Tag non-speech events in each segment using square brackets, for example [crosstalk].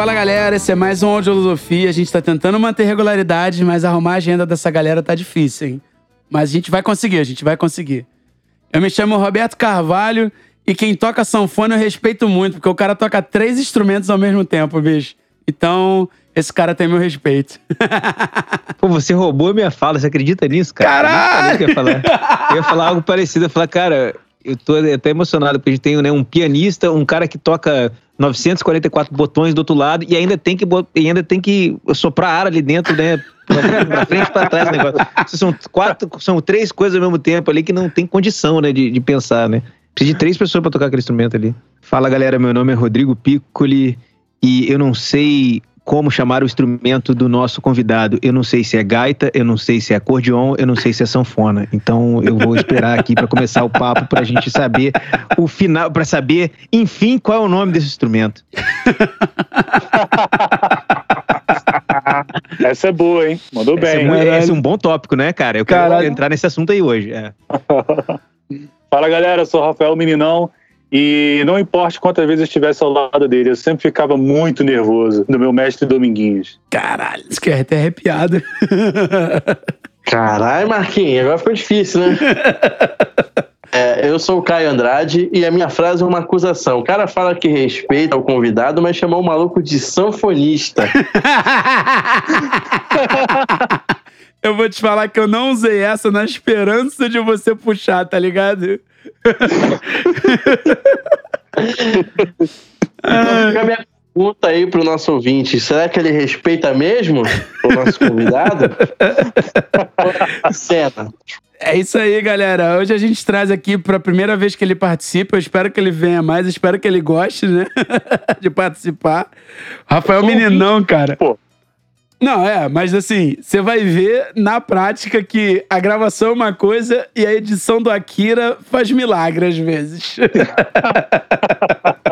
Fala galera, esse é mais um Audiolosofia. A gente tá tentando manter regularidade, mas arrumar a agenda dessa galera tá difícil, hein? Mas a gente vai conseguir, a gente vai conseguir. Eu me chamo Roberto Carvalho e quem toca sanfona eu respeito muito, porque o cara toca três instrumentos ao mesmo tempo, bicho. Então, esse cara tem meu respeito. [laughs] Pô, você roubou a minha fala, você acredita nisso, cara? Caralho! Eu, ia falar. eu ia falar algo parecido, eu ia falar, cara, eu tô até emocionado, porque a gente tem né, um pianista, um cara que toca 944 botões do outro lado e ainda tem que, e ainda tem que soprar ar ali dentro, né? pra frente pra trás o negócio. São quatro, são três coisas ao mesmo tempo ali que não tem condição, né, de, de pensar, né? Precisa de três pessoas para tocar aquele instrumento ali. Fala galera, meu nome é Rodrigo Piccoli e eu não sei como chamar o instrumento do nosso convidado. Eu não sei se é gaita, eu não sei se é acordeon, eu não sei se é sanfona. Então eu vou esperar aqui para começar o papo para a gente saber o final, para saber, enfim, qual é o nome desse instrumento. [laughs] Essa é boa, hein? Mandou Essa bem. É, esse é um bom tópico, né, cara? Eu quero Caralho. entrar nesse assunto aí hoje. É. [laughs] Fala galera, eu sou Rafael Meninão e não importa quantas vezes eu estivesse ao lado dele, eu sempre ficava muito nervoso do meu mestre Dominguinhos. Caralho, isso que é até arrepiado. [laughs] Caralho, Marquinhos, agora ficou difícil, né? [laughs] É, eu sou o Caio Andrade e a minha frase é uma acusação. O cara fala que respeita o convidado, mas chamou o maluco de sanfonista. [laughs] eu vou te falar que eu não usei essa na esperança de você puxar, tá ligado? então fica a minha pergunta aí pro nosso ouvinte: será que ele respeita mesmo o nosso convidado? Cena. É isso aí, galera. Hoje a gente traz aqui para primeira vez que ele participa. Eu espero que ele venha mais, espero que ele goste, né? [laughs] de participar. Rafael Meninão, cara. Pô, não, é, mas assim, você vai ver na prática que a gravação é uma coisa e a edição do Akira faz milagre às vezes. [laughs]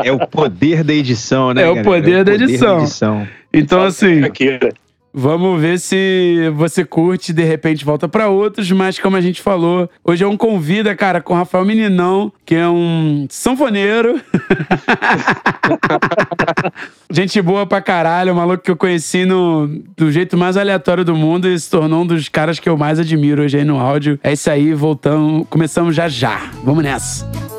É o poder da edição, né? É o poder, é o poder da, edição. da edição. Então, assim. Akira. Vamos ver se você curte de repente volta para outros, mas como a gente falou, hoje é um convida, cara, com o Rafael Meninão, que é um sanfoneiro. [laughs] gente boa pra caralho, um maluco que eu conheci no, do jeito mais aleatório do mundo e se tornou um dos caras que eu mais admiro hoje aí no áudio. É isso aí, voltamos, começamos já já. Vamos nessa.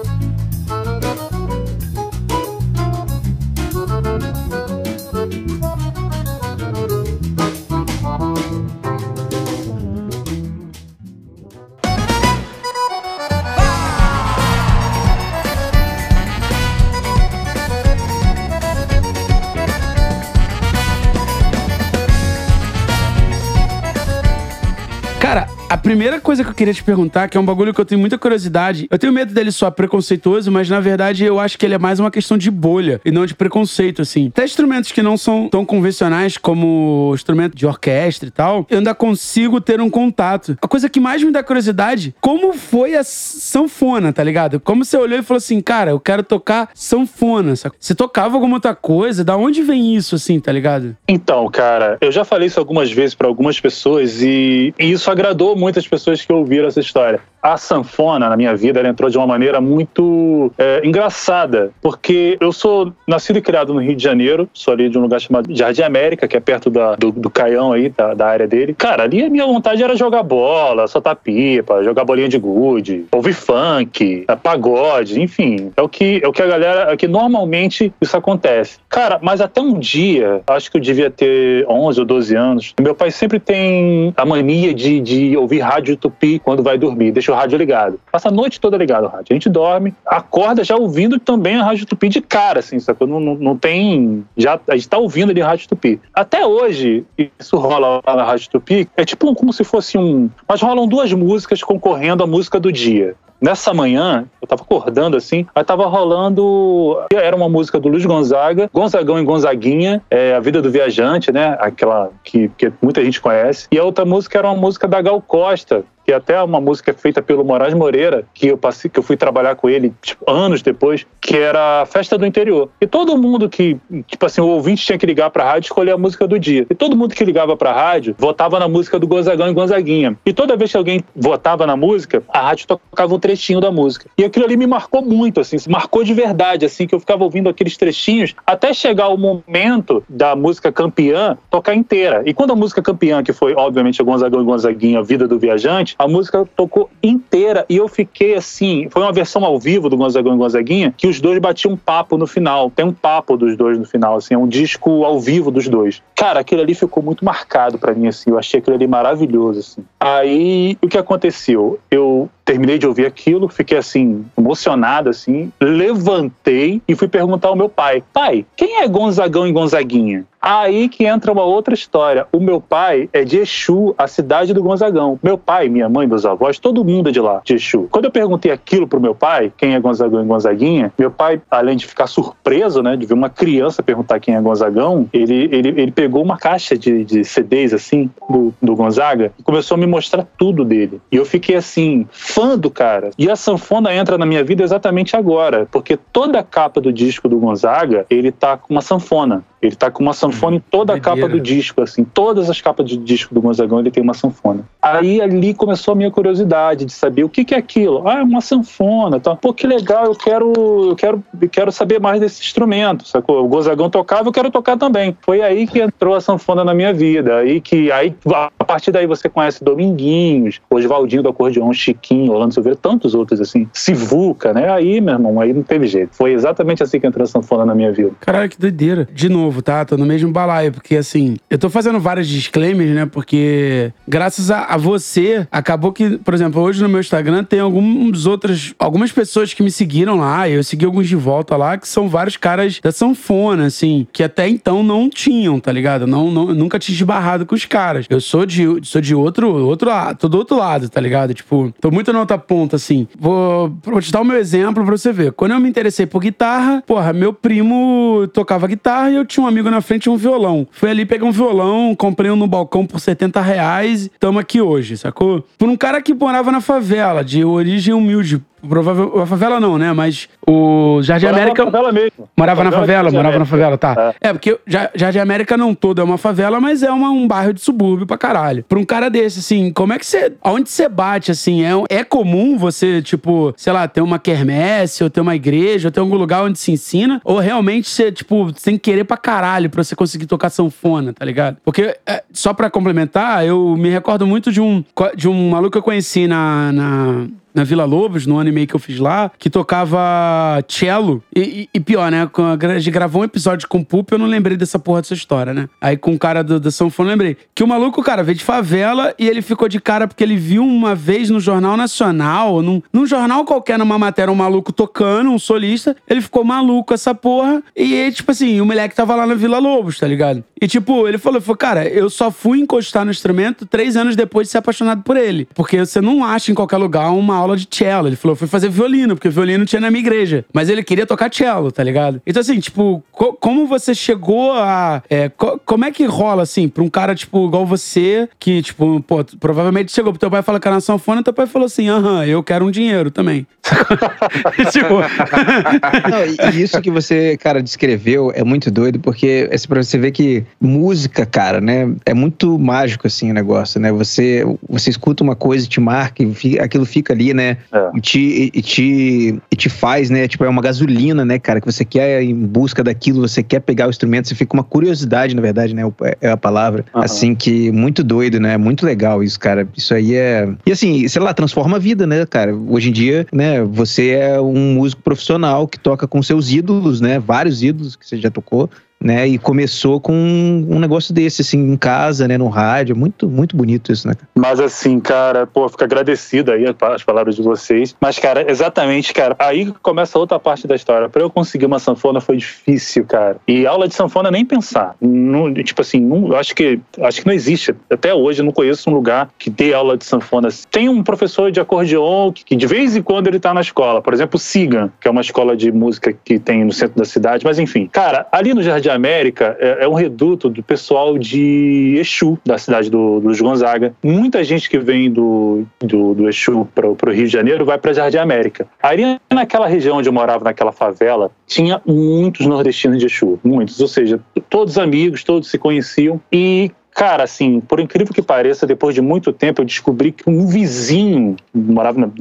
Primeira coisa que eu queria te perguntar, que é um bagulho que eu tenho muita curiosidade, eu tenho medo dele só preconceituoso, mas na verdade eu acho que ele é mais uma questão de bolha e não de preconceito, assim. Até instrumentos que não são tão convencionais como instrumento de orquestra e tal, eu ainda consigo ter um contato. A coisa que mais me dá curiosidade, como foi a sanfona, tá ligado? Como você olhou e falou assim, cara, eu quero tocar sanfona. Você tocava alguma outra coisa? Da onde vem isso, assim, tá ligado? Então, cara, eu já falei isso algumas vezes para algumas pessoas e, e isso agradou muitas pessoas que ouviram essa história. A sanfona, na minha vida, ela entrou de uma maneira muito é, engraçada, porque eu sou nascido e criado no Rio de Janeiro, sou ali de um lugar chamado Jardim América, que é perto da, do, do Caião aí, da, da, área dele. Cara, ali a minha vontade era jogar bola, soltar pipa, jogar bolinha de gude, ouvir funk, é, pagode, enfim. É o que, é o que a galera, é que normalmente isso acontece. Cara, mas até um dia, acho que eu devia ter 11 ou 12 anos, meu pai sempre tem a mania de, de ouvir rádio tupi quando vai dormir, deixa o rádio ligado. Passa a noite toda ligado o rádio. A gente dorme, acorda já ouvindo também a rádio tupi de cara, assim, sacou? Não, não, não tem. Já, a gente tá ouvindo ali a rádio tupi. Até hoje, isso rola lá na rádio tupi, é tipo como se fosse um. Mas rolam duas músicas concorrendo à música do dia. Nessa manhã, eu tava acordando assim, aí tava rolando. Era uma música do Luiz Gonzaga, Gonzagão e Gonzaguinha, é, A Vida do Viajante, né? Aquela que, que muita gente conhece. E a outra música era uma música da Gal Costa, que até uma música feita pelo Moraes Moreira, que eu passei, que eu fui trabalhar com ele tipo, anos depois, que era Festa do Interior. E todo mundo que, tipo assim, o ouvinte tinha que ligar pra rádio e escolher a música do dia. E todo mundo que ligava pra rádio votava na música do Gonzagão e Gonzaguinha. E toda vez que alguém votava na música, a rádio tocava um trechinho da música. E aquilo ali me marcou muito, assim, marcou de verdade, assim, que eu ficava ouvindo aqueles trechinhos até chegar o momento da música campeã tocar inteira. E quando a música campeã, que foi, obviamente, a Gonzagão e Gonzaguinha, a Vida do Viajante, a música tocou inteira e eu fiquei assim, foi uma versão ao vivo do Gonzagão e Gonzaguinha, que os dois batiam um papo no final. Tem um papo dos dois no final, assim, é um disco ao vivo dos dois. Cara, aquilo ali ficou muito marcado para mim, assim, eu achei aquilo ali maravilhoso, assim. Aí, o que aconteceu? Eu terminei de ouvir aquilo, fiquei assim, emocionado, assim, levantei e fui perguntar ao meu pai: pai, quem é Gonzagão e Gonzaguinha? Aí que entra uma outra história. O meu pai é de Exu, a cidade do Gonzagão. Meu pai, minha mãe, meus avós, todo mundo é de lá, de Exu. Quando eu perguntei aquilo pro meu pai, quem é Gonzagão e Gonzaguinha, meu pai, além de ficar surpreso, né, de ver uma criança perguntar quem é Gonzagão, ele, ele, ele pegou uma caixa de, de CDs, assim, do, do Gonzaga e começou a me mostrar tudo dele. E eu fiquei assim, fã do cara. E a sanfona entra na minha vida exatamente agora, porque toda a capa do disco do Gonzaga, ele tá com uma sanfona. Ele tá com uma sanfona em toda a capa do disco, assim. Todas as capas de disco do Gonzagão ele tem uma sanfona. Aí ali começou a minha curiosidade de saber o que, que é aquilo. Ah, é uma sanfona. Tá. Pô, que legal, eu quero, eu quero, eu quero saber mais desse instrumento, sacou? O Gonzagão tocava, eu quero tocar também. Foi aí que entrou a sanfona na minha vida. Aí que aí a partir daí você conhece Dominguinhos, Oswaldinho do acordeão, Chiquinho, Orlando Silveira, tantos outros assim. Sivuca, né? Aí, meu irmão, aí não teve jeito. Foi exatamente assim que entrou a sanfona na minha vida. Caralho, que doideira. De novo, tá? Tô no mesmo balaio, porque assim, eu tô fazendo vários disclaimers, né? Porque graças a, a você, acabou que, por exemplo, hoje no meu Instagram tem alguns outros, algumas pessoas que me seguiram lá, eu segui alguns de volta lá, que são vários caras da sanfona, assim, que até então não tinham, tá ligado? Não, não, nunca tinha esbarrado com os caras. Eu sou de, sou de outro, outro lado, tô do outro lado, tá ligado? Tipo, tô muito na outra ponta, assim. Vou, vou te dar o meu exemplo pra você ver. Quando eu me interessei por guitarra, porra, meu primo tocava guitarra e eu tinha um amigo na frente um violão. Fui ali pegar um violão, comprei um no balcão por 70 reais, tamo aqui hoje, sacou? Por um cara que morava na favela, de origem humilde, Provável, a favela não, né? Mas o Jardim Morava América. na favela mesmo. Morava na favela, morava na América. favela, tá. É, porque o Ja- Jardim América não todo é uma favela, mas é uma- um bairro de subúrbio pra caralho. Pra um cara desse, assim, como é que você. Aonde você bate, assim? É, é comum você, tipo, sei lá, ter uma quermesse, ou ter uma igreja, ou ter algum lugar onde se ensina? Ou realmente você, tipo, tem que querer pra caralho pra você conseguir tocar sanfona, tá ligado? Porque, é, só pra complementar, eu me recordo muito de um, de um maluco que eu conheci na- na na Vila Lobos, no anime que eu fiz lá, que tocava cello. E, e- e pior, né? A, gente gravou um episódio com o Pup, eu não lembrei dessa porra dessa história, né? Aí com o cara do, da sanfona, eu lembrei. Que o maluco, cara, veio de favela e ele ficou de cara porque ele viu uma vez no Jornal Nacional, num, num jornal qualquer, numa matéria, um maluco tocando, um solista. Ele ficou maluco essa porra. E, tipo assim, o moleque tava lá na Vila Lobos, tá ligado? E, tipo, ele falou, falou, cara, eu só fui encostar no instrumento três anos depois de ser apaixonado por ele. Porque você não acha em qualquer lugar uma aula de cello. Ele falou, fui fazer violino, porque violino tinha na minha igreja. Mas ele queria tocar cello, tá ligado? Então, assim, tipo, co- como você chegou a. é, co- como é que rola, assim, pra um cara, tipo, igual você, que, tipo, pô, provavelmente chegou pro teu pai e falou que era na sanfona, teu pai falou assim, aham, eu quero um dinheiro também. [laughs] tipo. [laughs] Não, isso que você, cara, descreveu é muito doido, porque é pra você ver que música, cara, né, é muito mágico, assim, o negócio, né? Você, você escuta uma coisa te marca, e aquilo fica ali, né? É. E, te, e, te, e te faz, né? Tipo, é uma gasolina, né, cara? Que você quer ir em busca daquilo, você quer pegar o instrumento, você fica uma curiosidade, na verdade, né? É é a palavra. Aham. Assim, que muito doido, né? Muito legal isso, cara. Isso aí é. E assim, sei lá, transforma a vida, né, cara? Hoje em dia, né, você é um músico profissional que toca com seus ídolos, né? Vários ídolos que você já tocou. Né, e começou com um negócio desse, assim, em casa, né, no rádio. Muito, muito bonito isso, né? Mas assim, cara, pô, fico agradecido aí as palavras de vocês. Mas, cara, exatamente, cara, aí começa outra parte da história. Pra eu conseguir uma sanfona foi difícil, cara. E aula de sanfona nem pensar. Não- tipo assim, não- acho que acho que não existe. Até hoje eu não conheço um lugar que dê aula de sanfona. Tem um professor de acordeon que, que de vez em quando ele tá na escola. Por exemplo, o Sigan, que é uma escola de música que tem no centro da cidade. Mas enfim, cara, ali no Jardim Jardim América é, é, um reduto do pessoal de Exu, da cidade do, do Gonzaga. Muita gente que vem do, do, do Exu para o Rio de Janeiro vai para Jardim América. Aí naquela região onde eu morava, naquela favela, tinha muitos nordestinos de Exu, muitos. Ou seja, todos amigos, todos se conheciam. E Cara, assim, por incrível que pareça, depois de muito tempo eu descobri que um vizinho morava,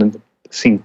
assim,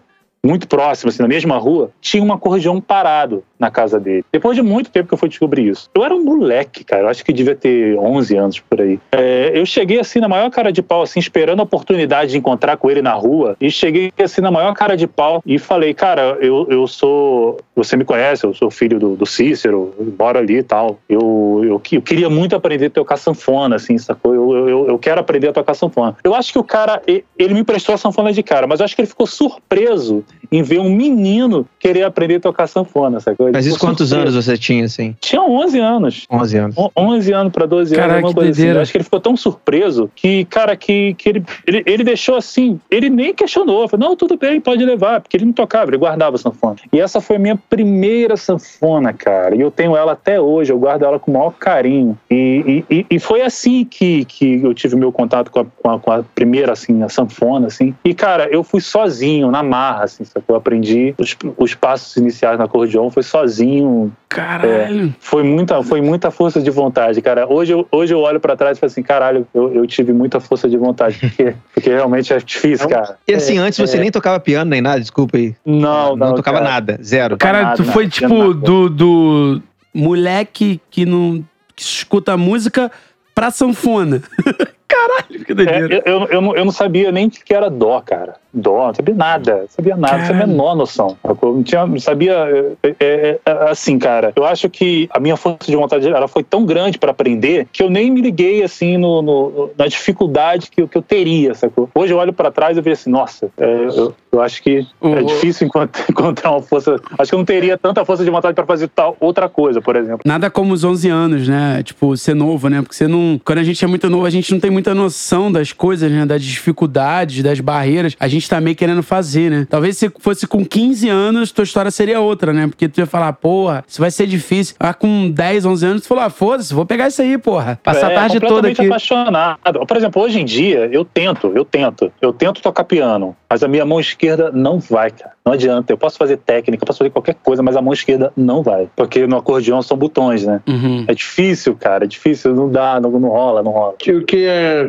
muito próximo, assim, na mesma rua, tinha um acordeão parado na casa dele. Depois de muito tempo que eu fui descobrir isso. Eu era um moleque, cara. Eu acho que devia ter 11 anos por aí. É, eu cheguei assim na maior cara de pau, assim, esperando a oportunidade de encontrar com ele na rua. E cheguei assim na maior cara de pau e falei, cara, eu, eu sou. Você me conhece, eu sou filho do, do Cícero, moro ali e tal. Eu, eu, eu, queria muito aprender a tocar sanfona, assim, sacou? Eu, eu, eu quero aprender a tocar sanfona. Eu acho que o cara, ele me emprestou a sanfona de cara, mas eu acho que ele ficou surpreso em ver um menino querer aprender a tocar sanfona, sacou? Mas isso quantos anos você tinha, assim? Tinha 11 anos. 11 anos. 11 anos pra 12 Caraca, anos, uma coisa assim. acho que ele ficou tão surpreso que, cara, que, que ele, ele, ele deixou assim, ele nem questionou. Falou, não, tudo bem, pode levar, porque ele não tocava, ele guardava a sanfona. E essa foi a minha primeira sanfona, cara. E eu tenho ela até hoje, eu guardo ela com o maior carinho. E, e, e foi assim que, que eu tive meu contato com a, com a, com a primeira, assim, a sanfona, assim. E, cara, eu fui sozinho, na marra, assim, eu aprendi os, os passos iniciais no acordeon, foi sozinho. Caralho! É, foi, muita, foi muita força de vontade, cara. Hoje eu, hoje eu olho para trás e falo assim, caralho, eu, eu tive muita força de vontade, porque, porque realmente é difícil, cara. E assim, antes você é. nem tocava piano nem nada, desculpa aí. Não, não. Não tocava cara. nada, zero. Cara, nada, tu foi tipo do, do moleque que não que escuta música pra sanfona. [laughs] Caralho, que doideira. É, eu, eu, eu, não, eu não sabia nem que era dó, cara dó, não sabia nada, não sabia nada, não sabia a menor noção. Não, tinha, não sabia. É, é, é, assim, cara, eu acho que a minha força de vontade ela foi tão grande para aprender que eu nem me liguei assim no, no, na dificuldade que, que eu teria, sacou? Hoje eu olho para trás e vejo assim, nossa, é, eu, eu, acho que é difícil [laughs] encontrar uma força. Acho que eu não teria tanta força de vontade para fazer tal outra coisa, por exemplo. Nada como os 11 anos, né? Tipo, ser novo, né? Porque você não. Quando a gente é muito novo, a gente não tem muita noção das coisas, né? Das dificuldades, das barreiras. A gente tá meio querendo fazer, né? Talvez se fosse com 15 anos, tua história seria outra, né? Porque tu ia falar, porra, isso vai ser difícil. Ah, com 10, 11 anos, tu falou, ah, foda-se, vou pegar isso aí, porra. Passar é, a tarde toda aqui. apaixonado. Por exemplo, hoje em dia, eu tento, eu tento. Eu tento tocar piano, mas a minha mão esquerda não vai, cara. Não adianta. Eu posso fazer técnica, eu posso fazer qualquer coisa, mas a mão esquerda não vai. Porque no acordeão são botões, né? Uhum. É difícil, cara. É difícil. Não dá, não, não rola, não rola. Eu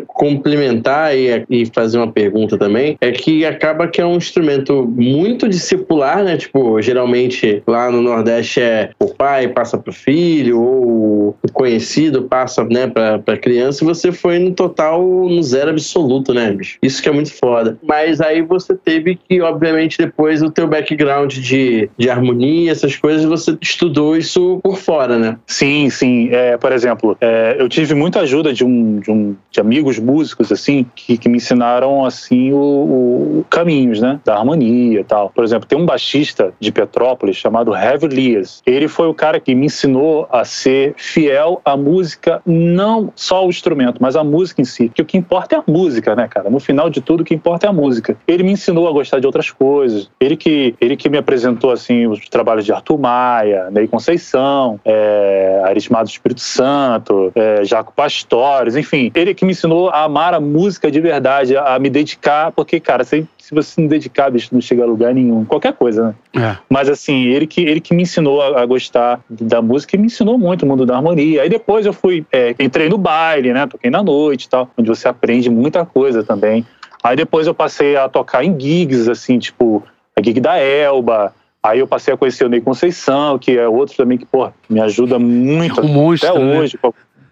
complementar e, e fazer uma pergunta também. É que acaba que é um instrumento muito discipular, né? Tipo, geralmente lá no Nordeste é o pai passa pro filho, ou o conhecido passa, né, pra, pra criança, e você foi no total no zero absoluto, né, bicho? Isso que é muito foda. Mas aí você teve que, obviamente, depois o teu background de, de harmonia, essas coisas, você estudou isso por fora, né? Sim, sim. É, por exemplo, é, eu tive muita ajuda de um, de, um, de amigos músicos, assim, que, que me ensinaram, assim, o, o caminhos, né? Da harmonia tal. Por exemplo, tem um baixista de Petrópolis chamado Heavy Leas. Ele foi o cara que me ensinou a ser fiel à música, não só o instrumento, mas a música em si. Que o que importa é a música, né, cara? No final de tudo, o que importa é a música. Ele me ensinou a gostar de outras coisas. Ele que, ele que me apresentou assim os trabalhos de Arthur Maia, Ney Conceição, é, Arismado Espírito Santo, é, Jaco Pastores, enfim. Ele que me ensinou a amar a música de verdade, a, a me dedicar, porque, cara, se, se você não dedicar, bicho, não chega a lugar nenhum. Qualquer coisa, né? É. Mas assim, ele que, ele que me ensinou a, a, gostar da música e me ensinou muito o mundo da harmonia. Aí depois eu fui, é, entrei no baile, né? Toquei na noite e tal, onde você aprende muita coisa também. Aí depois eu passei a tocar em gigs, assim, tipo, a gig da Elba. Aí eu passei a conhecer o Ney Conceição, que é outro também que, pô, me ajuda muito um monstro, até né? hoje.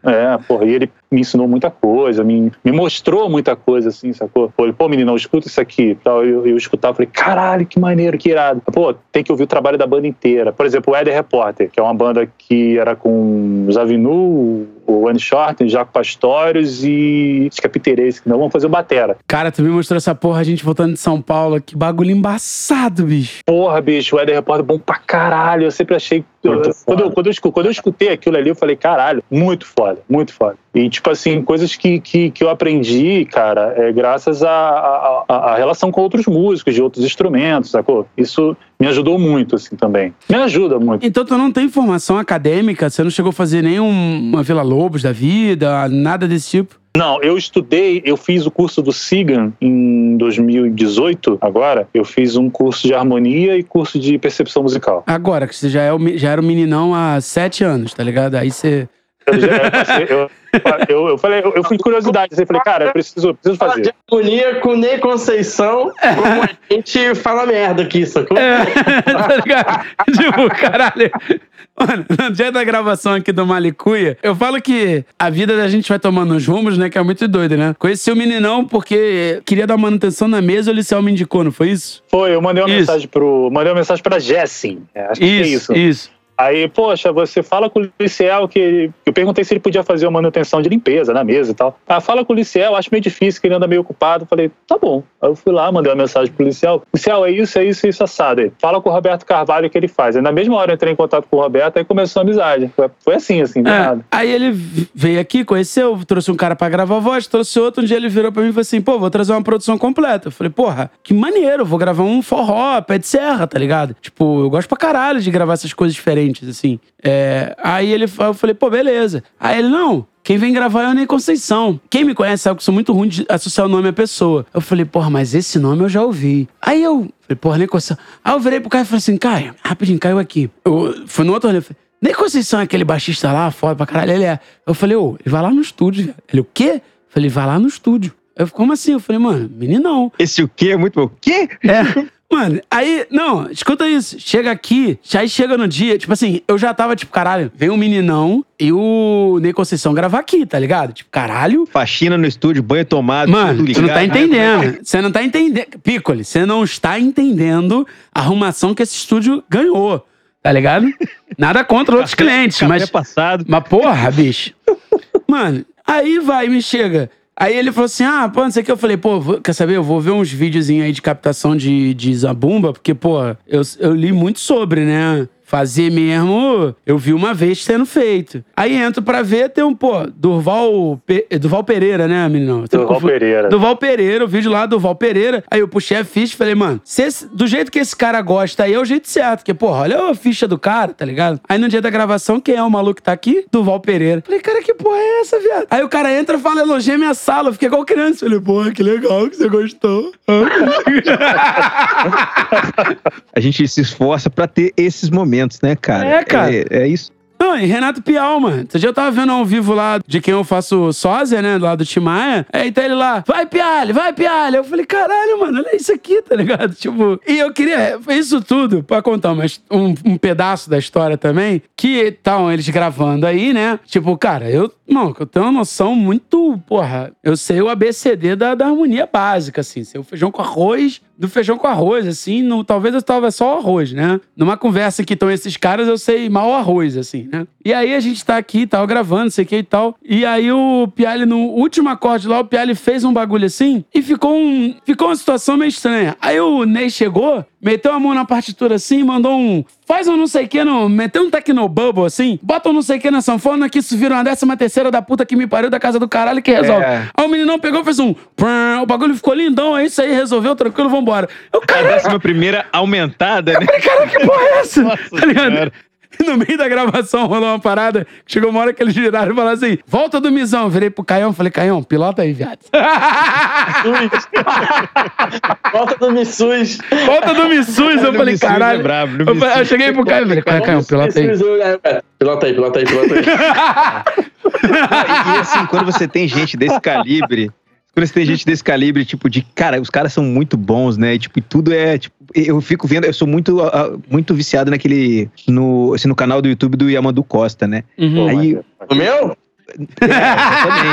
É, porra, e ele me ensinou muita coisa, me, me mostrou muita coisa, assim, sacou? Pô, ele, pô, menino, escuta isso aqui. Tal, eu, eu escutava, falei, caralho, que maneiro, que irado. Pô, tem que ouvir o trabalho da banda inteira. Por exemplo, o Eder Repórter, que é uma banda que era com os Avinu, o Andy Shorten, Jaco Pastorius e acho que é Piterês, que não vão fazer o Batera. Cara, tu me mostrou essa porra, a gente voltando de São Paulo, que bagulho embaçado, bicho. Porra, bicho, o Eder Repórter é bom pra caralho. Eu sempre achei quando, eu, quando, eu, quando eu escutei aquilo ali, eu falei, caralho, muito foda, muito foda. E, tipo assim, coisas que, que, que eu aprendi, cara, é graças à relação com outros músicos, de outros instrumentos, sacou? Isso me ajudou muito, assim, também. Me ajuda muito. Então tu não tem formação acadêmica? Você não chegou a fazer nenhuma Vila Lobos da vida, nada desse tipo? Não, eu estudei, eu fiz o curso do SIGAN em 2018, agora. Eu fiz um curso de harmonia e curso de percepção musical. Agora, que você já, é já era o meninão há sete anos, tá ligado? Aí você. Eu, eu, eu, eu, falei, eu, fui curiosidade, assim, falei, cara, eu preciso, eu preciso fazer. De harmonia com Ney Conceição, como a gente fala merda aqui, sacou? É, [laughs] tá ligado? tipo, caralho. Mano, no dia da gravação aqui do Malicuia, eu falo que a vida da gente vai tomando uns rumos, né? Que é muito doido, né? Conheci o meninão porque queria dar manutenção na mesa e o Liceu me indicou, não foi isso? Foi, eu mandei uma isso. mensagem pro. Mandei uma mensagem pra Jessin. É, acho que isso, é isso. Isso. Aí, poxa, você fala com o Liciel que. Eu perguntei se ele podia fazer uma manutenção de limpeza na mesa e tal. Ah, fala com o Liciel, acho meio difícil, que ele anda meio ocupado. Falei, tá bom. Aí eu fui lá, mandei uma mensagem pro Liciel. Liciel, é isso, é isso, é isso, assado. Fala com o Roberto Carvalho que ele faz. Aí, na mesma hora eu entrei em contato com o Roberto, aí começou a amizade. Foi, foi assim, assim, é, nada. Aí ele veio aqui, conheceu, trouxe um cara pra gravar a voz, trouxe outro. Um dia ele virou pra mim e falou assim: pô, vou trazer uma produção completa. Eu falei, porra, que maneiro, vou gravar um forró, pé de serra, tá ligado? Tipo, eu gosto pra caralho de gravar essas coisas diferentes, assim. É, aí ele, eu falei, pô, beleza. Aí ele, não, quem vem gravar é o Ney Conceição. Quem me conhece sabe que eu sou muito ruim de associar o nome à pessoa. Eu falei, porra, mas esse nome eu já ouvi. Aí eu falei, porra, Ney Conceição. Aí eu virei pro Caio e falei assim, Caio, rapidinho, caiu aqui. Eu fui no outro rolê, falei, Ney Conceição é aquele baixista lá, foda pra caralho. Ele é. Eu falei, ô, ele vai lá no estúdio. Ele, o quê? Eu falei, vai lá no estúdio. Eu, como assim? Eu falei, mano, meninão. Esse o quê é muito bom. O quê? É. [laughs] Mano, aí, não, escuta isso. Chega aqui, aí chega no dia, tipo assim, eu já tava tipo, caralho, vem um meninão e o Ney Conceição gravar aqui, tá ligado? Tipo, caralho. Faxina no estúdio, banho tomado, Mano, tudo ligado. tu não tá entendendo. Você não tá entendendo. Piccoli, você não está entendendo a arrumação que esse estúdio ganhou. Tá ligado? Nada contra outros café, clientes, café mas. passado. Mas porra, bicho. Mano, aí vai, me chega. Aí ele falou assim: ah, pô, não sei o que. Eu falei, pô, quer saber? Eu vou ver uns videozinhos aí de captação de, de Zabumba, porque, pô, eu, eu li muito sobre, né? Fazer mesmo, eu vi uma vez sendo feito. Aí entro pra ver, tem um, pô, Durval, Pe... Durval Pereira, né, menino? Durval Pereira. Durval Pereira, o vídeo lá, Durval Pereira. Aí eu puxei a ficha e falei, mano, esse, do jeito que esse cara gosta aí é o jeito certo. Porque, porra, olha a ficha do cara, tá ligado? Aí no dia da gravação, quem é o maluco que tá aqui? Durval Pereira. Falei, cara, que porra é essa, viado? Aí o cara entra e fala, elogia minha sala. Eu fiquei igual criança. Falei, porra, que legal que você gostou. [laughs] a gente se esforça pra ter esses momentos, né, cara? É, cara. É, é isso. Não, e Renato Pial, mano. Dia eu tava vendo ao vivo lá de quem eu faço sósia, né? Lá do Timaya. Aí tá ele lá, vai Pialha, vai Pialha. Eu falei, caralho, mano, olha isso aqui, tá ligado? [laughs] Tipo, e eu queria isso tudo pra contar mas um, um pedaço da história também, que estavam eles gravando aí, né? Tipo, cara, eu, não, eu tenho uma noção muito, porra, eu sei o ABCD da, da harmonia básica, assim. Sei o feijão com arroz, do feijão com arroz, assim, no, talvez eu tava só o arroz, né? Numa conversa que estão esses caras, eu sei mal o arroz, assim, né? E aí a gente tá aqui, tal, gravando, sei que e tal. E aí o Piali, no último acorde lá, o Piali fez um bagulho assim e ficou, um, ficou uma situação meio estranha. Aí o Ney chegou, meteu a mão na partitura assim, mandou um. Faz um não sei o que, no, meteu um tecnobubble assim, bota um não sei o que na sanfona que isso vira uma décima terceira da puta que me pariu da casa do caralho que resolve. É. Aí o meninão pegou fez um. o bagulho ficou lindão, é isso aí, resolveu, tranquilo, vambora. Eu, cara, a décima primeira aumentada, né? Cara, que porra é essa? [laughs] Nossa, tá ligado? [laughs] no meio da gravação rolou uma parada. Chegou uma hora que eles viraram e falaram assim: volta do Mizão. virei pro Caião falei: Caião, pilota aí, viado. [laughs] volta do Missus. Volta do Missus. Eu falei: é caralho. É bravo, eu, eu, cheguei pro Caião e falei: Caião, pilota aí. Pilota aí, pilota aí, pilota [laughs] aí. e, e assim, quando você tem gente desse calibre quando você tem gente desse calibre, tipo, de. Cara, os caras são muito bons, né? E, tipo, tudo é. Tipo, eu fico vendo, eu sou muito, uh, muito viciado naquele. No, assim, no canal do YouTube do Yamandu Costa, né? Uhum. Aí, o meu? É,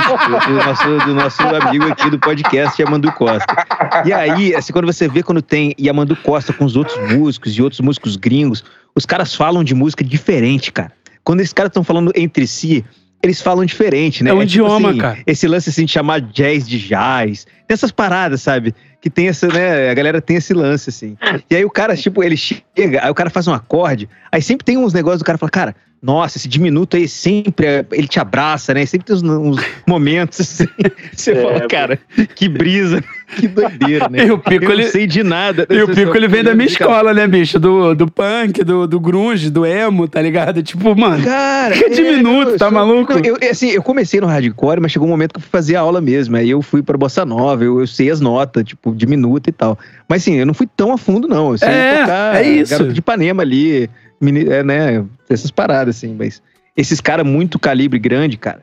exatamente. do, nosso, do nosso amigo aqui do podcast, Yamandu Costa. E aí, assim, quando você vê quando tem Yamandu Costa com os outros músicos e outros músicos gringos, os caras falam de música diferente, cara. Quando esses caras estão falando entre si, eles falam diferente, né? É um tipo idioma, assim, cara. Esse lance assim de chamar jazz de jazz. Tem essas paradas, sabe? Que tem essa, né? A galera tem esse lance, assim. E aí o cara, tipo, ele chega, aí o cara faz um acorde, aí sempre tem uns negócios do cara fala, cara, nossa, esse diminuto aí sempre, é- ele te abraça, né? Sempre tem uns, uns [laughs] momentos assim. Você É, fala, cara, que brisa, que doideira, né? [laughs] E o Pico, Eu ele- não sei de nada. E o Pico, ele vem da minha escola, né, bicho? Do, do punk, do, do grunge, do emo, tá ligado? Tipo, mano. Cara, Que diminuto, eu tá sou- maluco? Eu, assim, eu comecei no hardcore, mas chegou um momento que eu fui fazer aula mesmo. Aí eu fui pra bossa nova, eu, eu sei as notas, tipo, diminuto e tal. Mas assim, eu não fui tão a fundo, não. Eu sei É, tocar é isso. Garoto de Ipanema ali, é, né? Essas paradas, assim. Mas esses caras muito calibre grande, cara,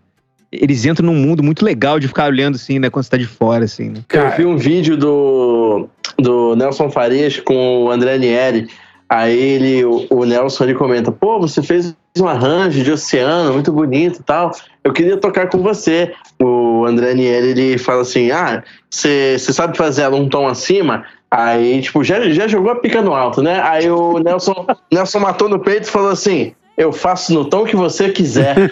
eles entram num mundo muito legal de ficar olhando, assim, né? Quando você tá de fora, assim, né? Eu vi um vídeo do, do Nelson Farias com o André Nieri. Aí ele, o, o Nelson ele comenta: pô, você fez um arranjo de oceano muito bonito e tal. Eu queria tocar com você. O André Nieri ele fala assim: ah, você você sabe fazer ela um tom acima? Aí, tipo, já, já jogou a pica no alto, né? Aí o Nelson, [laughs] Nelson matou no peito e falou assim: eu faço no tom que você quiser. [laughs]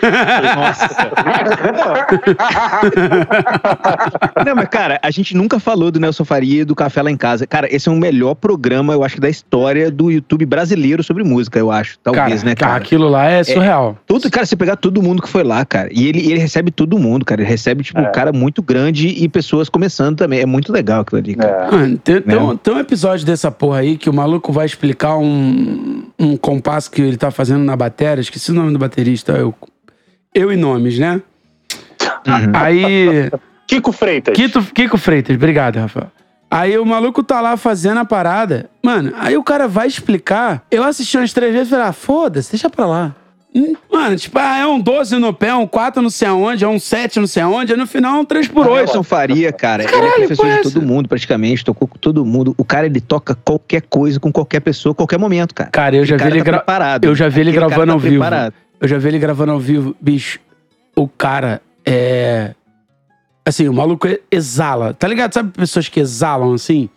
Não, mas, cara, a gente nunca falou do Nelson Faria e do Café Lá em Casa. Cara, esse é o melhor programa, eu acho, da história do YouTube brasileiro sobre música, eu acho. Talvez, cara, né, cara? Aquilo lá é surreal. Tudo, cara, você pegar todo mundo que foi lá, cara, e ele, ele recebe todo mundo, cara. Ele recebe, tipo, um É. cara muito grande e pessoas começando também. É muito legal aquilo ali, cara. É. Mano, tem, tem Né? um, tem um episódio dessa porra aí que o maluco vai explicar um, um compasso que ele tá fazendo na bateria. Esqueci o nome do baterista. Eu, eu e nomes, né? Uhum. Aí. Kiko Freitas. Kiko, Kiko Freitas, obrigado, Rafael. Aí o maluco tá lá fazendo a parada. Mano, aí o cara vai explicar. Eu assisti umas três vezes e falei, ah, foda-se, deixa pra lá. Mano, tipo, ah, é um 12 no pé, um 4 não sei aonde, é um 7 não sei aonde, aí no final é um 3 por O 8. Nelson Faria, cara, ele Caralho, é professor de todo mundo, praticamente, tocou com todo mundo. O cara, ele toca qualquer coisa com qualquer pessoa, qualquer momento, cara. Cara, eu já vi ele tá preparado. Eu já vi ele Aquele gravando tá ao vivo. preparado. Eu já vi ele gravando ao vivo. Bicho, o cara é. Assim, o maluco exala. Tá ligado? Sabe pessoas que exalam assim?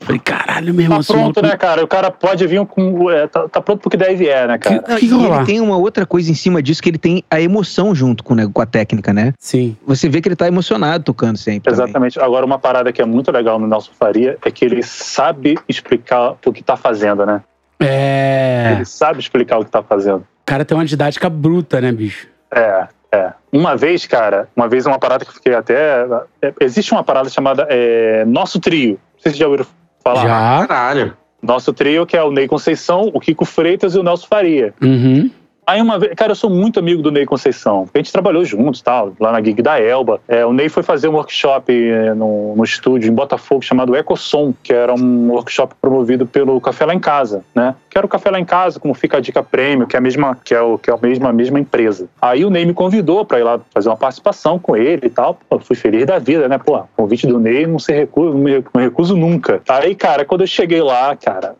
Falei, caralho, meu irmão. Tá pronto, maluco- né, cara? O cara pode vir com. é, tá, tá pronto pro que deve é, né, cara? Que- que e ele tem uma outra coisa em cima disso, que ele tem a emoção junto com, né, com a técnica, né? Sim. Você vê que ele tá emocionado tocando sempre. também. Exatamente. Agora, uma parada que é muito legal no Nelson Faria é que ele sabe explicar o que tá fazendo, né? É. Ele sabe explicar o que tá fazendo. O cara tem uma didática bruta, né, bicho? É, é. Uma vez, cara, uma vez uma parada que eu fiquei até. é, Existe uma parada chamada é, Nosso Trio. Não sei se vocês já ouviram falar. Já. Caralho. Nosso trio, que é o Ney Conceição, o Kiko Freitas e o Nelson Faria. Uhum. Aí uma vez, cara, eu sou muito amigo do Ney Conceição, a gente trabalhou juntos, tal, lá na gig da Elba. É, o Ney foi fazer um workshop é, no, no estúdio em Botafogo chamado Ecosom, que era um workshop promovido pelo Café Lá em Casa, né? Que era o Café Lá em Casa, como fica a dica prêmio, que é a mesma, que é o que é a mesma, a mesma empresa. Aí o Ney me convidou para ir lá fazer uma participação com ele e tal. Pô, fui feliz da vida, né? Pô, convite do Ney não se recusa, não me recuso nunca. Aí, cara, quando eu cheguei lá, cara,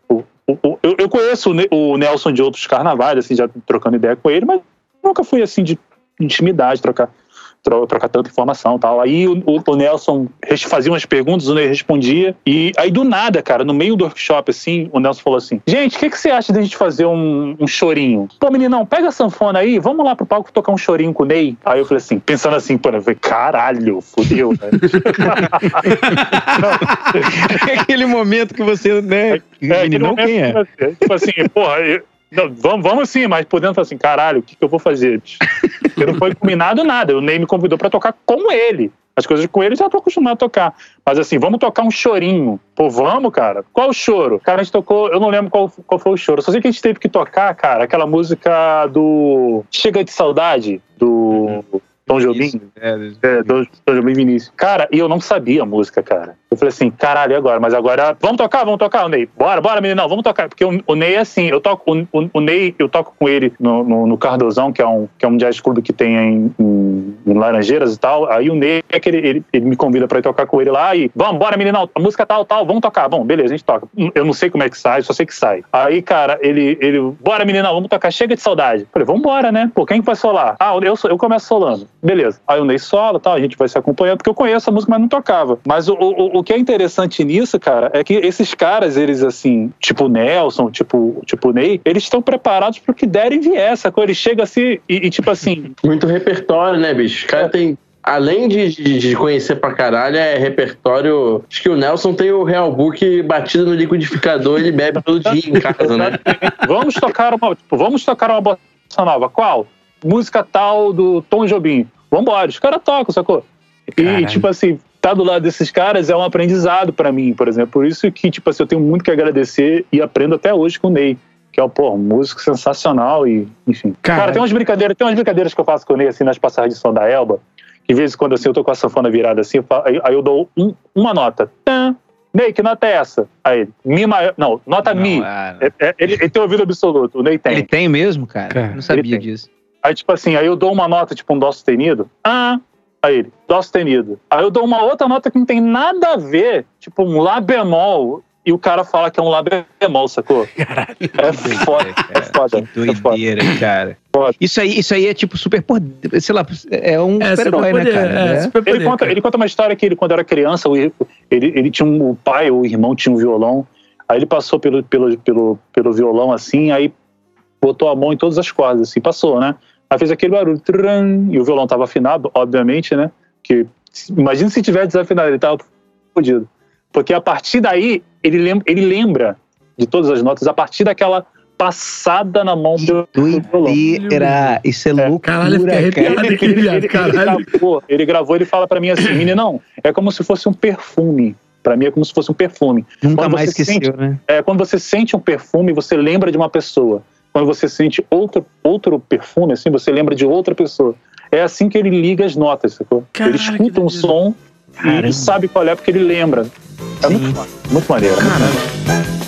eu, eu conheço o, Ne- o Nelson de outros carnavais, assim, já trocando ideia com ele, mas nunca fui assim de intimidade, trocar, tro- trocar tanta informação e tal. Aí o, o- Nelson fazia umas perguntas, o Ney respondia. E aí do nada, cara, no meio do workshop, assim, o Nelson falou assim: Gente, o que, que você acha da gente fazer um, um chorinho? Pô, meninão, pega a sanfona aí, vamos lá pro palco tocar um chorinho com o Ney. Aí eu falei assim, pensando assim, pô, eu falei, caralho, fudeu, né? É [laughs] aquele momento que você, né? É, aquele não quem é. Tipo assim, porra, eu- não, vamos, vamos sim, mas por dentro assim, caralho, o que, que eu vou fazer? Porque [laughs] não foi combinado nada. O Ney me convidou pra tocar com ele. As coisas com ele eu já tô acostumado a tocar. Mas assim, vamos tocar um chorinho. Pô, vamos, cara. Qual o choro? Cara, a gente tocou, eu não lembro qual, qual foi o choro. Só sei que a gente teve que tocar, cara, aquela música do Chega de Saudade, do Tom Jobim. Isso, é, É, do Jobim Vinícius. Cara, e eu não sabia a música, cara. Eu falei assim, caralho, e agora? Mas agora, vamos tocar, vamos tocar, o Ney. Bora, bora, meninão, vamos tocar. Porque o, o Ney é assim, eu toco, o, o- Ney, eu toco com ele no, no, no Cardozão, que é, um, que é um jazz clube que tem em, em, em Laranjeiras e tal. Aí o Ney, é aquele, ele, ele me convida pra ir tocar com ele lá e, vamos, bora, meninão, a música tal, tal, vamos tocar. Bom, beleza, a gente toca. Eu não sei como é que sai, só sei que sai. Aí, cara, ele, ele bora, meninão, vamos tocar, chega de saudade. Eu falei, vamos embora, né? Pô, quem que vai solar? Ah, eu, eu começo solando. beleza. Aí o Ney solo, tal, a gente vai se acompanhando, porque eu conheço a música, mas não tocava. Mas o, o, o que é interessante nisso, cara, é que esses caras, eles assim, tipo Nelson, tipo, tipo Ney, eles estão preparados pro que der e vier, sacou? Ele chega assim e, e tipo assim. [laughs] Muito repertório, né, bicho? Os caras têm além de, de, de, conhecer pra caralho, é repertório. Acho que o Nelson tem o Real Book batido no liquidificador, ele bebe todo dia em casa, né? [laughs] vamos tocar uma, tipo, vamos tocar uma bossa nova. Qual? Música tal do Tom Jobim. Vambora, os caras tocam, sacou? E, tipo assim, tá do lado desses caras é um aprendizado para mim, por exemplo. Por isso que, tipo assim, eu tenho muito que agradecer e aprendo até hoje com o Ney que é um, pô, um músico sensacional e, enfim. Cara, Cara, tem umas brincadeiras, tem umas brincadeiras que eu faço com o Ney, assim, nas passagens de som da Elba, que de vez em quando, assim, eu tô com a sanfona virada assim, aí, aí eu dou um, uma nota. Tã, Ney, que nota é essa? Aí, Mi maior. Não, nota não, Mi. É, é, ele, ele, tem ouvido absoluto, o Ney tem. Ele tem mesmo, cara? cara não sabia disso. Aí, tipo assim, aí eu dou uma nota, tipo um Dó sustenido. Ah, aí ele, Dó sustenido. Aí eu dou uma outra nota que não tem nada a ver, tipo um Lá bemol e o cara fala que é um lá bemol, sacou? [laughs] Caralho. É foda, é foda. Que doideira, é cara. Foda. Isso aí, isso aí é tipo super poder, sei lá, é um é, super-herói, né, cara? É, é. Super ele, conta, cara. ele conta uma história que ele, quando era criança, ele, ele tinha um, o pai, o irmão tinha um violão, aí ele passou pelo, pelo, pelo, pelo violão assim, aí botou a mão em todas as cordas, assim, passou, né? Aí fez aquele barulho, tran, e o violão tava afinado, obviamente, né? Que, imagina se tiver desafinado, ele tava fodido. Porque a partir daí, ele lembra, ele lembra de todas as notas a partir daquela passada na mão do Doideira! Isso é, é. loucura, caralho, cara. Arrepiado, ele, ele, ele, caralho. Ele gravou, ele gravou, ele fala para mim assim, não, é como se fosse um perfume. Para mim é como se fosse um perfume. Nunca quando mais esqueceu, sente, né? É, quando você sente um perfume, você lembra de uma pessoa. Quando você sente outro, outro perfume, assim, você lembra de outra pessoa. É assim que ele liga as notas, sacou? ele escuta um som Caramba. e sabe qual é porque ele lembra. É muito, muito maneiro. Caramba. Não,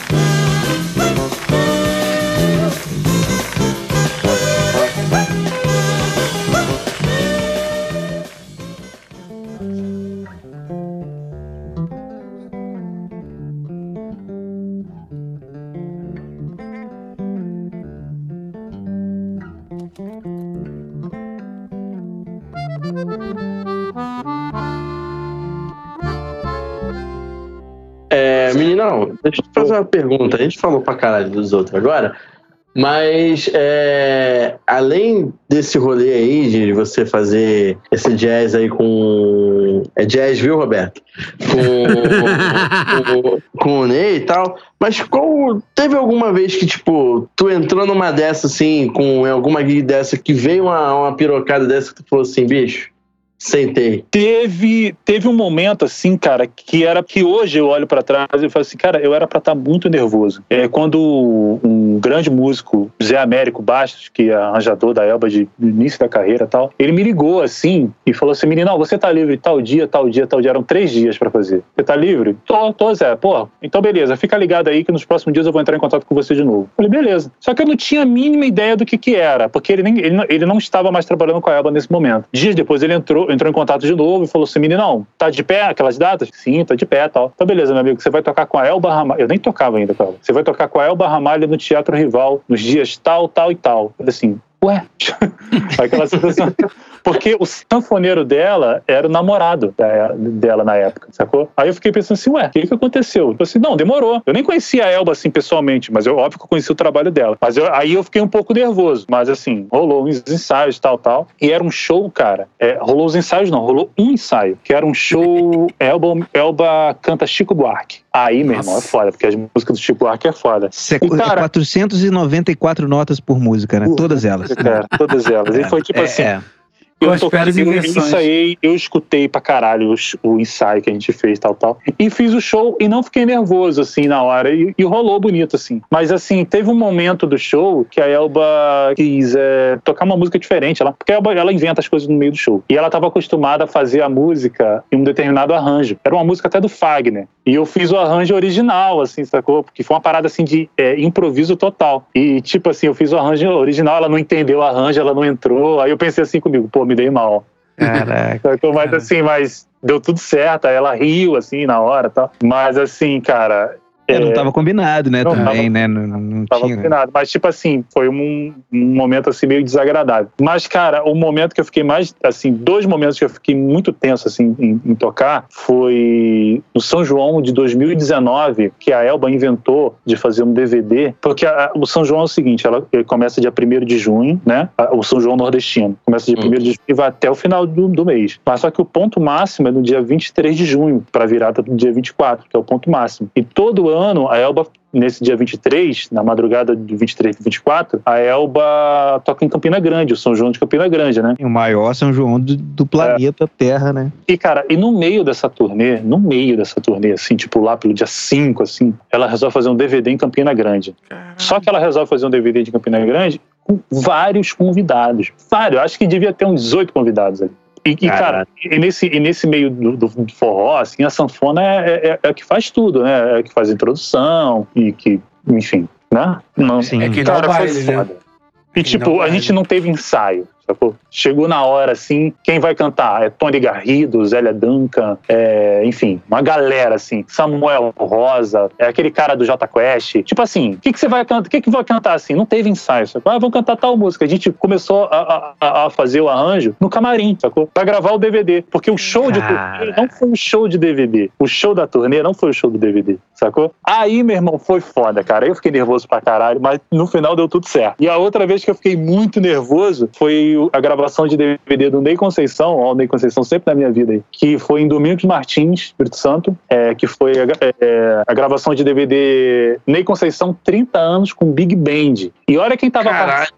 deixa eu te fazer uma pergunta. A gente falou pra caralho dos outros agora, mas é, além desse rolê aí de você fazer esse jazz aí com. É jazz, viu, Roberto? Com, [laughs] com, com o Ney e tal. Mas qual. Teve alguma vez que, tipo, tu entrou numa dessa assim, com alguma gig dessa, que veio uma, uma pirocada dessa que tu falou assim, bicho? Sentei. Teve, teve um momento assim, cara, que era que hoje eu olho para trás e falo assim, cara, eu era para estar tá muito nervoso. É quando um grande músico, Zé Américo Bastos, que é arranjador da Elba de, início da carreira e tal, ele me ligou assim e falou assim: "Menino, você tá livre tal dia, tal dia, tal dia, eram três dias para fazer. Você tá livre?" Tô, tô, Zé. Pô, então beleza, fica ligado aí que nos próximos dias eu vou entrar em contato com você de novo. falei, beleza. Só que eu não tinha a mínima ideia do que que era, porque ele, nem, ele, ele não estava mais trabalhando com a Elba nesse momento. Dias depois ele entrou entrou, em contato de novo e falou assim: meninão, tá de pé aquelas datas? Sim, tá de pé tal. Então, beleza, meu amigo, você vai tocar com a Elba Ramalho. Eu nem tocava ainda com ela. Você vai tocar com a Elba Ramalho no Teatro Rival nos dias tal, tal e tal. Assim, ué? [laughs] Aquela sensação. Porque o sanfoneiro dela era o namorado dela na época, sacou? Aí eu fiquei pensando assim, ué, o que, que aconteceu? Eu assim, não, demorou. Eu nem conhecia a Elba assim pessoalmente, mas eu óbvio que eu conhecia o trabalho dela. Mas eu, aí eu fiquei um pouco nervoso. Mas assim, rolou uns ensaios, tal, tal. E era um show, cara. É, rolou os ensaios, não, rolou um ensaio, que era um show. Elba, Elba canta Chico Buarque. Aí, meu Nossa. irmão, é foda, porque as músicas do Chico Buarque é foda. e, cara, 494 notas por música, né? Todas elas. Cara, todas elas. E foi tipo é, assim. É. Eu, tô, eu ensaiei, eu escutei pra caralho o, o, ensaio que a gente fez, tal, tal. E fiz o show e não fiquei nervoso, assim, na hora. E, e rolou bonito, assim. Mas, assim, teve um momento do show que a Elba quis é, tocar uma música diferente. Ela, porque a Elba, ela inventa as coisas no meio do show. E ela tava acostumada a fazer a música em um determinado arranjo. Era uma música até do Fagner. E eu fiz o arranjo original, assim, sacou? Porque foi uma parada, assim, de é, improviso total. E, tipo assim, eu fiz o arranjo original, ela não entendeu o arranjo, ela não entrou. Aí eu pensei assim comigo, pô, me dei mal. Caraca. [laughs] mas assim, mas deu tudo certo. Aí ela riu, assim, na hora tal. Mas assim, cara, É, não tava combinado, né? Não também, tava- né? Não, não- Tava tinha. combinado. Mas, tipo assim, foi um, um momento assim meio desagradável. Mas, cara, o momento que eu fiquei mais, assim, dois momentos que eu fiquei muito tenso, assim, em, em tocar foi no São João de 2019, que a Elba inventou de fazer um DVD, porque a- o São João é o seguinte, ela ele começa dia 1 de junho, né? O São João nordestino. Começa dia Hum. 1 de junho e vai até o final do, do mês. Mas só que o ponto máximo é no dia 23 de junho, para virada do dia 24, que é o ponto máximo. E todo ano a Elba nesse dia 23, na madrugada de 23 e 24, a Elba toca em Campina Grande, o São João de Campina Grande, né? O maior São João do, do planeta Terra, né? E, cara, e no meio dessa turnê, no meio dessa turnê, assim, tipo lá pelo dia 5, assim, ela resolve fazer um DVD em Campina Grande. Só que ela resolve fazer um DVD de Campina Grande com vários convidados. Vários, acho que devia ter uns oito convidados ali. E, e, cara, e nesse, e nesse meio do, do forró, assim, a sanfona é, é, é a que faz tudo, né? É a que faz a introdução e que, enfim, né? Não, Sim. É quem dá o cara, baile, foi né? foda. E Quem dá tipo, a baile. gente não teve ensaio, sacou? Chegou na hora, assim, quem vai cantar? É Tony Garrido, Zélia Duncan, é, enfim, uma galera, assim, Samuel Rosa, é aquele cara do J Quest. Tipo assim, o que, que você vai cantar? O que, que vai cantar assim? Não teve ensaio, sacou? Ah, vamos cantar tal música. A gente começou a, a- a fazer o arranjo no camarim, sacou? Pra gravar o DVD. Porque o show de turnê não foi o show de DVD. O show da turnê não foi o show do DVD, sacou? Aí, meu irmão, foi foda, cara. Eu fiquei nervoso pra caralho, mas no final deu tudo certo. E a outra vez que eu fiquei muito nervoso foi a gravação de DVD do Ney Conceição, ó, o Ney Conceição sempre na minha vida aí, que foi em Domingos Martins, Espírito Santo, é, que foi a, é, a gravação de DVD Ney Conceição 30 anos com Big Band. E olha quem tava,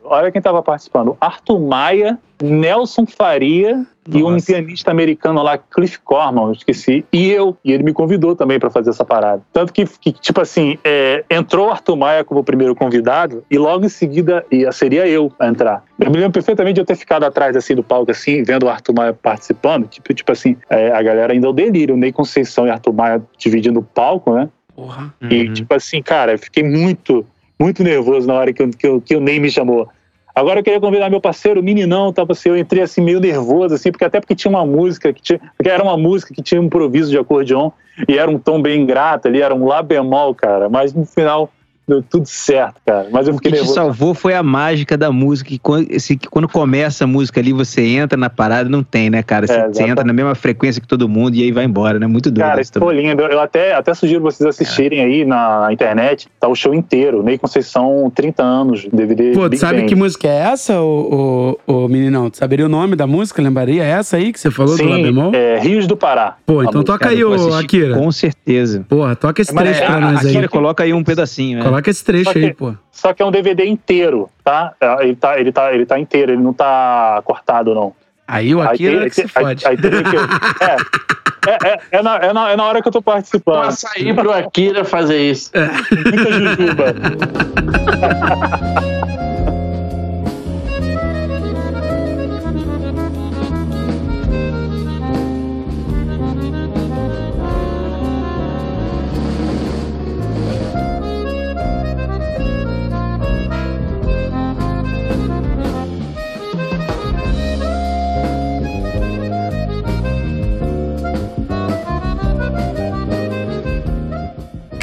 olha quem tava participando. Arthur Maia, Nelson Faria e um pianista americano lá, Cliff Corman, eu esqueci, e eu. E ele me convidou também pra fazer essa parada. Tanto que, que, tipo assim, é, entrou o Arthur Maia como primeiro convidado e logo em seguida ia, seria eu a entrar. Eu me lembro perfeitamente de eu ter ficado atrás assim do palco, assim, vendo o Arthur Maia participando. Tipo, tipo assim, é, a galera ainda é o delírio, Ney Conceição e Arthur Maia dividindo o palco, né? Porra. E, Uhum. tipo assim, cara, eu fiquei muito, muito nervoso na hora que, eu- que, eu- que o Ney me chamou. Agora eu queria convidar meu parceiro, Meninão, tava assim, eu entrei assim meio nervoso, assim, porque até porque tinha uma música que tinha, porque era uma música que tinha um improviso de acordeon e era um tom bem ingrato ali, era um lá bemol, cara, mas no final deu tudo certo, cara. Mas eu O fiquei que te nervoso. salvou foi a mágica da música. Que quando, esse- que quando começa a música ali, você entra na parada, não tem, né, cara? Você, É, você entra na mesma frequência que todo mundo e aí vai embora, né? Muito doido. Cara, isso ficou lindo. Eu até, até sugiro vocês assistirem aí na internet. Tá o show inteiro. Ney Conceição, 30 anos, DVD. Pô, tu Big sabe Band. que música é essa, ô, ô, ô meninão? Tu saberia o nome da música? Lembraria essa aí que você falou do Lá Sim, bemol? é Rios do Pará. Pô, A então música. toca aí, ô Akira. Com certeza. Porra, toca esse trecho é, pra A, nós aí. Akira coloca aí um pedacinho, né? Coloca esse trecho Só que- aí, pô. Só que é um DVD inteiro, tá? É, Ele tá, ele tá, ele tá inteiro, ele não tá cortado, não. Aí o Akira tem- que se aí- fode. aí tem que- é, é, é, é na, é, na, é na hora que eu tô participando. Passa aí pro Akira fazer isso. Muita jujuba. [laughs]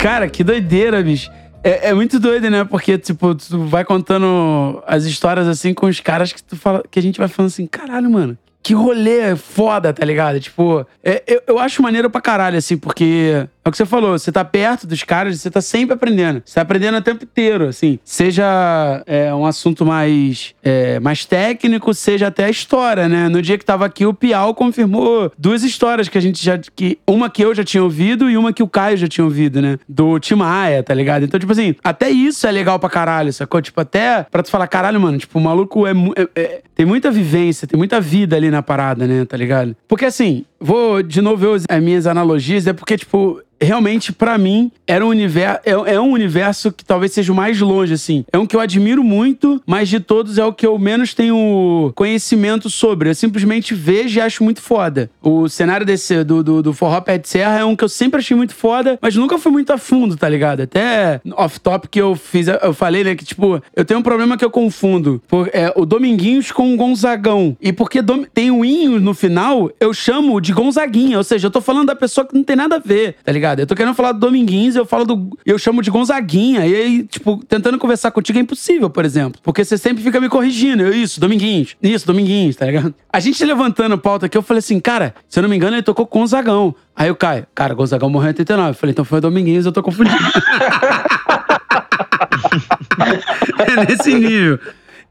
Cara, que doideira, bicho. É, é muito doido, né? Porque, tipo, tu vai contando as histórias assim com os caras que tu fala, que a gente vai falando assim, caralho, mano. Que rolê foda, tá ligado? Tipo, é, eu, eu acho maneiro pra caralho, assim, porque é o que você falou, você tá perto dos caras, você tá sempre aprendendo. Você tá aprendendo o tempo inteiro, assim. Seja é, um assunto mais, é, mais técnico, seja até a história, né? No dia que tava aqui, o Piau confirmou duas histórias que a gente já. Que, uma que eu já tinha ouvido e uma que o Caio já tinha ouvido, né? Do Tim Maia, tá ligado? Então, tipo assim, até isso é legal pra caralho, sacou? Tipo, até pra tu falar, caralho, mano, tipo, o maluco é, é- é- tem muita vivência, tem muita vida ali na parada, né? Tá ligado? Porque assim, vou de novo ver as minhas analogias, é porque, tipo, realmente, pra mim, era um universo. É, é um universo que talvez seja o mais longe, assim. É um que eu admiro muito, mas de todos é o que eu menos tenho conhecimento sobre. Eu simplesmente vejo e acho muito foda. O cenário desse do, do, do Forró Pé de Serra é um que eu sempre achei muito foda, mas nunca fui muito a fundo, tá ligado? Até off-top que eu fiz, eu falei, né, que tipo, eu tenho um problema que eu confundo. Por, é, o Dominguinhos com o Gonzagão. E porque tem o inho no final, eu chamo de de Gonzaguinha. Ou seja, eu tô falando da pessoa que não tem nada a ver, tá ligado? Eu tô querendo falar do Dominguinhos, eu falo do. Eu chamo de Gonzaguinha. E aí, tipo, tentando conversar contigo é impossível, por exemplo. Porque você sempre fica me corrigindo. Eu, isso, Dominguinhos. Isso, Dominguinhos, tá ligado? A gente levantando pauta aqui, eu falei assim, cara, se eu não me engano, ele tocou com Gonzagão. Aí o Caio, cara, Gonzagão morreu em 89. Eu falei, então foi o Dominguinhos, eu tô confundindo. [laughs] é nesse nível.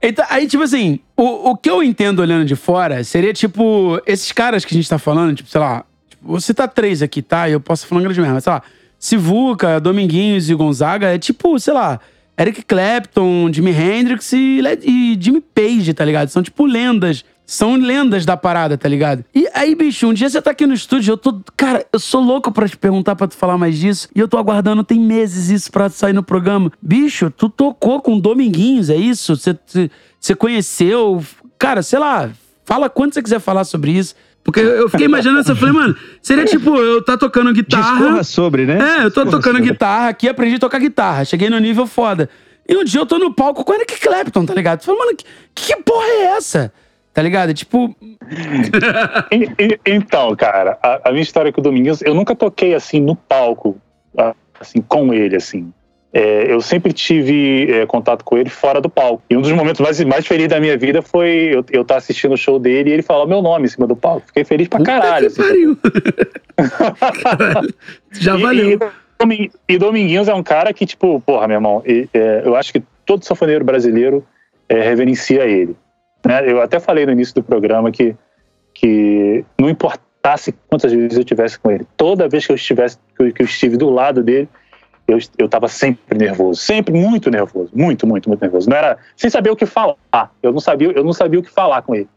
Então, aí, tipo assim, o, o que eu entendo olhando de fora seria, tipo, esses caras que a gente tá falando, tipo, sei lá, tipo, vou citar três aqui, tá? Eu posso falar um grande merda, mas sei lá, Sivuca, Dominguinhos e Gonzaga é tipo, sei lá, Eric Clapton, Jimi Hendrix e, e Jimmy Page, tá ligado? São tipo lendas são lendas da parada, tá ligado? E aí, bicho, um dia você tá aqui no estúdio, eu tô. Cara, eu sou louco pra te perguntar pra tu falar mais disso. E eu tô aguardando, tem meses isso pra sair no programa. Bicho, tu tocou com Dominguinhos, é isso? Você, você conheceu. Cara, sei lá, fala quando você quiser falar sobre isso. Porque eu fiquei imaginando isso, eu falei, mano, seria tipo, eu tá tocando guitarra. Discorra sobre, né? É, eu tô Discorra tocando sobre. guitarra aqui, aprendi a tocar guitarra. Cheguei no nível foda. E um dia eu tô no palco com o Eric Clapton, tá ligado? Tu fala, mano, que, que porra é essa? Tá ligado? É tipo. Então, cara, a, a minha história com o Dominguinhos, eu nunca toquei assim no palco, assim, com ele, assim. É, eu sempre tive é, contato com ele fora do palco. E um dos momentos mais, mais felizes da minha vida foi eu estar eu tá assistindo o show dele e ele falar o meu nome em cima do palco. Fiquei feliz pra caralho. Assim. pariu. Caralho. [laughs] Já E- valeu. E, e Dominguinhos é um cara que, tipo, porra, meu irmão, e- é, eu acho que todo sanfoneiro brasileiro é, reverencia ele. Né? Eu até falei no início do programa que, que não importasse quantas vezes eu estivesse com ele, toda vez que eu estivesse, que eu, estive do lado dele, eu, eu tava sempre nervoso, sempre muito nervoso, muito, muito, muito nervoso. Não era sem saber o que falar. Eu não sabia, eu não sabia o que falar com ele.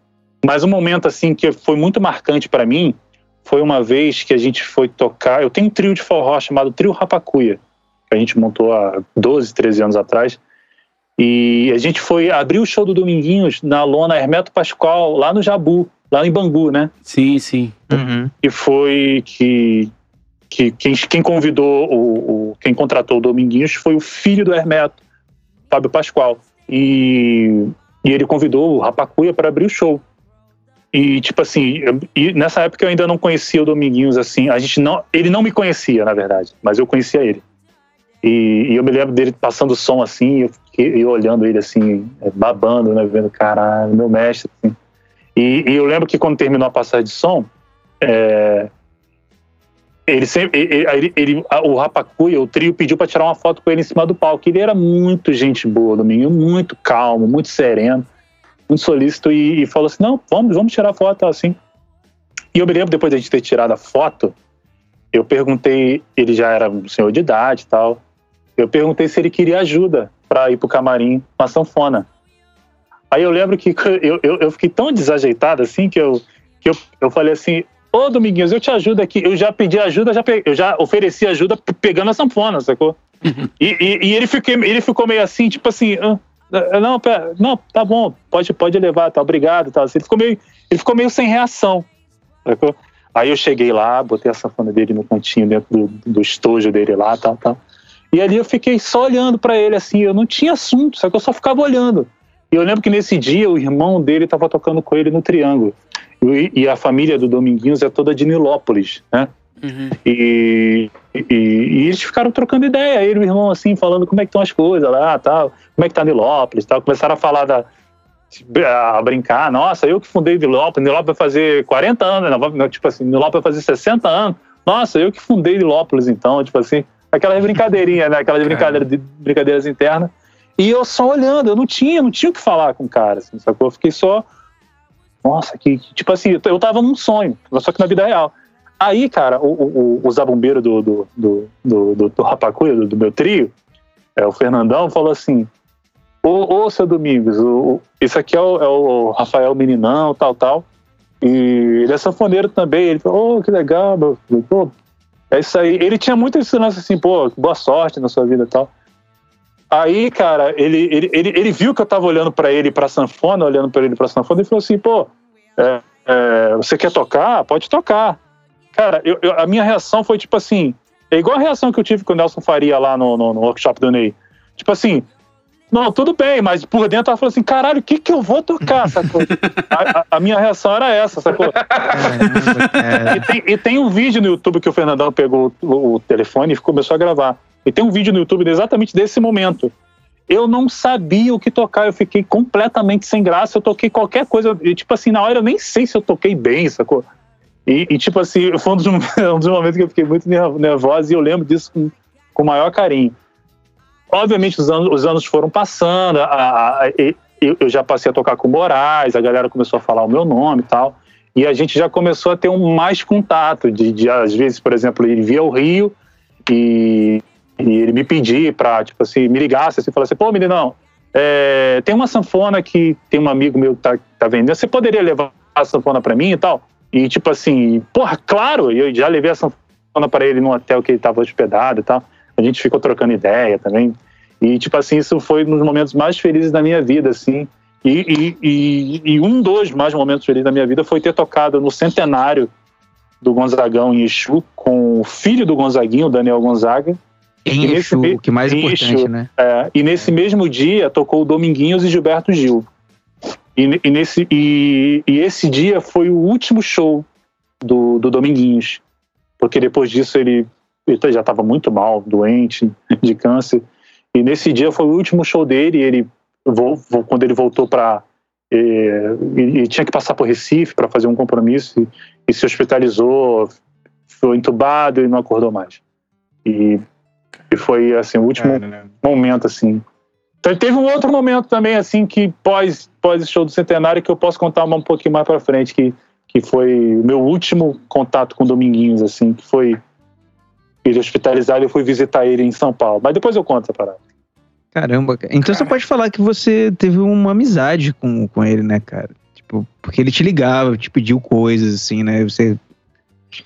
Mas um momento assim que foi muito marcante para mim foi uma vez que a gente foi tocar. Eu tenho um trio de forró chamado Trio Rapacuia, que a gente montou há 12, 13 anos atrás. E a gente foi abrir o show do Dominguinhos na lona Hermeto Pascoal, lá no Jabu, lá em Bangu, né? Sim, sim. Uhum. E foi que, que quem, quem convidou, o, o- quem contratou o Dominguinhos foi o filho do Hermeto, Fábio Pascoal. E, e ele convidou o Rapacuia para abrir o show. E, tipo assim, eu- e nessa época eu ainda não conhecia o Dominguinhos assim. A gente não, ele não me conhecia, na verdade, mas eu conhecia ele. E, e eu me lembro dele passando som assim, eu fiquei eu olhando ele assim, é, babando, né? Vendo, caralho, meu mestre. Assim. E, e eu lembro que quando terminou a passagem de som, é, ele sempre, ele, ele- o Rapacuia, o trio pediu para tirar uma foto com ele em cima do palco. Ele era muito gente boa, Domingo, muito calmo, muito sereno, muito solícito e, e falou assim: não, vamos, vamos tirar foto assim. E eu me lembro depois da gente ter tirado a foto, eu perguntei, ele já era um senhor de idade e tal. Eu perguntei se ele queria ajuda para ir pro camarim com a sanfona. Aí eu lembro que [laughs] eu, eu, eu fiquei tão desajeitado assim que eu, que eu, eu falei assim: Ô Dominguinhos, eu te ajudo aqui. Eu já pedi ajuda, já pe- eu já ofereci ajuda pegando a sanfona, sacou? e, e, e ele, fiquei, ele ficou meio assim, tipo assim: "Ah, ah, não, pera, não, tá bom, pode, pode levar, tá, obrigado. Tá. Assim, Ele, ficou meio, ele ficou meio sem reação, sacou? Aí eu cheguei lá, botei a sanfona dele no cantinho dentro do, do estojo dele lá, tal, tal. E ali eu fiquei só olhando pra ele assim, eu não tinha assunto, só que eu só ficava olhando. E eu lembro que nesse dia o irmão dele estava tocando com ele no Triângulo. E, e a família do Dominguinhos é toda de Nilópolis, né? E, e, e eles ficaram trocando ideia, ele e o irmão assim, falando como é que estão as coisas lá, tal, como é que tá Nilópolis, tal. Começaram a falar da a brincar, nossa, eu que fundei Nilópolis, Nilópolis vai fazer 40 anos, não, vai- tipo assim, Nilópolis vai fazer 60 anos. Nossa, eu que fundei Nilópolis então, tipo assim, aquelas brincadeirinhas, né, aquelas brincadeiras, brincadeiras internas. E eu só olhando, eu não tinha, não tinha o que falar com o cara, assim, sacou? Eu fiquei só nossa, que, tipo assim, eu tava num sonho, só que na vida real. Aí, cara, o, o, o- zabumbeiro do, do, do, do, do, do Rapacuia, do, do meu trio, é, o Fernandão, falou assim: Ô, ô seu Domingos, o, o- esse aqui é o, é o Rafael Meninão, tal, tal. E ele é sanfoneiro também. Ele falou: Ô, que legal, meu é isso aí. Ele tinha muito esse assim, pô, boa sorte na sua vida e tal. Aí, cara, ele, ele, ele, ele viu que eu tava olhando pra ele pra sanfona, olhando pra ele pra sanfona, e falou assim, pô, é, é, você quer tocar? Pode tocar. Cara, eu, eu- a minha reação foi tipo assim, é igual a reação que eu tive com o Nelson Faria lá no, no, no workshop do Ney. Tipo assim, Não, tudo bem, mas por dentro ela falou assim: caralho, o que que eu vou tocar, [laughs] sacou? a, a, a, minha reação era essa, sacou? Caramba, e, tem, e tem um vídeo no YouTube que o Fernandão pegou o, o telefone e começou a gravar. E tem um vídeo no YouTube exatamente desse momento. Eu não sabia o que tocar, eu fiquei completamente sem graça. Eu toquei qualquer coisa, e tipo assim, na hora eu nem sei se eu toquei bem, sacou? E, e tipo assim, [laughs] foi um dos, um dos, momentos que eu fiquei muito nervosa e eu lembro disso com, com o maior carinho. Obviamente, os anos, os anos foram passando, a, a, a, eu já passei a tocar com o Moraes, a galera começou a falar o meu nome e tal, e a gente já começou a ter um mais contato, de, de às vezes, por exemplo, ele via o Rio e, e ele me pedir para, tipo assim, me ligasse assim, falasse, pô, meninão, é, tem uma sanfona que tem um amigo meu que tá, tá vendendo, você poderia levar a sanfona para mim e tal? E tipo assim, porra, claro, eu já levei a sanfona para ele no hotel que ele estava hospedado e tal. A gente ficou trocando ideia também. E, tipo assim, isso foi um dos momentos mais felizes da minha vida, assim. E, e, e, e, um dos mais momentos felizes da minha vida foi ter tocado no centenário do Gonzagão em Exu com o filho do Gonzaguinho, o Daniel Gonzaga. Em Exu, o que mais importante, Exu, né? É, e nesse mesmo dia tocou o Dominguinhos e Gilberto Gil. E, e nesse, e, e, esse dia foi o último show do, do Dominguinhos. Porque depois disso ele ele já estava muito mal, doente, [laughs] de câncer. E nesse dia foi o último show dele. ele, quando ele voltou para. É, e, tinha que passar por Recife para fazer um compromisso e, e, se hospitalizou, foi entubado e não acordou mais. E, e foi assim o último momento assim. Então teve um outro momento também assim que pós pós show do centenário que eu posso contar um pouquinho mais para frente que que foi o meu último contato com Dominguinhos assim que foi ele hospitalizado, eu fui visitar ele em São Paulo. Mas depois eu conto essa parada. Caramba, então cara. você pode falar que você teve uma amizade com, com ele, né, cara? Tipo, porque ele te ligava, te pediu coisas, assim, né? Você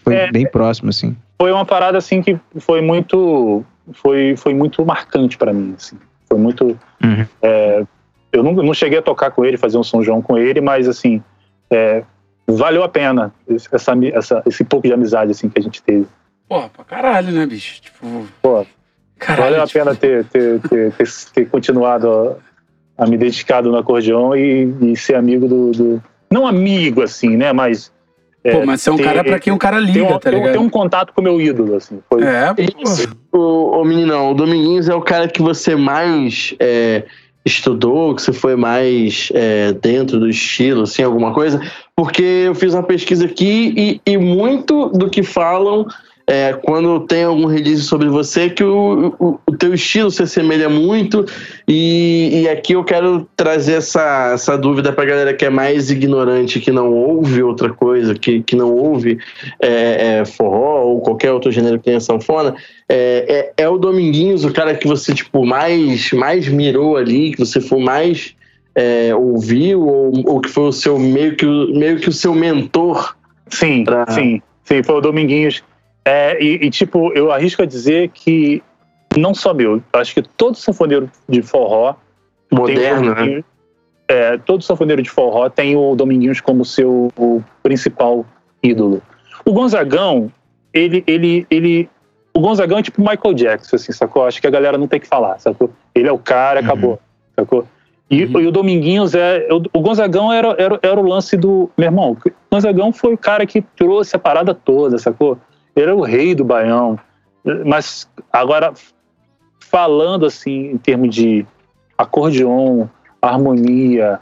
foi é, bem próximo, assim. Foi uma parada, assim, que foi muito. Foi, foi muito marcante para mim, assim. Foi muito. Uhum. É, eu não, não cheguei a tocar com ele, fazer um São João com ele, mas, assim. É, valeu a pena essa, essa, esse pouco de amizade, assim, que a gente teve. Pô, pra caralho, né, bicho? Tipo. Pô, caralho, valeu tipo... a pena ter, ter, ter, ter, ter continuado a, a, me dedicado no acordeão e, e ser amigo do, do, Não amigo, assim, né? Mas. É, pô, mas você é um cara pra quem um cara liga, um, tá ligado? Tem um contato com o meu ídolo, assim. Foi... É, pô. O, o meninão, o Dominguinhos é o cara que você mais. É, estudou, que você foi mais é, dentro do estilo, assim, alguma coisa? Porque eu fiz uma pesquisa aqui e, e muito do que falam é, quando tem algum release sobre você que o, o, o teu estilo se assemelha muito. E, e, aqui eu quero trazer essa, essa dúvida pra galera que é mais ignorante, que não ouve outra coisa, que, que não ouve é, é, forró ou qualquer outro gênero que tenha sanfona, é, é, é, o Dominguinhos o cara que você tipo mais, mais mirou ali, que você for mais é, ouviu ou, ou que foi o seu meio que, meio que o seu mentor? Sim, pra... sim, sim, foi o Dominguinhos é, e, e, tipo, eu arrisco a dizer que não só meu, acho que todo sanfoneiro de forró. Moderno, né? É, todo sanfoneiro de forró tem o Dominguinhos como seu principal ídolo. O Gonzagão, ele, ele, ele. O Gonzagão é tipo Michael Jackson, assim, sacou? Acho que a galera não tem que falar, sacou? Ele é o cara, uhum. acabou, sacou? E, uhum. e, o Dominguinhos é. O, Gonzagão era, era, era o lance do. Meu irmão, o Gonzagão foi o cara que trouxe a parada toda, sacou? Era o rei do Baião. Mas agora, falando assim, em termos de acordeon, harmonia,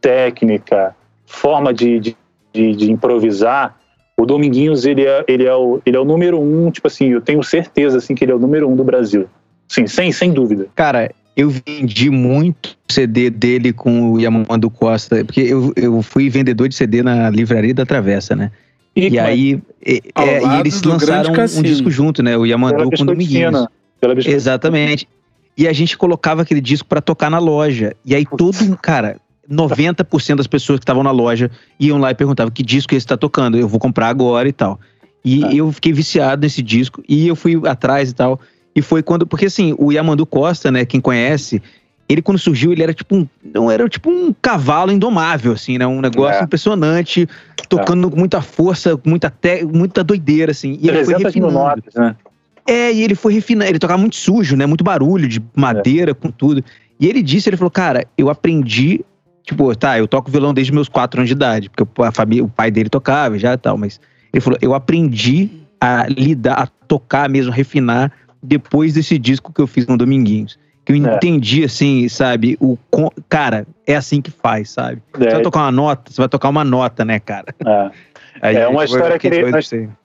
técnica, forma de, de, de, de improvisar, o Dominguinhos ele é, ele, é o, ele é o número um, tipo assim, eu tenho certeza assim, que ele é o número um do Brasil. Sim, sem, sem dúvida. Cara, eu vendi muito CD dele com o Yamando Costa, porque eu, eu fui vendedor de CD na livraria da Travessa, né? E, e aí, é, é, e eles lançaram um disco junto, né? O Yamandu com o Dominguinhos. Exatamente. E a gente colocava aquele disco para tocar na loja. E aí todo, cara, 90% das pessoas que estavam na loja iam lá e perguntavam que disco esse tá tocando. Eu vou comprar agora e tal. E ah. eu fiquei viciado nesse disco e eu fui atrás e tal. E foi quando, porque assim, o Yamandu Costa, né, quem conhece, ele quando surgiu, ele era tipo um, não era tipo um cavalo indomável assim, né? Um negócio é. impressionante, tocando é. com muita força, muita te, muita doideira assim. E ele foi refinando. Notas, né? É, e ele foi refinando, ele tocava muito sujo, né? Muito barulho de madeira é. com tudo. E ele disse, ele falou, cara, eu aprendi, tipo, tá, eu toco violão desde meus quatro anos de idade, porque a família, o pai dele tocava já e tal, mas ele falou, eu aprendi a lidar, a tocar mesmo, a refinar depois desse disco que eu fiz no Dominguinhos. Que eu é. entendi, assim, sabe? O, cara, é assim que faz, sabe? É. Você vai tocar uma nota, você vai tocar uma nota, né, cara? É, [laughs] Aí, é uma história que ele,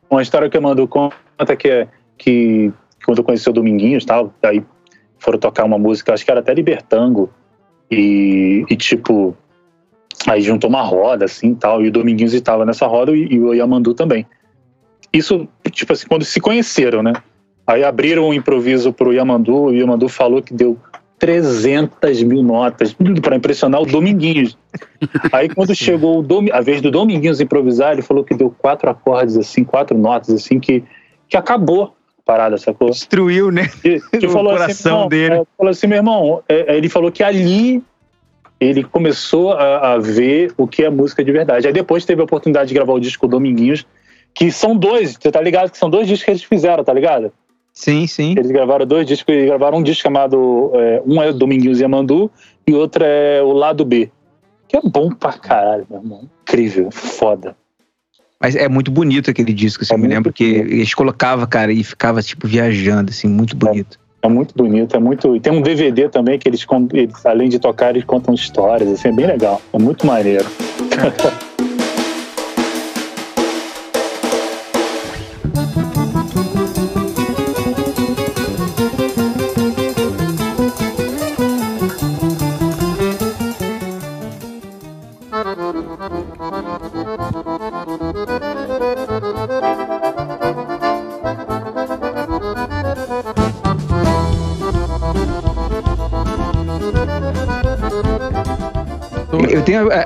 uma história que eu mando conta que é que quando eu conheci o Dominguinhos tal, aí foram tocar uma música, acho que era até Libertango, e, e tipo, aí juntou uma roda assim tal, e o Dominguinhos estava nessa roda e, e o Yamandu também. Isso, tipo assim, quando se conheceram, né? Aí abriram um improviso pro Yamandu, o Yamandu falou que deu 300 mil notas [laughs] para impressionar o Dominguinhos. Aí quando chegou a vez do Dominguinhos improvisar, ele falou que deu quatro acordes assim, quatro notas assim, que, que acabou a parada, sacou? Destruiu, né? E, que [laughs] o falou assim, coração assim, dele. É, falou assim, meu irmão, é, é, ele falou que ali ele começou a, a, ver o que é música de verdade. Aí depois teve a oportunidade de gravar o disco Dominguinhos, que são dois, você tá ligado? Que são dois discos que eles fizeram, tá ligado? Sim, sim. Eles gravaram dois discos, eles gravaram um disco chamado. É, um é Dominguinhos e Amandu e outro é o Lado B. Que é bom pra caralho, meu irmão. Incrível, foda. Mas é muito bonito aquele disco, assim, é eu me lembro que eles colocavam, cara, e ficava, tipo, viajando, assim, muito bonito. É, é muito bonito, é muito. E tem um DVD também que eles, eles, além de tocar, eles contam histórias, assim, é bem legal. É muito maneiro. [laughs]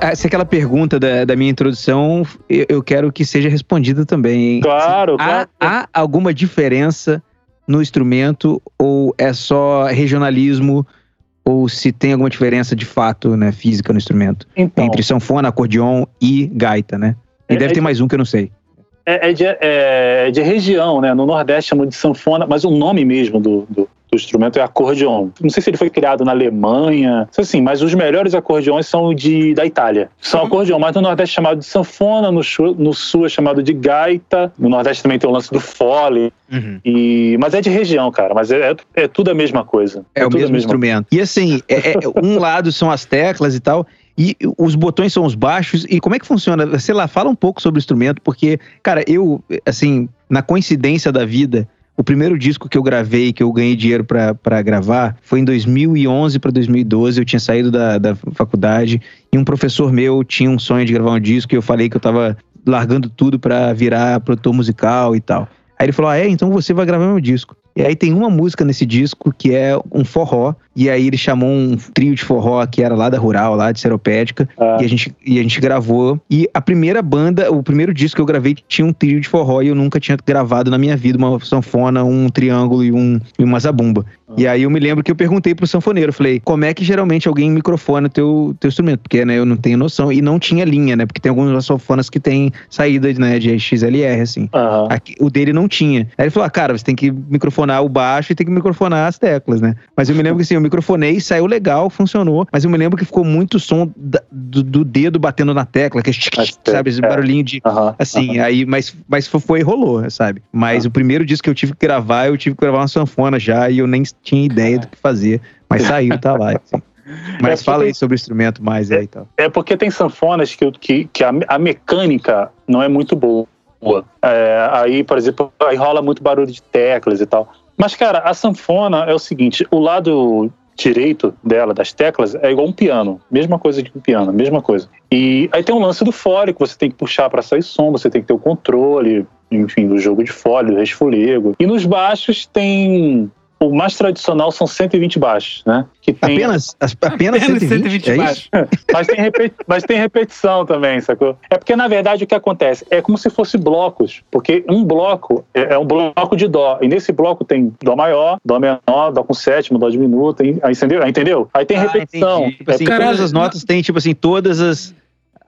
essa aquela pergunta da, da minha introdução, eu, eu, quero que seja respondida também. Claro, há, claro. Há alguma diferença no instrumento ou é só regionalismo ou se tem alguma diferença de fato, né, física no instrumento então, entre sanfona, acordeon e gaita, né? E é, deve é ter de, mais um que eu não sei. É, é de, é, de região, né? No Nordeste chamam de sanfona, mas o nome mesmo do do instrumento é acordeon. Não sei se ele foi criado na Alemanha, assim, mas os melhores acordeões são de, da Itália. São uhum. acordeon, mas no Nordeste é chamado de sanfona, no, no Sul é chamado de gaita, no Nordeste também tem o lance do fole. Uhum. E, mas é de região, cara, mas é, é, é tudo a mesma coisa. É, é o mesmo instrumento. E assim, é, é, um [laughs] lado são as teclas e tal, e os botões são os baixos. E como é que funciona? Sei lá, fala um pouco sobre o instrumento, porque, cara, eu, assim, na coincidência da vida, o primeiro disco que eu gravei, que eu ganhei dinheiro para gravar, foi em 2011 para 2012. Eu tinha saído da, da faculdade e um professor meu tinha um sonho de gravar um disco e eu falei que eu tava largando tudo para virar produtor musical e tal. Aí ele falou: Ah, é? Então você vai gravar meu disco. E aí tem uma música nesse disco que é um forró. E aí ele chamou um trio de forró que era lá da Rural, lá de Seropédica. Ah. E, a gente, e a gente gravou. E a primeira banda, o primeiro disco que eu gravei tinha um trio de forró e eu nunca tinha gravado na minha vida uma sanfona, um triângulo e, um, e uma zabumba. Ah. E aí eu me lembro que eu perguntei pro sanfoneiro, falei, como é que geralmente alguém microfona teu, teu instrumento? Porque né, eu não tenho noção. E não tinha linha, né? Porque tem algumas sanfonas que tem saída né, de XLR, assim. Aqui, o dele não tinha. Aí ele falou, ah, cara, você tem que microfonar microfonar o baixo e tem que microfonar as teclas, né? Mas eu me lembro que assim, eu microfonei, saiu legal, funcionou, mas eu me lembro que ficou muito som da, do, do, dedo batendo na tecla, que sabe, esse é. barulhinho de assim, aí, mas, mas foi rolou, sabe? Mas o primeiro disco que eu tive que gravar, eu tive que gravar uma sanfona já e eu nem tinha ideia do que fazer, mas saiu, tá lá. Assim. [laughs] Mas é fala aí sobre o instrumento mais aí, então. É porque tem sanfonas que, que, que a, a mecânica não é muito boa boa. É, aí, por exemplo, aí rola muito barulho de teclas e tal. Mas, cara, a sanfona é o seguinte: o lado direito dela, das teclas, é igual um piano. Mesma coisa de um piano, mesma coisa. E aí tem um lance do fole que você tem que puxar para sair som, você tem que ter o controle, enfim, do jogo de fole, do resfolego. E nos baixos tem o mais tradicional são 120 baixos, né? Que tem... apenas, apenas, apenas 120, 120 é baixos. mas, tem repeti... mas tem repetição também, sacou? É porque, na verdade, o que acontece? É como se fosse blocos, porque um bloco é, é um bloco de Dó, e nesse bloco tem Dó maior, Dó menor, Dó com sétimo, Dó diminuto, aí, entendeu? Aí, entendeu? Aí tem ah, repetição. Tipo assim, é, todas as notas têm, tipo assim, todas as,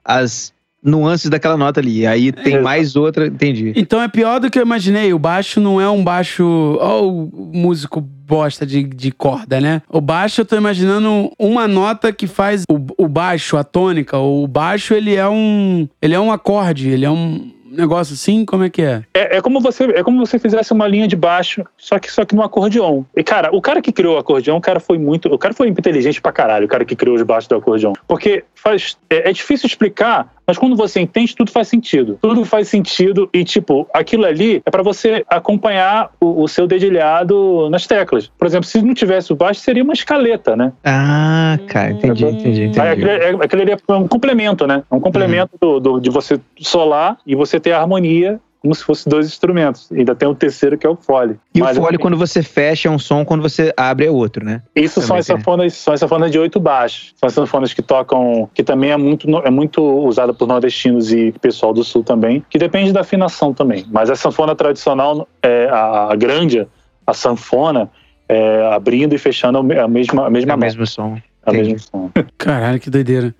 as nuances daquela nota ali. Aí tem é, mais outra, entendi. Então é pior do que eu imaginei. O baixo não é um baixo. Ó, o músico bosta de, de corda, né? O baixo eu tô imaginando uma nota que faz o, o baixo, a tônica. O baixo ele é um. Ele é um acorde, ele é um negócio assim? Como é que é? é? É, como você é como você fizesse uma linha de baixo, só que só que no acordeon. E cara, o cara que criou o acordeon, o cara foi muito, o cara foi inteligente pra caralho, o cara que criou os baixos do acordeon. Porque faz é, é difícil explicar mas quando você entende, tudo faz sentido. Tudo faz sentido e, tipo, aquilo ali é para você acompanhar o, o, seu dedilhado nas teclas. Por exemplo, se não tivesse o baixo, seria uma escaleta, né? Ah, cara, entendi, entendi, entendi. Aquilo, é, aquilo ali é um complemento, né? É um complemento uhum. do, do, de você solar e você ter a harmonia como se fossem dois instrumentos. Ainda tem o um terceiro que é o fole. E Mas, o fole, assim, quando você fecha, é um som, quando você abre, é outro, né? Isso são as, sanfonas, são as sanfonas de oito baixos. São as sanfonas que tocam, que também é muito, é muito usada por nordestinos e pessoal do sul também, que depende da afinação também. Mas a sanfona tradicional, é, a, a grande, a sanfona, é, abrindo e fechando a mesma, a mesma é o mesmo som. É o mesmo som. Caralho, que doideira.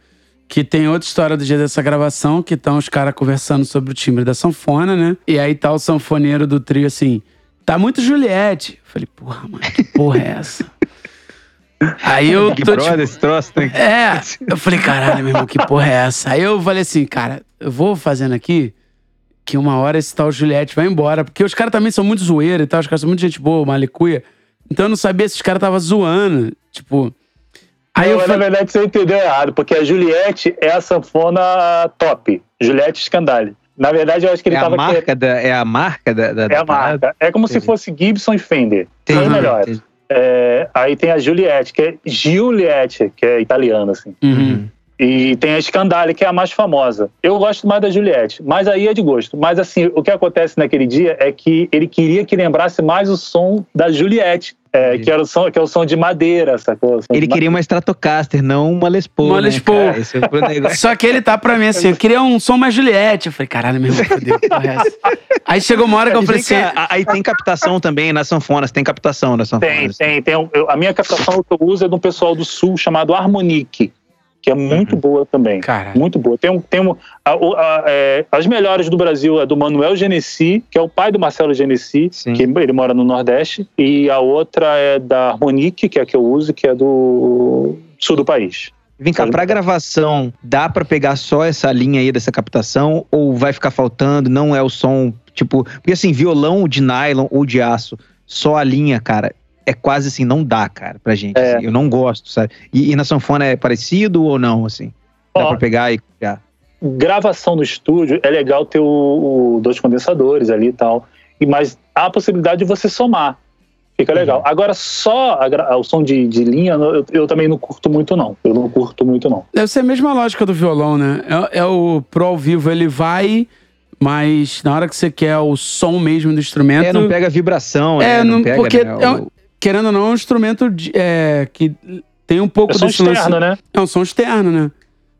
Que tem outra história do dia dessa gravação, que estão os caras conversando sobre o timbre da sanfona, né? E aí tá o sanfoneiro do trio assim, tá muito Juliette. Eu falei, porra, mano, que porra é essa? [laughs] Aí eu tô, Brother, tipo, esse troço tem... É, eu falei, caralho, meu irmão, que porra é essa? Aí eu falei assim, cara, eu vou fazendo aqui que uma hora esse tal Juliette vai embora. Porque os caras também são muito zoeiros e tal, os caras são muito gente boa, malicuia. Então eu não sabia se os caras estavam zoando. Tipo, Aí eu falei... na verdade você entendeu errado, porque a Juliette é a sanfona top. Juliette Scandale. Na verdade, eu acho que ele é tava. A marca da, é a marca da. da é a marca. É como entendi. se fosse Gibson e Fender. São uhum, melhor. É, aí tem a Juliette, que é Giuliette, que é italiana, assim. Uhum. E tem a Scandale, que é a mais famosa. Eu gosto mais da Juliette, mas aí é de gosto. Mas assim, o que acontece naquele dia é que ele queria que lembrasse mais o som da Juliette. É, que, era o som, que é o som de madeira, sacou? Ele queria madeira. uma Stratocaster, não uma Les Paul. Uma né, Les Paul. É Só que ele tá pra mim assim, eu queria um som mais Juliette. Eu falei, caralho, meu fodeu, porra é? Aí chegou uma hora que eu falei assim... Aí tem captação também nas sanfonas, tem captação nas sanfonas. Tem, tem. tem eu, a minha captação que eu uso é de um pessoal do Sul chamado Harmonique que é muito uhum. boa também. Caralho. Muito boa. Tem, um, tem um, a, a, é, as melhores do Brasil é do Manuel Genesi, que é o pai do Marcelo Genesi, Sim. que ele mora no Nordeste, e a outra é da Harmonique, que é a que eu uso, que é do sul do país. Vem cá, pra gravação, dá para pegar só essa linha aí dessa captação ou vai ficar faltando? Não é o som, tipo. Porque assim, violão de nylon ou de aço, só a linha, cara, é quase assim, não dá, cara, pra gente. É. Assim, eu não gosto, sabe? E, e, na sanfona é parecido ou não, assim? Dá Ó, pra pegar e criar? Gravação no estúdio, é legal ter o, o dois condensadores ali e tal. E, mas há a possibilidade de você somar. Fica uhum. legal. Uhum. Agora, só a, o som de, de linha, eu, eu, também não curto muito, não. Eu não curto muito, não. Deve ser a mesma lógica do violão, né? É, é o pro ao vivo, ele vai mas na hora que você quer o som mesmo do instrumento. É, não pega vibração, é, né? Não, pega, porque né? é, querendo ou não, é um instrumento de, é, que tem um pouco é som externo, né? É um som externo, né?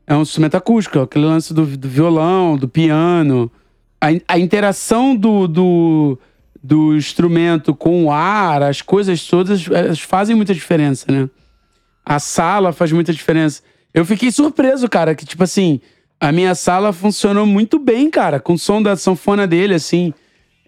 É um instrumento acústico, aquele lance do, do violão, do piano. A, a interação do, do, do, instrumento com o ar, as coisas todas, elas fazem muita diferença, né? A sala faz muita diferença. Eu fiquei surpreso, cara, que tipo assim, a minha sala funcionou muito bem, cara, com o som da sanfona dele, assim.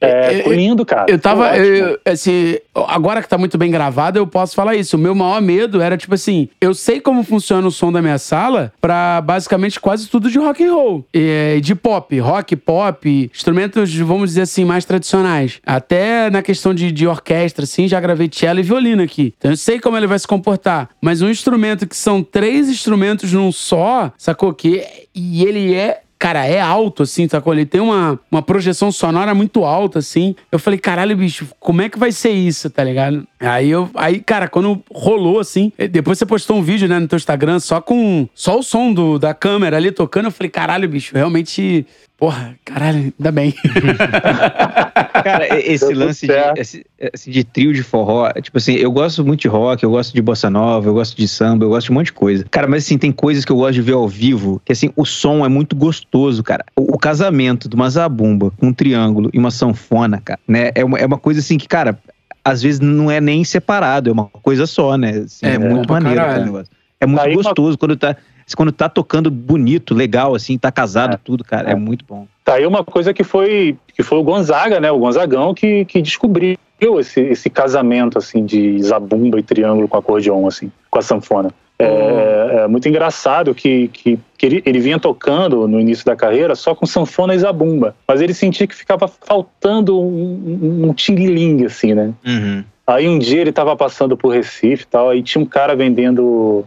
É, foi lindo, cara. Eu tava. Eu, assim, agora que tá muito bem gravado, eu posso falar isso. O meu maior medo era, tipo assim, eu sei como funciona o som da minha sala pra basicamente quase tudo de rock and roll. E, de pop, rock, pop, instrumentos, vamos dizer assim, mais tradicionais. Até na questão de, de orquestra, assim, já gravei cello e violino aqui. Então eu sei como ele vai se comportar. Mas um instrumento que são três instrumentos num só, sacou? Que, e ele é cara, é alto, assim, sacou? Ele tem uma, uma projeção sonora muito alta, assim. Eu falei, caralho, bicho, como é que vai ser isso, tá ligado? Aí eu, aí, cara, quando rolou, assim, depois você postou um vídeo, né, no teu Instagram, só com, só o som do, da câmera ali tocando, eu falei, caralho, bicho, realmente Porra, caralho, ainda bem. [laughs] Cara, esse lance de, esse, esse de, trio de forró, tipo assim, eu gosto muito de rock, eu gosto de bossa nova, eu gosto de samba, eu gosto de um monte de coisa. Cara, mas assim, tem coisas que eu gosto de ver ao vivo, que assim, o som é muito gostoso, cara. O, o casamento de uma zabumba com um triângulo e uma sanfona, cara, né? É uma, é uma coisa assim que, cara, às vezes não é nem separado, é uma coisa só, né? Assim, é, é, muito maneiro, cara, negócio. É muito Aí gostoso uma... quando tá quando tá tocando bonito, legal, assim, tá casado, é. tudo, cara, é. é. muito bom. Tá aí uma coisa que foi, que foi o Gonzaga, né? O Gonzagão que, que descobriu esse, esse casamento, assim, de zabumba e triângulo com acordeon, assim, com a sanfona. É, uhum. é, muito engraçado que, que, que ele, ele, vinha tocando no início da carreira só com sanfona e zabumba, mas ele sentia que ficava faltando um, um, um ting assim, né? Uhum. Aí um dia ele estava passando por Recife e tal, aí tinha um cara vendendo.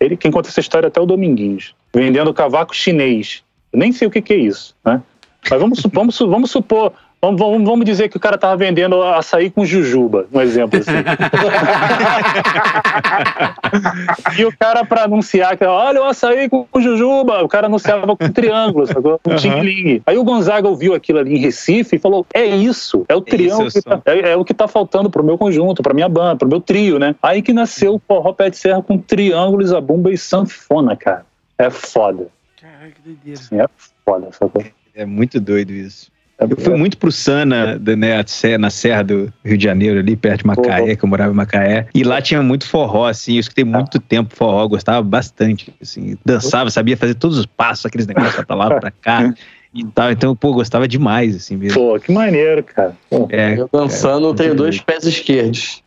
Ele, quem conta essa história é até o Dominguinhos, vendendo cavaco chinês. Eu nem sei o que, que é isso, né? Mas vamos, vamos, vamos supor Vamos, vamos, vamos dizer que o cara estava vendendo açaí com jujuba, um exemplo assim. [laughs] e o cara, para anunciar que, olha o açaí com jujuba, o cara anunciava com triângulo, sacou? Com uhum. Aí o Gonzaga ouviu aquilo ali em Recife e falou: é isso, é o triângulo, é, que tá, é, é o que está faltando pro meu conjunto, pra minha banda, pro meu trio, né? Aí que nasceu o forró pé de serra com triângulo, zabumba e sanfona, cara. É foda. Caraca, que doideira. Assim, é foda, sacou? É muito doido isso. Eu fui muito pro Sana, né, na Serra do Rio de Janeiro, ali perto de Macaé, que eu morava em Macaé. E lá tinha muito forró, assim. Eu escutei muito tempo forró, gostava bastante. Assim, dançava, sabia fazer todos os passos, aqueles negócios pra lá, pra cá. E [laughs] tal, então, pô, gostava demais, assim mesmo. Pô, que maneiro, cara. É, eu dançando, é, tenho dois pés esquerdos.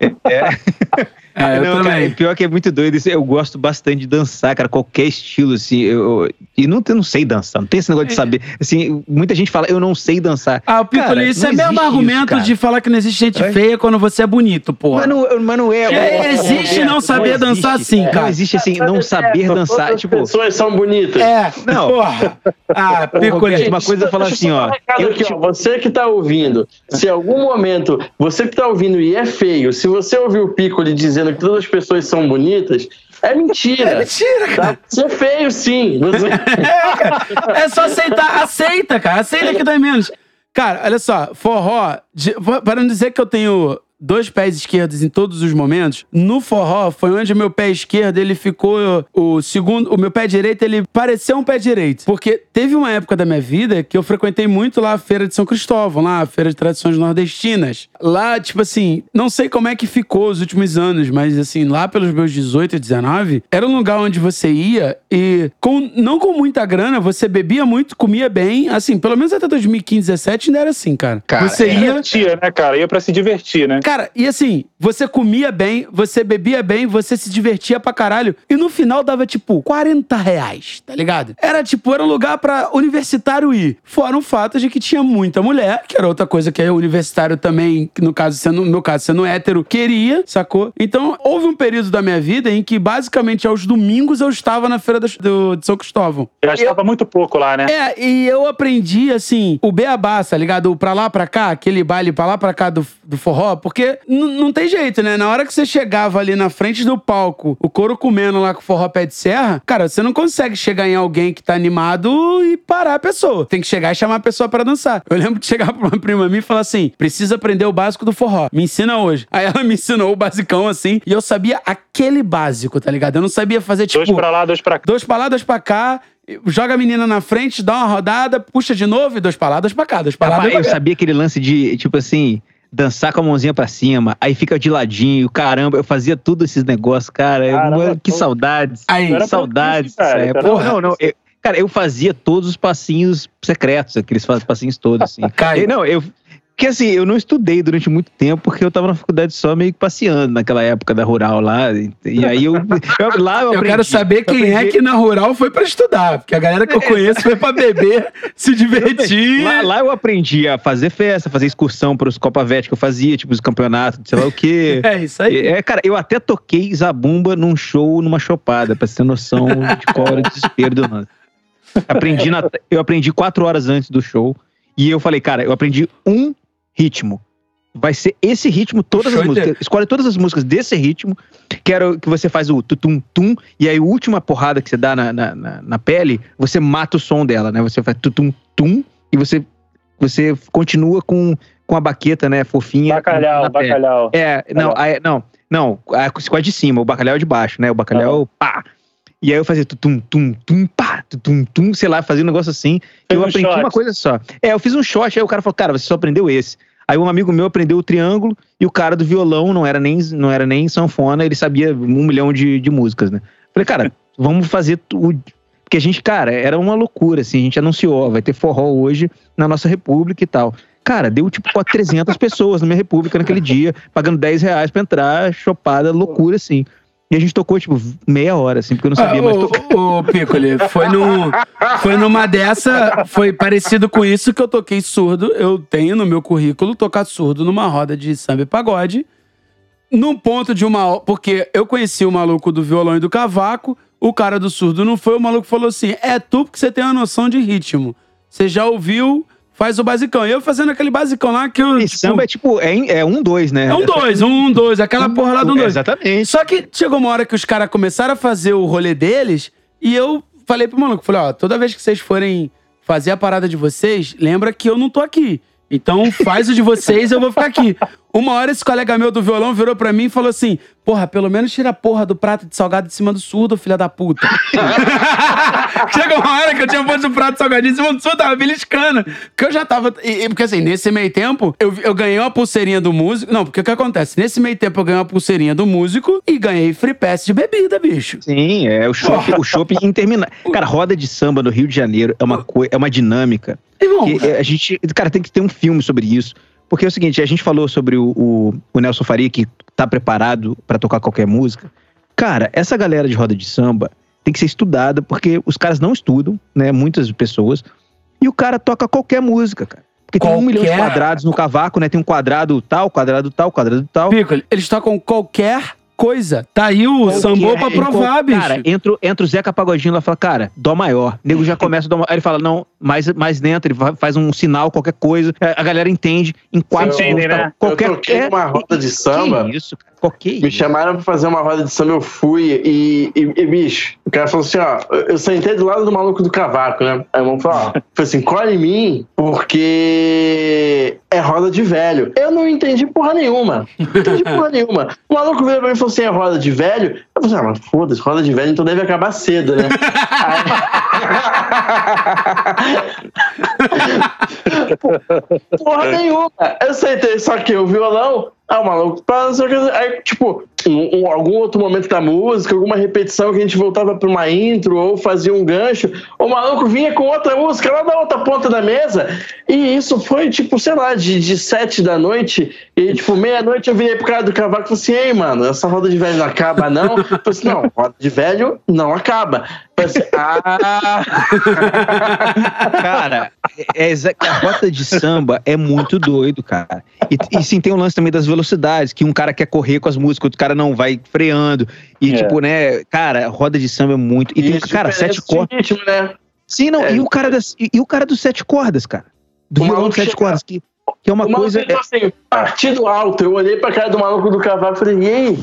É. [laughs] É, eu não, também. Cara, pior que é muito doido. Eu gosto bastante de dançar, cara, qualquer estilo, assim. Eu, e não, eu não sei dançar, não tem esse negócio de é. saber. Assim, muita gente fala, eu não sei dançar. Ah, o Piccolo, isso é mesmo argumento isso, de falar que não existe gente é? feia quando você é bonito, porra. Mas não, mas não é. é existe não saber não dançar assim, cara. Não existe assim, não saber dançar. Todas tipo, as pessoas são bonitas. É, não. Porra. Ah, Piccolo, uma coisa é falar assim, ó. Eu, aqui, ó. Você que tá ouvindo, se em algum momento, você que tá ouvindo e é feio, se você ouvir o Piccolo dizendo que todas as pessoas são bonitas, é mentira. [laughs] É mentira, cara. Tá? Você é feio, sim. [laughs] Você... É, cara. é só aceitar. Aceita, cara. Aceita que dói menos. Cara, olha só. Forró, de, para não dizer que eu tenho dois pés esquerdos em todos os momentos. No forró foi onde meu pé esquerdo ele ficou o segundo, o meu pé direito ele pareceu um pé direito, porque teve uma época da minha vida que eu frequentei muito lá a feira de São Cristóvão, lá a feira de tradições nordestinas. Lá, tipo assim, não sei como é que ficou os últimos anos, mas assim, lá pelos meus 18 e 19, era um lugar onde você ia e com não com muita grana, você bebia muito, comia bem, assim, pelo menos até 2015, 17 ainda era assim, cara. cara você ia, divertia, né, cara? Ia para se divertir, né? Cara, e assim, você comia bem, você bebia bem, você se divertia pra caralho. E no final dava, tipo, 40 reais, tá ligado? Era, tipo, era um lugar pra universitário ir. Fora o fato de que tinha muita mulher, que era outra coisa que o universitário também, no caso, sendo, no meu caso, sendo hétero, queria, sacou? Então, houve um período da minha vida em que, basicamente, aos domingos eu estava na feira do, do de São Cristóvão. Já estava muito pouco lá, né? É, e eu aprendi, assim, o beabá, tá ligado? O pra lá, pra cá, aquele baile pra lá, pra cá do, do forró, porque não tem jeito, né? Na hora que você chegava ali na frente do palco, o couro comendo lá com o forró pé de serra, cara, você não consegue chegar em alguém que tá animado e parar a pessoa. Tem que chegar e chamar a pessoa para dançar. Eu lembro de chegar pra uma prima minha e falar assim: precisa aprender o básico do forró. Me ensina hoje. Aí ela me ensinou o basicão assim, e eu sabia aquele básico, tá ligado? Eu não sabia fazer tipo. Dois pra lá, dois pra cá. Dois pra lá, dois pra cá joga a menina na frente, dá uma rodada, puxa de novo e pra lá, dois pra cá, dois pra lá. eu sabia aquele lance de, tipo assim, dançar com a mãozinha pra cima, aí fica de ladinho, caramba, eu fazia tudo esses negócios, cara. Caramba, eu, que saudades. Aí, que saudades. Cara, Porra, não, não. Eu, cara, eu fazia todos os passinhos secretos, aqueles passinhos todos, assim. [laughs] Caio. Não, eu, porque assim, eu não estudei durante muito tempo, porque eu tava na faculdade só meio que passeando naquela época da rural lá. E aí eu. [laughs] [laughs] eu lá eu, eu quero saber quem é que na rural foi para estudar, porque a galera que eu conheço foi para beber, [laughs] se divertir. Lá, lá, eu aprendi a fazer festa, fazer excursão pros Copa Vet que eu fazia, tipo os campeonatos, sei lá o quê. É isso aí. É, cara, eu até toquei Zabumba num show, numa chopada, pra você ter noção de qual era o desespero do lance. Aprendi na, eu aprendi quatro horas antes do show. E eu falei, cara, eu aprendi um ritmo. Vai ser esse ritmo, todas Show as músicas. Escolhe todas as músicas desse ritmo. Quero que você faz o tutum tum, e aí a última porrada que você dá na, na, na, na pele, você mata o som dela, né? Você faz tutum tum, e você, você continua com, com a baqueta, né, fofinha. Bacalhau, bacalhau. É, não, aí, não, não, a, a de cima, o bacalhau é de baixo, né? O bacalhau, uhum. pá. E aí eu fazia tum, tum, tum, pá, tum, tum, sei lá, fazia um negócio assim. eu um aprendi shot. uma coisa só. É, eu fiz um shot, aí o cara falou, cara, você só aprendeu esse. Aí um amigo meu aprendeu o triângulo e o cara do violão não era nem, não era nem sanfona, ele sabia um milhão de, de músicas, né? Falei, cara, [laughs] vamos fazer tudo. Porque a gente, cara, era uma loucura, assim, a gente anunciou, vai ter forró hoje na nossa república e tal. Cara, deu tipo 300 pessoas na minha república naquele dia, pagando 10 reais pra entrar, chopada, loucura, assim. E a gente tocou, tipo, meia hora, assim, porque eu não sabia ah, mais tocar. Ô, Piccoli, foi, no, foi numa dessa, foi parecido com isso que eu toquei surdo. Eu tenho no meu currículo tocar surdo numa roda de samba e pagode. Num ponto de uma. Porque eu conheci o maluco do violão e do cavaco, o cara do surdo não foi, o maluco falou assim: é tu porque você tem uma noção de ritmo. Você já ouviu, faz o basicão. E eu fazendo aquele basicão lá que eu. E tipo, samba é tipo, é, é um dois, né? É um dois, um, dois, aquela porra lá do um dois. Exatamente. Só que chegou uma hora que os caras começaram a fazer o rolê deles e eu falei pro maluco: falei, ó, toda vez que vocês forem fazer a parada de vocês, lembra que eu não tô aqui. Então faz o de vocês, eu vou ficar aqui. Uma hora esse colega meu do violão virou pra mim e falou assim: Porra, pelo menos tira a porra do prato de salgado de cima do surdo, filha da puta. [laughs] Chegou uma hora que eu tinha posto o prato de salgadinho em cima do surdo, tava beliscando. Porque eu já tava. E, porque assim, nesse meio tempo, eu, eu ganhei uma pulseirinha do músico. Não, porque o que acontece? Nesse meio tempo eu ganhei uma pulseirinha do músico e ganhei free pass de bebida, bicho. Sim, é o shopping, o shopping [laughs] interminável. Cara, roda de samba no Rio de Janeiro é uma, é uma dinâmica. Irmão, que a gente. Cara, tem que ter um filme sobre isso. Porque é o seguinte, a gente falou sobre o, o, o Nelson Faria, que tá preparado para tocar qualquer música. Cara, essa galera de roda de samba tem que ser estudada, porque os caras não estudam, né? Muitas pessoas. E o cara toca qualquer música, cara. Porque qualquer... tem um milhão de quadrados no cavaco, né? Tem um quadrado tal, quadrado tal, quadrado tal. Pico, eles tocam qualquer coisa. Tá aí o Qualquer, sambô pra provar, bicho. Cara, entra, entra o Zeca Pagodinho lá e fala, cara, dó maior. O nego já começa a dó maior. Aí ele fala, não, mais, mais dentro, ele faz um sinal, qualquer coisa. A galera entende. Em quatro segundos. Né? Qualquer... Eu toquei é, uma roda de samba. Que isso, cara? Qualquer Me chamaram pra fazer uma roda de samba, eu fui. E, e, e, bicho, o cara falou assim: ó, eu sentei do lado do maluco do cavaco, né? Aí vamos falar, ó, [laughs] foi assim: colhe em mim, porque é roda de velho. Eu não entendi porra nenhuma. Não entendi porra nenhuma. O maluco veio pra mim e falou assim: é roda de velho? Eu falei ah, mas foda-se, roda de velho, então deve acabar cedo, né? [laughs] porra nenhuma. Eu sentei só que o violão, ah, o maluco, aí, tipo, em, algum outro momento da música, alguma repetição que a gente voltava para uma intro ou fazia um gancho, o maluco vinha com outra música lá da outra ponta da mesa. E isso foi, tipo, sei lá, de, de sete da noite. E, tipo, meia-noite eu virei pro cara do cavaco e falei assim: ei, mano, essa roda de velho não acaba, não? Eu falei assim: não, roda de velho não acaba. Assim, ah. [laughs] cara, é, é, a rota de samba é muito doido, cara. E, e sim, tem o um lance também das velocidades, que um cara quer correr com as músicas, outro cara não vai freando. E, é. tipo, né, cara, roda de samba é muito. E, e tem, cara, sete cordas. Né? Sim, não, é. e, o cara das, e, e, o cara dos sete cordas, cara. Do violão de sete cordas, que que é uma coisa. É... Assim, partido alto. Eu olhei pra cara do maluco do cavalo e falei, e aí?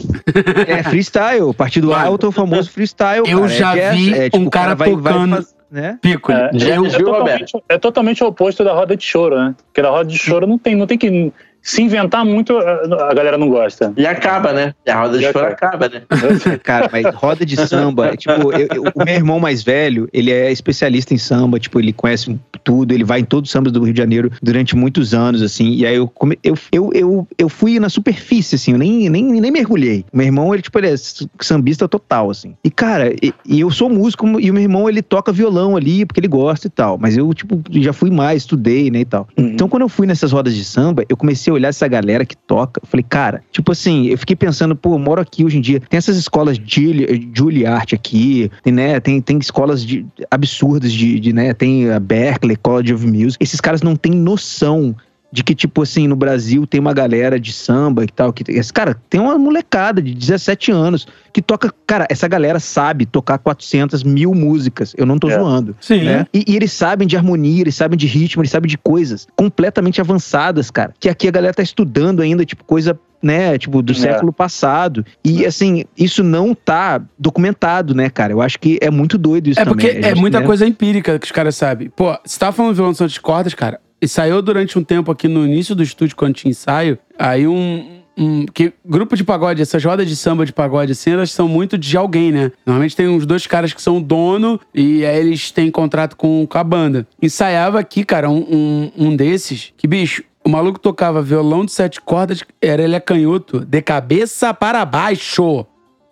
É freestyle. Partido alto é o famoso freestyle. Eu cara. já é vi é, tipo, um cara, cara tocando. Vai, vai né? Pico. É, é, é, totalmente, é totalmente o oposto da roda de choro, né? Porque na roda de choro não tem, não tem que se inventar muito, a galera não gosta. E acaba, né? E a roda de choro acaba, né? [laughs] Cara, mas roda de samba, tipo, eu, eu, o meu irmão mais velho, ele é especialista em samba, tipo, ele conhece tudo, ele vai em todos os sambas do Rio de Janeiro durante muitos anos, assim, e aí eu, eu, eu, eu, eu fui na superfície, assim, eu nem, nem, nem mergulhei. O meu irmão, ele, tipo, ele é sambista total, assim. E, cara, e, e eu sou músico, e o meu irmão, ele toca violão ali, porque ele gosta e tal, mas eu, tipo, já fui mais, estudei, né, e tal. Uhum. Então, quando eu fui nessas rodas de samba, eu comecei olhar essa galera que toca. Eu falei, cara, tipo assim, eu fiquei pensando, pô, eu moro aqui hoje em dia. Tem essas escolas de Juilliard aqui, tem, né? Tem, tem escolas de, absurdas de, de, né? Tem a Berkeley, College of Music. Esses caras não têm noção de que, tipo assim, no Brasil tem uma galera de samba e tal. Que, esse, cara, tem uma molecada de 17 anos que toca. Cara, essa galera sabe tocar 400 mil músicas. Eu não tô é. zoando. Sim. Né? E, e, eles sabem de harmonia, eles sabem de ritmo, eles sabem de coisas completamente avançadas, cara. Que aqui a galera tá estudando ainda, tipo, coisa né, tipo, do é. século passado. E, assim, isso não tá documentado, né, cara? Eu acho que é muito doido isso é também. Porque é muita né? coisa empírica que os caras sabem. Pô, você tava falando de violão de cordas, cara, saiu durante um tempo aqui no início do estúdio, quando tinha ensaio, aí um, um, que grupo de pagode, essas rodas de samba de pagode, assim, elas são muito de alguém, né? Normalmente tem uns dois caras que são dono e aí eles têm contrato com, com a banda. Ensaiava aqui, cara, um, um, um desses, que, bicho, o maluco tocava violão de sete cordas, era ele é canhoto, de cabeça para baixo.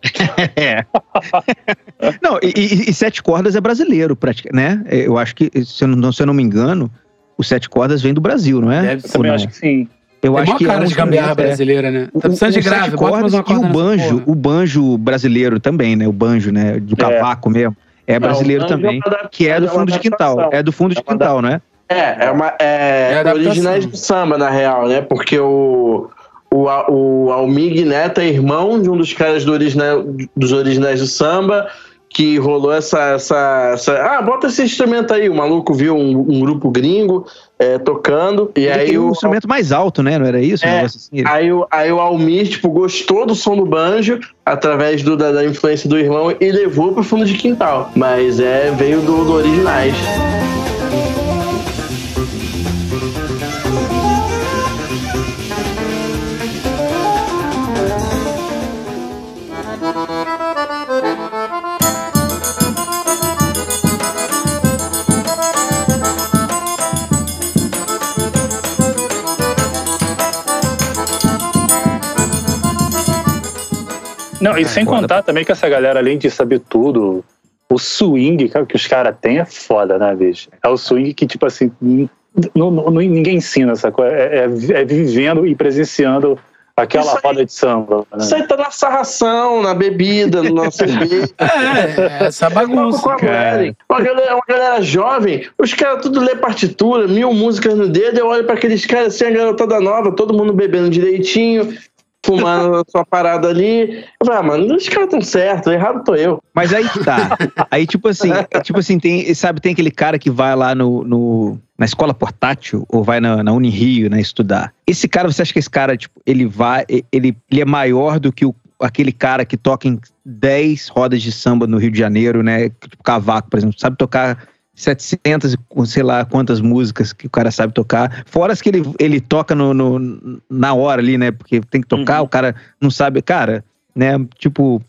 [laughs] é. não, e, e, sete cordas é brasileiro, né? Eu acho que, se eu não, se eu não me engano, o sete cordas vem do Brasil, não é? Deve, eu também acho que sim. Eu Tem acho que cara é um de gambiarra brasileira, né? Tá precisando de grave, cordas e o banjo, o banjo brasileiro também, né? O banjo, né? Do é. cavaco mesmo. É brasileiro não, também, é que é do fundo de quintal. É do fundo de quintal, não é? É, é uma é, é originais do samba na real, né? Porque o o, o Almig Neto é irmão de um dos caras do original, dos originais do samba, que rolou essa, essa, essa, Ah, bota esse instrumento aí. O maluco viu um, um grupo gringo é, tocando. E Ele aí o um instrumento mais alto, né? Não era isso? É, assim? aí, o, aí o Almir, tipo, gostou do som do banjo através do, da, da influência do irmão e levou pro fundo de quintal. Mas é, veio do, do originais. Não, e é, sem contar também que essa galera, além de saber tudo, o swing que os caras têm é foda, né, bicho? É o swing que, tipo assim, não, não, ninguém ensina essa coisa. É, é, é, vivendo e presenciando aquela aí, roda de samba. Né? Isso aí tá na sarração, na bebida, na [laughs] cerveja. É, essa bagunça. Uma galera, uma, galera, uma galera jovem, os caras tudo lê partitura, mil músicas no dedo, eu olho pra aqueles caras assim, a garotada nova, todo mundo bebendo direitinho, fumando a [laughs] sua parada ali. Eu falei, ah, mano, os caras estão certos, errado tô eu. Mas aí tá. [laughs] Aí, tipo assim, tipo assim, tem, sabe, tem aquele cara que vai lá no, no na escola portátil ou vai na, na Unirio, né, estudar. Esse cara, você acha que esse cara, tipo, ele vai, ele, ele é maior do que o, aquele cara que toca em 10 rodas de samba no Rio de Janeiro, né? Tipo, cavaco, por exemplo, sabe tocar 700, sei lá quantas músicas que o cara sabe tocar. Fora as que ele, ele toca no, no na hora ali, né? Porque tem que tocar, uhum. o cara não sabe. Cara, né? Tipo.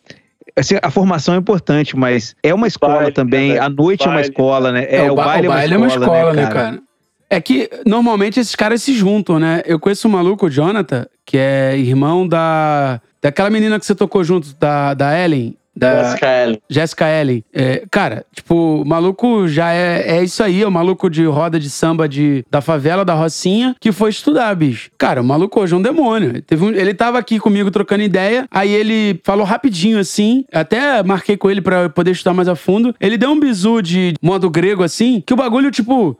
Assim, a formação é importante, mas é uma escola baile, também. Né? A noite baile. é uma escola, né? É, é o, baile, o baile é uma escola, é uma escola né, cara? né, cara? É que normalmente esses caras se juntam, né? Eu conheço um maluco, o Jonathan, que é irmão da. Daquela menina que você tocou junto, da, da Ellen. Da Jessica Ellen. Jessica Ellen. É, cara, tipo, o maluco já é, é isso aí, é o maluco de roda de samba de, da favela, da Rocinha, que foi estudar, bicho. Cara, o maluco hoje é um demônio. Ele, teve um, ele tava aqui comigo trocando ideia, aí ele falou rapidinho assim, até marquei com ele para poder estudar mais a fundo. Ele deu um bizu de modo grego assim, que o bagulho, tipo,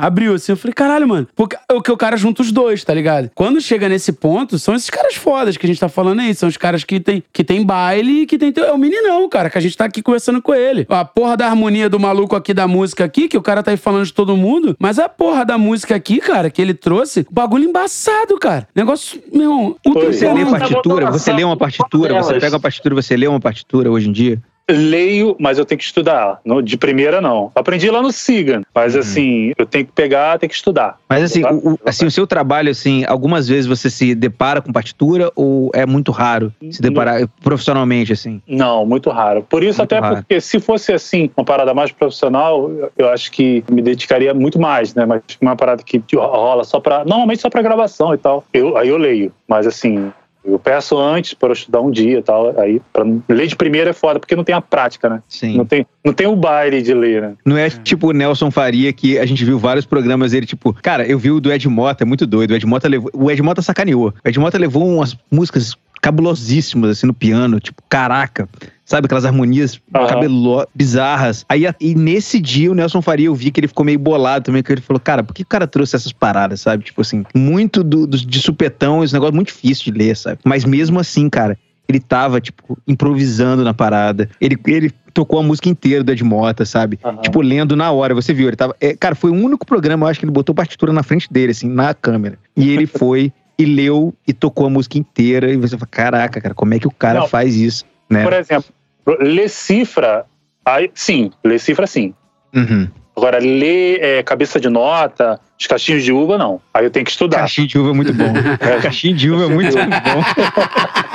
abriu assim. Eu falei, caralho, mano, porque o que o cara junta os dois, tá ligado? Quando chega nesse ponto, são esses caras fodas que a gente tá falando aí, são os caras que tem, que tem baile e que tem o meninão, cara, que a gente tá aqui conversando com ele. A porra da harmonia do maluco aqui da música aqui, que o cara tá aí falando de todo mundo, mas a porra da música aqui, cara, que ele trouxe, bagulho embaçado, cara. Negócio, meu, Você lê partitura, você lê uma partitura, você pega uma partitura, você lê uma partitura hoje em dia? Leio, mas eu tenho que estudar. de primeira, não. Aprendi lá no Sigan, mas uhum. assim, eu tenho que pegar, tenho que estudar. Mas assim, o, assim, o seu trabalho, assim, algumas vezes você se depara com partitura ou é muito raro se deparar não. profissionalmente, assim? Não, muito raro. Por isso, muito até raro. porque se fosse assim, uma parada mais profissional, eu acho que me dedicaria muito mais, né? Mas uma parada que rola só pra. Normalmente só pra gravação e tal. Eu, aí eu leio. Mas assim, eu peço antes para eu estudar um dia e tal. Aí, para ler de primeira é foda, porque não tem a prática, né? Sim. Não tem, não tem o baile de ler, né? Não é tipo o Nelson Faria, que a gente viu vários programas dele, tipo, cara, eu vi o do Ed Mota, é muito doido. O Ed Mota levou. O Ed Mota sacaneou. O Ed Mota levou umas músicas cabulosíssimas, assim, no piano, tipo, caraca. Sabe, aquelas harmonias uhum. cabelo bizarras. Aí, e nesse dia, o Nelson Faria, eu vi que ele ficou meio bolado também, que ele falou, cara, por que o cara trouxe essas paradas, sabe? Tipo assim, muito do, do, de supetão, esse negócio muito difícil de ler, sabe? Mas mesmo assim, cara, ele tava, tipo, improvisando na parada. Ele, ele tocou a música inteira do Ed Mota, sabe? Uhum. Tipo, lendo na hora. Você viu, ele tava. É, cara, foi o único programa, eu acho que ele botou partitura na frente dele, assim, na câmera. E ele [laughs] foi e leu e tocou a música inteira. E você fala, caraca, cara, como é que o cara Não, faz isso? Né? Por exemplo, ler cifra, aí, sim, ler cifra sim. Uhum. Agora, ler é, cabeça de nota, os cachinhos de uva, não. Aí eu tenho que estudar. Cachinho de uva é muito bom. [laughs] É. Cachinho de uva é muito bom.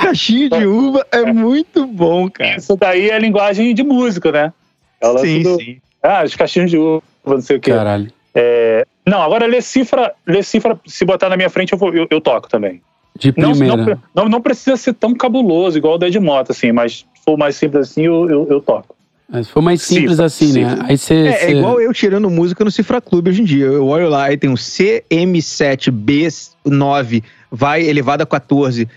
[laughs] Cachinho de uva é muito bom, cara. Isso daí é linguagem de música, né? Ela sim, sim. Ah, os cachinhos de uva, não sei o quê. Caralho. É... Não, agora ler cifra, ler cifra, se botar na minha frente, eu, vou, eu, eu toco também. De primeira. Não, não, não, precisa ser tão cabuloso igual o Dead Mota, assim, mas se for mais simples assim, eu, eu, eu toco. Mas se for mais simples Cifra, assim, né? Aí você. É, cê... é, igual eu tirando música no Cifra Clube hoje em dia. Eu olho lá e tem um CM7B9, vai elevado a 14,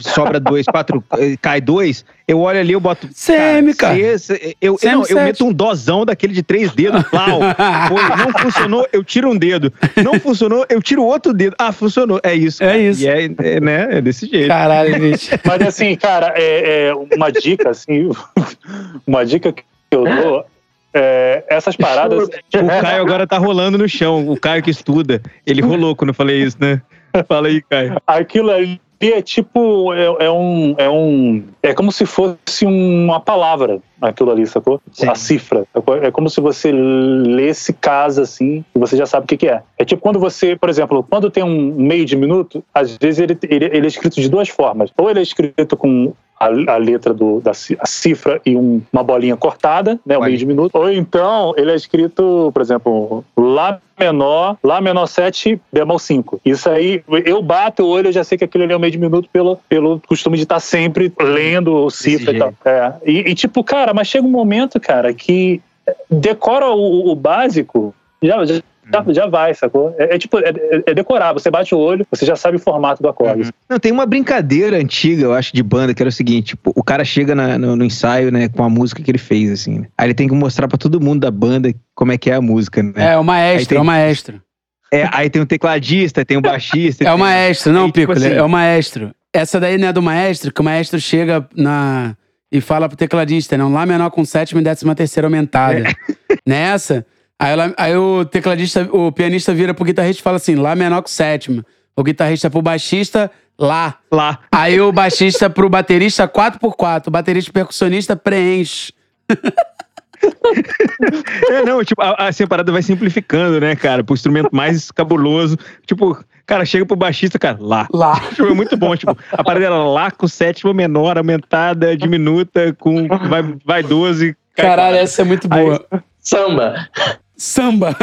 sobra 2, 4, eh, cai 2. Eu olho ali, eu boto. CM, cara. C, eu, CM não, eu meto um dozão daquele de três dedos. Plau. [laughs] Foi, não funcionou, eu tiro um dedo. Não funcionou, eu tiro outro dedo. Ah, funcionou. É isso. É cara. É isso. E é, é, né? É desse jeito. Caralho, [laughs] bicho. Mas assim, cara, é, é uma dica, assim, [laughs] uma dica que eu dou é, essas paradas. O Caio agora tá rolando no chão. O Caio que estuda. Ele rolou quando eu falei isso, né? [laughs] Fala aí, Caio. Aquilo ali é tipo. É, é, um, é um. É como se fosse uma palavra aquilo ali, sacou? Sim. A cifra. É como se você lesse casa assim e você já sabe o que, que é. É tipo quando você, por exemplo, quando tem um meio de minuto, às vezes ele, ele, ele é escrito de duas formas. Ou ele é escrito com a, a letra do, da a cifra e um, uma bolinha cortada, né, um meio de minuto. Ou então ele é escrito, por exemplo, Lá menor, Lá menor 7, bemol 5. Isso aí, eu bato o olho, eu já sei que aquilo ali é um meio de minuto pelo, pelo costume de estar sempre lendo cifra e tal. É. E, e, tipo, cara, mas chega um momento, cara, que decora o, o básico, já, já já, já vai, sacou? É, é tipo, é, é, decorar. Você bate o olho, você já sabe o formato do acorde. Uhum. Não, tem uma brincadeira antiga, eu acho, de banda, que era o seguinte: tipo, o cara chega na, no, no, ensaio, né, com a música que ele fez, assim. Né? Aí ele tem que mostrar pra todo mundo da banda como é que é a música, né? É, o maestro, tem, é o maestro. É, aí tem o tecladista, tem o baixista. [laughs] é o maestro, não, aí, Pico, tipo assim, é o maestro. Essa daí não é do maestro, que o maestro chega na. E fala pro tecladista, não, Lá menor com sétima e décima terceira aumentada. É. Nessa, Aí, ela, aí o tecladista, o pianista vira pro guitarrista e fala assim: Lá menor que sétima. O guitarrista pro baixista, Lá. Lá. Aí o baixista pro baterista, 4x4. O baterista e percussionista preenche. é, não, tipo, a, assim, a parada vai simplificando, né, cara? Pro instrumento mais cabuloso. Tipo, cara, chega pro baixista, cara, lá. Lá. Tipo, é muito bom. Tipo, a parada era lá com sétima menor, aumentada, diminuta, com vai, vai 12. Caralho, essa é muito boa. Aí, samba. Samba.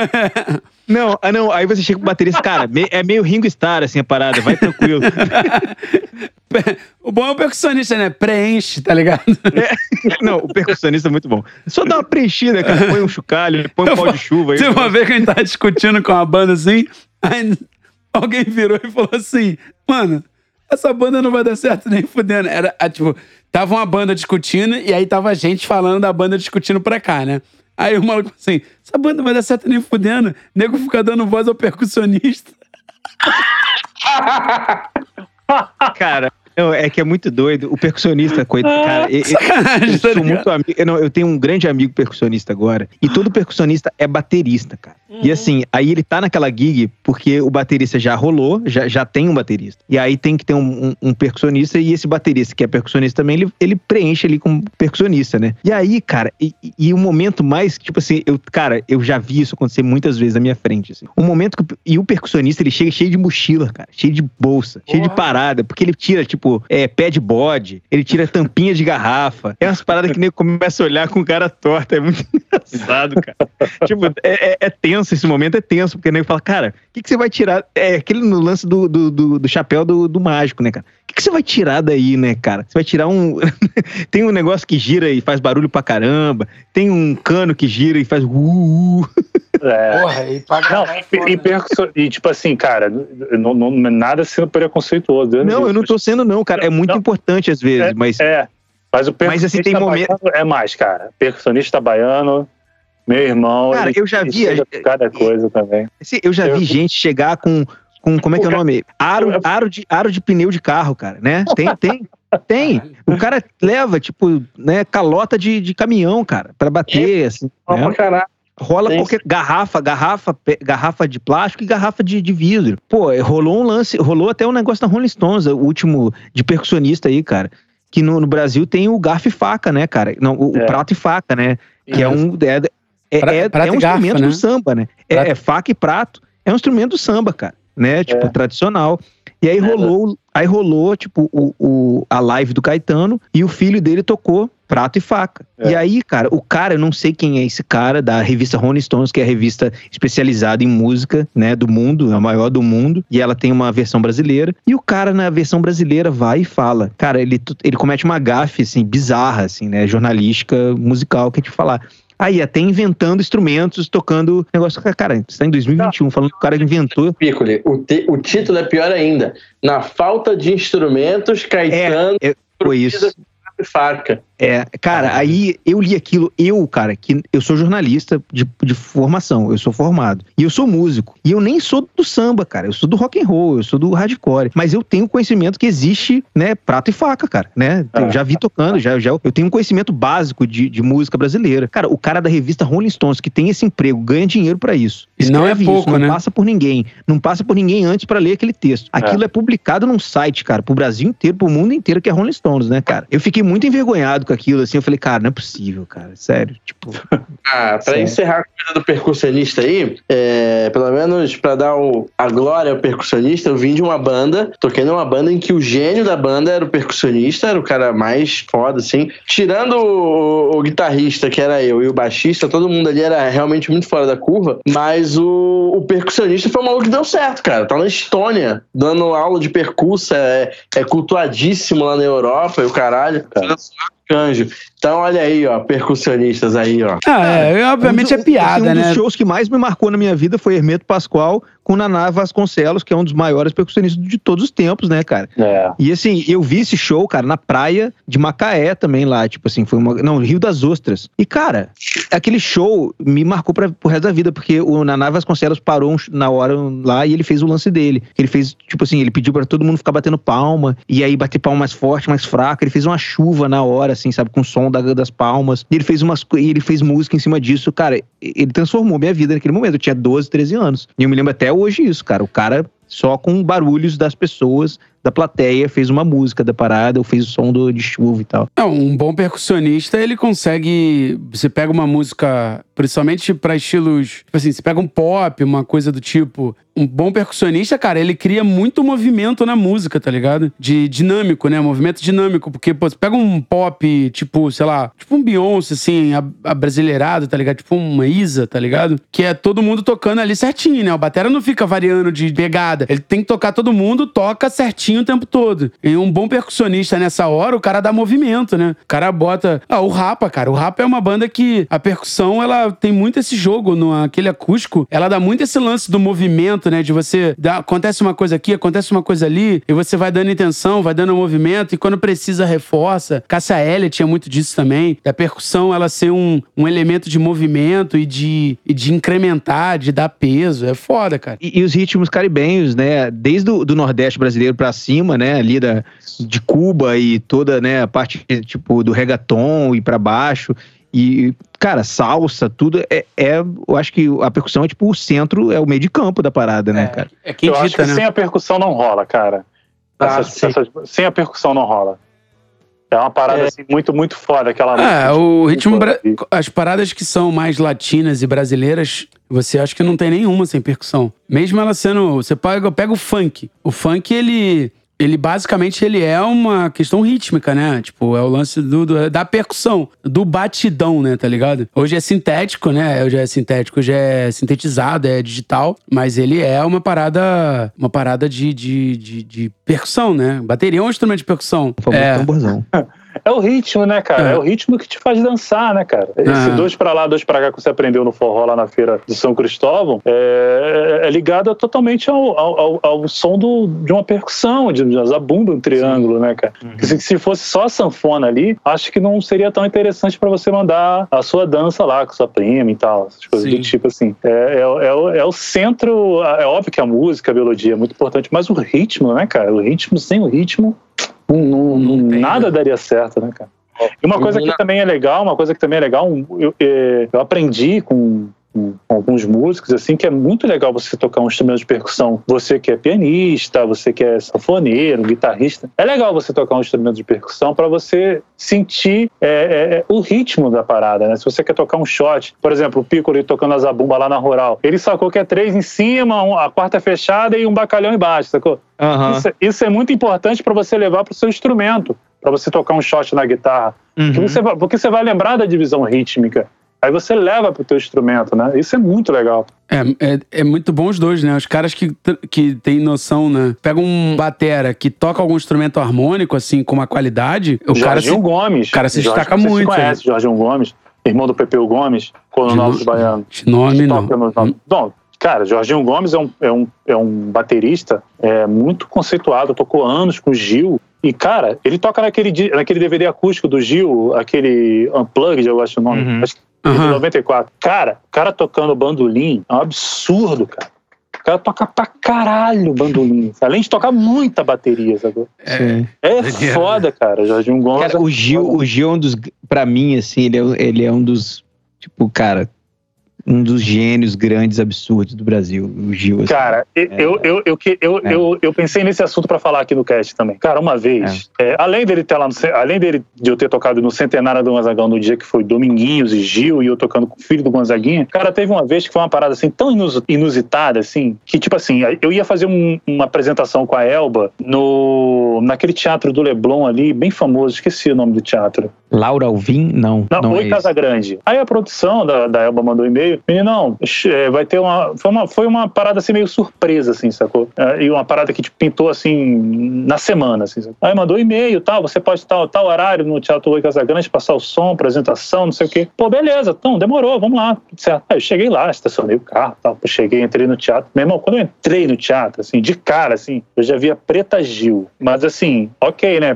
Não, ah, não, aí você chega pro baterista, cara, é meio Ringo Starr, assim, a parada, vai tranquilo. [laughs] o bom é o percussionista, né? Preenche, tá ligado? É, [laughs] não, o percussionista é muito bom. Só dá uma preenchida, cara, põe um chocalho, põe um pau de chuva. Aí, uma vez que a gente tava discutindo com a banda assim, aí alguém virou e falou assim, mano, essa banda não vai dar certo nem fudendo. Era, tipo, tava uma banda discutindo e aí tava a gente falando da banda discutindo pra cá, né? Aí o maluco assim, essa banda vai dar certo nem fudendo. Nego fica dando voz ao percussionista. [laughs] Cara, não, é que é muito doido. O percussionista, coitado, cara. Eu, eu, eu, sou muito amigo. Eu, não, eu tenho um grande amigo percussionista agora. E todo percussionista é baterista, cara. Uhum. E assim, aí ele tá naquela gig porque o baterista já rolou, já, já tem um baterista. E aí tem que ter um, um, um percussionista e esse baterista, que é percussionista também, ele, ele preenche ali como percussionista, né? E aí, cara, e, e o momento mais, tipo assim, eu, cara, eu já vi isso acontecer muitas vezes na minha frente. Assim. O momento que. E o percussionista, ele chega cheio de mochila, cara, cheio de bolsa, Porra. cheio de parada, porque ele tira, tipo, tipo, é, pé de bode, ele tira tampinha de garrafa. É umas paradas que nem começa a olhar com cara torta. É muito [laughs] engraçado, cara. tipo, é, é, é, tenso esse momento, é tenso, porque nem fala, cara, o que, que você vai tirar? É aquele no lance do, do, do, do chapéu do, do mágico, né, cara? O que, que você vai tirar daí, né, cara? Você vai tirar um. [laughs] tem um negócio que gira e faz barulho pra caramba. Tem um cano que gira e faz. Uh, uh. É. Porra, e paga não, e, e, e, tipo assim, cara, não, não, nada sendo preconceituoso. Né? Não, eu não tô sendo, não, cara. É muito não, importante às vezes, é, mas. É. Mas o percussionista mas, assim, tem momento... é mais, cara. Percussionista baiano, meu irmão. Cara, eu já vi. Cada coisa também. Assim, eu já eu... vi gente chegar com. Com, como é que é o nome? Aro, aro, de, aro de pneu de carro, cara, né? Tem, tem. Tem. O cara leva, tipo, né, calota de, de caminhão, cara, pra bater, é, assim. Né? Caralho. Rola Sim. qualquer garrafa, garrafa, garrafa de plástico e garrafa de, de vidro. Pô, rolou um lance, rolou até um negócio na Rolling Stones, o último de percussionista aí, cara. Que no, no Brasil tem o garfo e faca, né, cara? Não, o, é. o prato e faca, né? Que é, é um. É, é, pra, é, é um instrumento né? do samba, né? É, é, faca e prato. É um instrumento do samba, cara. Né? Tipo, é. tradicional. E aí rolou, aí rolou, tipo, o, o, a live do Caetano e o filho dele tocou prato e faca. É. E aí, cara, o cara, eu não sei quem é esse cara da revista Rolling Stones, que é a revista especializada em música, né, do mundo, a maior do mundo, e ela tem uma versão brasileira. E o cara na versão brasileira vai e fala, cara, ele, ele comete uma gafe assim bizarra assim, né, jornalística musical que te falar. Aí, até inventando instrumentos, tocando negócio. Cara, você tá em 2021, falando que o cara inventou. Piccoli, o, o título é pior ainda. Na falta de instrumentos, Caetano. É, é, foi isso. Faca. É, cara, aí eu li aquilo, eu, cara, que eu sou jornalista de, de formação, eu sou formado. E eu sou músico. E eu nem sou do samba, cara. Eu sou do rock and roll, eu sou do hardcore. Mas eu tenho conhecimento que existe, né, prato e faca, cara, né? Eu é. já vi tocando, já, já eu tenho um conhecimento básico de, de música brasileira. Cara, o cara da revista Rolling Stones que tem esse emprego, ganha dinheiro para isso. E não é pouco, isso, né? Não passa por ninguém. Não passa por ninguém antes para ler aquele texto. Aquilo é. é publicado num site, cara, pro Brasil inteiro, pro mundo inteiro, que é Rolling Stones, né, cara? Eu fiquei muito envergonhado com aquilo, assim. Eu falei, cara, não é possível, cara. Sério. Tipo. [laughs] ah, pra sério. encerrar a coisa do percussionista aí, é, pelo menos pra dar o, a glória ao percussionista, eu vim de uma banda, toquei numa banda em que o gênio da banda era o percussionista, era o cara mais foda, assim. Tirando o, o guitarrista, que era eu, e o baixista, todo mundo ali era realmente muito fora da curva, mas o, o percussionista foi um maluco que deu certo, cara. Tá na Estônia, dando aula de percussa, é, é cultuadíssimo lá na Europa e o caralho. Cara. Anjo. Então, olha aí, ó, percussionistas aí, ó. Ah, é, obviamente um, é piada, assim, um né? Um dos shows que mais me marcou na minha vida foi Hermeto Pascoal com Naná Vasconcelos, que é um dos maiores percussionistas de todos os tempos, né, cara? É. E assim, eu vi esse show, cara, na praia de Macaé também lá, tipo assim, foi uma. Não, Rio das Ostras. E, cara, aquele show me marcou pra, pro resto da vida, porque o Naná Vasconcelos parou na hora lá e ele fez o lance dele. Ele fez, tipo assim, ele pediu para todo mundo ficar batendo palma, e aí bater palma mais forte, mais fraca. Ele fez uma chuva na hora, assim, sabe, com o da, das palmas. E ele fez umas ele fez música em cima disso, cara. Ele transformou minha vida naquele momento. Eu tinha 12, 13 anos. E eu me lembro até hoje isso, cara. O cara só com barulhos das pessoas da plateia fez uma música da parada ou fez o som do, de chuva e tal. Não, um bom percussionista, ele consegue. Você pega uma música, principalmente para estilos. Tipo assim, você pega um pop, uma coisa do tipo. Um bom percussionista, cara, ele cria muito movimento na música, tá ligado? De dinâmico, né? Movimento dinâmico. Porque, pô, você pega um pop, tipo, sei lá, tipo um Beyoncé, assim, abrasileirado, tá ligado? Tipo uma Isa, tá ligado? Que é todo mundo tocando ali certinho, né? O batera não fica variando de pegada. Ele tem que tocar todo mundo, toca certinho o tempo todo. E um bom percussionista nessa hora, o cara dá movimento, né? O cara bota. Ah, o Rapa, cara. O Rapa é uma banda que a percussão, ela tem muito esse jogo no aquele acústico. Ela dá muito esse lance do movimento, né? De você. Dá, acontece uma coisa aqui, acontece uma coisa ali, e você vai dando intenção, vai dando movimento, e quando precisa, reforça. Cássia L tinha muito disso também. Da percussão, ela ser um, um elemento de movimento e de, e de incrementar, de dar peso. É foda, cara. E, e os ritmos caribenhos, né? Desde o do Nordeste brasileiro pra cima, né, ali da, de Cuba e toda, né, a parte, tipo, do reggaeton e para baixo. E, cara, salsa, tudo é, é. Eu acho que a percussão é tipo o centro, é o meio de campo da parada, né, é, cara? É quem eu dita, acho que né? sem a percussão não rola, cara. Ah, essas, essas, sem a percussão não rola. É uma parada é. assim, muito, muito foda aquela É, o ritmo. Bra... As paradas que são mais latinas e brasileiras, você acha que não tem nenhuma sem percussão. Mesmo ela sendo. Você pega, pega o funk. O funk, ele ele basicamente ele é uma questão rítmica, né? Tipo, é o lance do, do, da percussão, do batidão, né? Tá ligado? Hoje é sintético, né? Hoje é sintético, hoje é sintetizado, é digital, mas ele é uma parada, uma parada de, de, de, de percussão, né? Bateria é um instrumento de percussão. O famoso é. tamborzão. [laughs] É o ritmo, né, cara? É, é o ritmo que te faz dançar, né, cara? Esse dois pra lá, dois pra cá que você aprendeu no forró lá na feira de São Cristóvão é, é ligado totalmente ao, ao, ao, som do, de uma percussão, de, de zabumba, um triângulo, Sim. né, cara? Uhum. Se, se, fosse só a sanfona ali, acho que não seria tão interessante para você mandar a sua dança lá com sua prima e tal, essas coisas Sim. do tipo assim. É, é, é, o, é o centro, é óbvio que a música, a melodia é muito importante, mas o ritmo, né, cara? O ritmo sem o ritmo não, não, nada daria certo, né, cara? E uma coisa que também é legal, uma coisa que também é legal, eu, é, eu aprendi com com alguns músicos, assim, que é muito legal você tocar um instrumento de percussão. Você que é pianista, você que é sanfoneiro, guitarrista. É legal você tocar um instrumento de percussão para você sentir é, é, é, o ritmo da parada, né? Se você quer tocar um shot, por exemplo, o Piccolo tocando a zabumba lá na rural, ele sacou que é três em cima, a quarta fechada e um bacalhau embaixo, sacou? Uhum. Isso, isso, é muito importante para você levar para o seu instrumento, para você tocar um shot na guitarra. Uhum. Porque, você, porque você vai lembrar da divisão rítmica. Aí você leva pro teu instrumento, né? Isso é muito legal. É, é, é, muito bom os dois, né? Os caras que, que têm noção, né? Pega um batera que toca algum instrumento harmônico, assim, com uma qualidade. O cara se, Gomes. O cara se Jorge, destaca muito. Você conhece, né? Jorginho Gomes, irmão do Pepeu Gomes, colonel dos baianos. Nome não. No, Bom, cara, Jorginho Gomes é um, é um, é um baterista é, muito conceituado, tocou anos com o Gil. E, cara, ele toca naquele, naquele DVD acústico do Gil, aquele Unplugged, eu acho o nome. Uhum. Acho uhum. 94. Cara, o cara tocando bandolim é um absurdo, cara. O cara toca pra caralho bandolim. Além de tocar muita bateria, sabe? É, é foda, cara. Jorginho Gomes. Cara, o Gil, o Gil é um dos. Pra mim, assim, ele é, ele é um dos. Tipo, cara, um dos gênios grandes absurdos do Brasil, o Gil. Assim. Cara, é, eu, eu, eu, eu, é. eu, eu, pensei nesse assunto para falar aqui no cast também. Cara, uma vez, é. é além dele ter lá no, além dele de eu ter tocado no centenário do Gonzagão no dia que foi Dominguinhos e Gil e eu tocando com o filho do Gonzaguinha, cara, teve uma vez que foi uma parada assim tão inusitada assim, que tipo assim, eu ia fazer um, uma apresentação com a Elba no naquele teatro do Leblon ali, bem famoso, esqueci o nome do teatro. Laura Alvim? Não. Não, não Oi é Casa Grande. Aí a produção da, da Elba mandou um e-mail. Meninão, é, vai ter uma foi, uma. foi uma parada assim meio surpresa, assim, sacou? É, e uma parada que tipo, pintou assim na semana, assim. Sacou? Aí mandou e-mail tal, você pode estar tal horário no Teatro Oi Casa Grande, passar o som, apresentação, não sei o quê. Pô, beleza, então, demorou, vamos lá, certo. Aí eu cheguei lá, estacionei o carro tal. Cheguei, entrei no teatro. Meu irmão, quando eu entrei no teatro, assim, de cara, assim, eu já via Preta Gil. Mas assim, ok, né?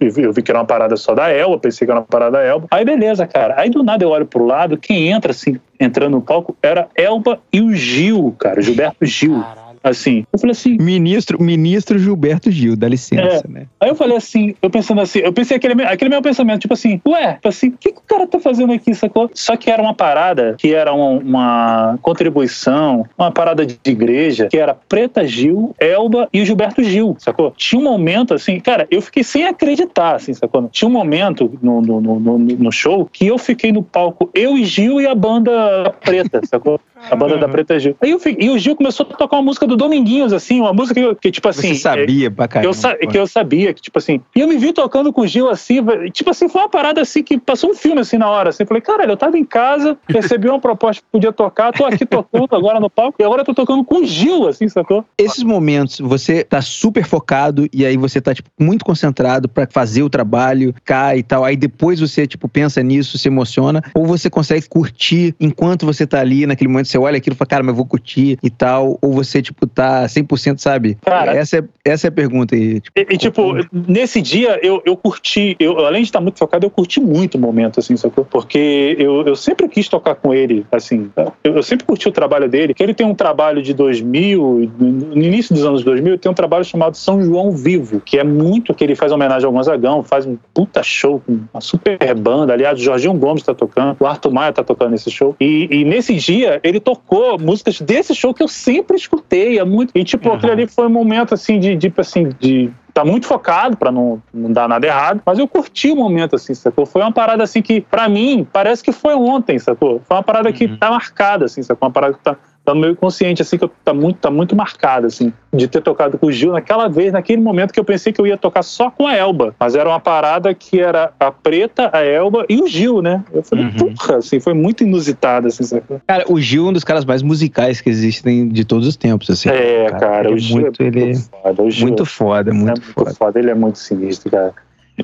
Eu vi que era uma parada só da Elba, pensei que era uma parada da Elba. Aí beleza, cara. Aí do nada eu olho pro lado, quem entra assim, entrando no palco, era Elba e o Gil, cara, Gilberto Gil. Assim, eu falei assim. Ministro, ministro Gilberto Gil, dá licença, é. né? Aí eu falei assim, eu pensando assim, eu pensei aquele, aquele meu pensamento, tipo assim, ué, tipo assim, o que, que o cara tá fazendo aqui, sacou? Só que era uma parada que era uma, uma contribuição, uma parada de igreja, que era Preta Gil, Elba e o Gilberto Gil, sacou? Tinha um momento assim, cara, eu fiquei sem acreditar, assim, sacou? Tinha um momento no, no, no, no show que eu fiquei no palco, eu e Gil e a banda preta, sacou? A banda da Preta Gil. Aí eu, e o Gil começou a tocar uma música do Dominguinhos, assim, uma música que, que tipo assim. Você sabia, pra caramba. Que eu, que eu sabia, que, tipo assim. E eu me vi tocando com o Gil assim, tipo assim, foi uma parada assim que passou um filme assim na hora. Assim, falei, caralho, eu tava em casa, recebi uma proposta que podia tocar, tô aqui tocando agora no palco, e agora eu tô tocando com o Gil, assim, sacou? Esses momentos, você tá super focado e aí você tá, tipo, muito concentrado para fazer o trabalho, cai e tal. Aí depois você, tipo, pensa nisso, se emociona, ou você consegue curtir enquanto você tá ali naquele momento você olha aquilo e fala, cara, mas eu vou curtir e tal, ou você, tipo, tá 100%, sabe? Cara, essa é, essa é a pergunta aí. Tipo, e, e, tipo, nesse dia eu, eu curti, eu, além de estar muito focado, eu curti muito o momento, assim, sacou? Porque eu, eu sempre quis tocar com ele, assim, eu, eu sempre curti o trabalho dele, que ele tem um trabalho de 2000, no início dos anos 2000, tem um trabalho chamado São João Vivo, que é muito que ele faz homenagem ao Gonzagão, faz um puta show com uma super banda, aliás, o Jorginho Gomes tá tocando, o Arthur Maia tá tocando nesse show, e, e nesse dia ele tocou músicas desse show que eu sempre escutei. É muito... E, tipo, uhum. aquele ali foi um momento, assim, de, de, assim, de tá muito focado para não, não dar nada errado, mas eu curti o momento, assim, sacou? Foi uma parada, assim, que, para mim, parece que foi ontem, sacou? Foi uma parada que uhum. tá marcada, assim, sacou? Uma parada que tá tá no meu consciente, assim, que eu, tá, muito, tá muito marcado, assim, de ter tocado com o Gil naquela vez, naquele momento que eu pensei que eu ia tocar só com a Elba. Mas era uma parada que era a Preta, a Elba e o Gil, né? Eu falei, uhum. porra, assim, foi muito inusitado, assim, sabe? Cara, o Gil é um dos caras mais musicais que existem de todos os tempos, assim. É, cara, cara o Gil muito, é muito ele... foda. O Gil muito foda, muito, é muito foda. foda. Ele é muito sinistro, cara.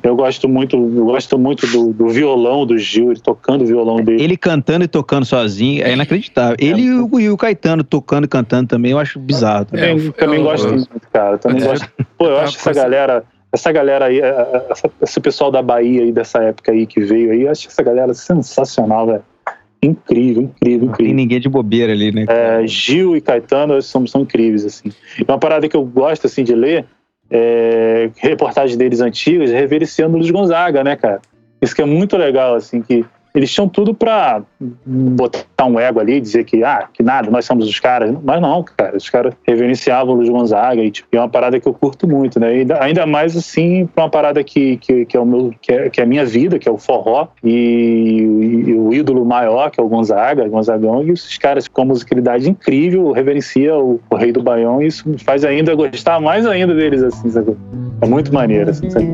Eu gosto muito, eu gosto muito do, do, violão do Gil, ele tocando o violão dele. Ele cantando e tocando sozinho é inacreditável. É, ele e o, e o Caetano tocando e cantando também, eu acho bizarro. Também, eu, também eu, gosto eu, muito, cara. Também gosto. Pô, eu acho essa galera, essa galera aí, essa, esse pessoal da Bahia aí dessa época aí que veio aí, eu acho essa galera sensacional, velho. Incrível, incrível, incrível. Não tem ninguém de bobeira ali, né? É, Gil e Caetano são, são incríveis, assim. Uma parada que eu gosto, assim, de ler é, deles antigas, revericiando o Luiz Gonzaga, né, cara? Isso que é muito legal, assim, que eles tinham tudo pra botar um ego ali, dizer que, ah, que nada, nós somos os caras. Mas não, cara, os caras reverenciavam o Luiz Gonzaga e, tipo, é uma parada que eu curto muito, né? E ainda mais, assim, pra uma parada que, que, que é o meu, que é, que é a minha vida, que é o forró, e, e, o ídolo maior, que é o Gonzaga, Gonzagão, e esses caras com uma musicalidade incrível, reverencia o, o rei do Baião, e isso me faz ainda gostar mais ainda deles, assim, sabe? É muito maneiro, assim, sabe?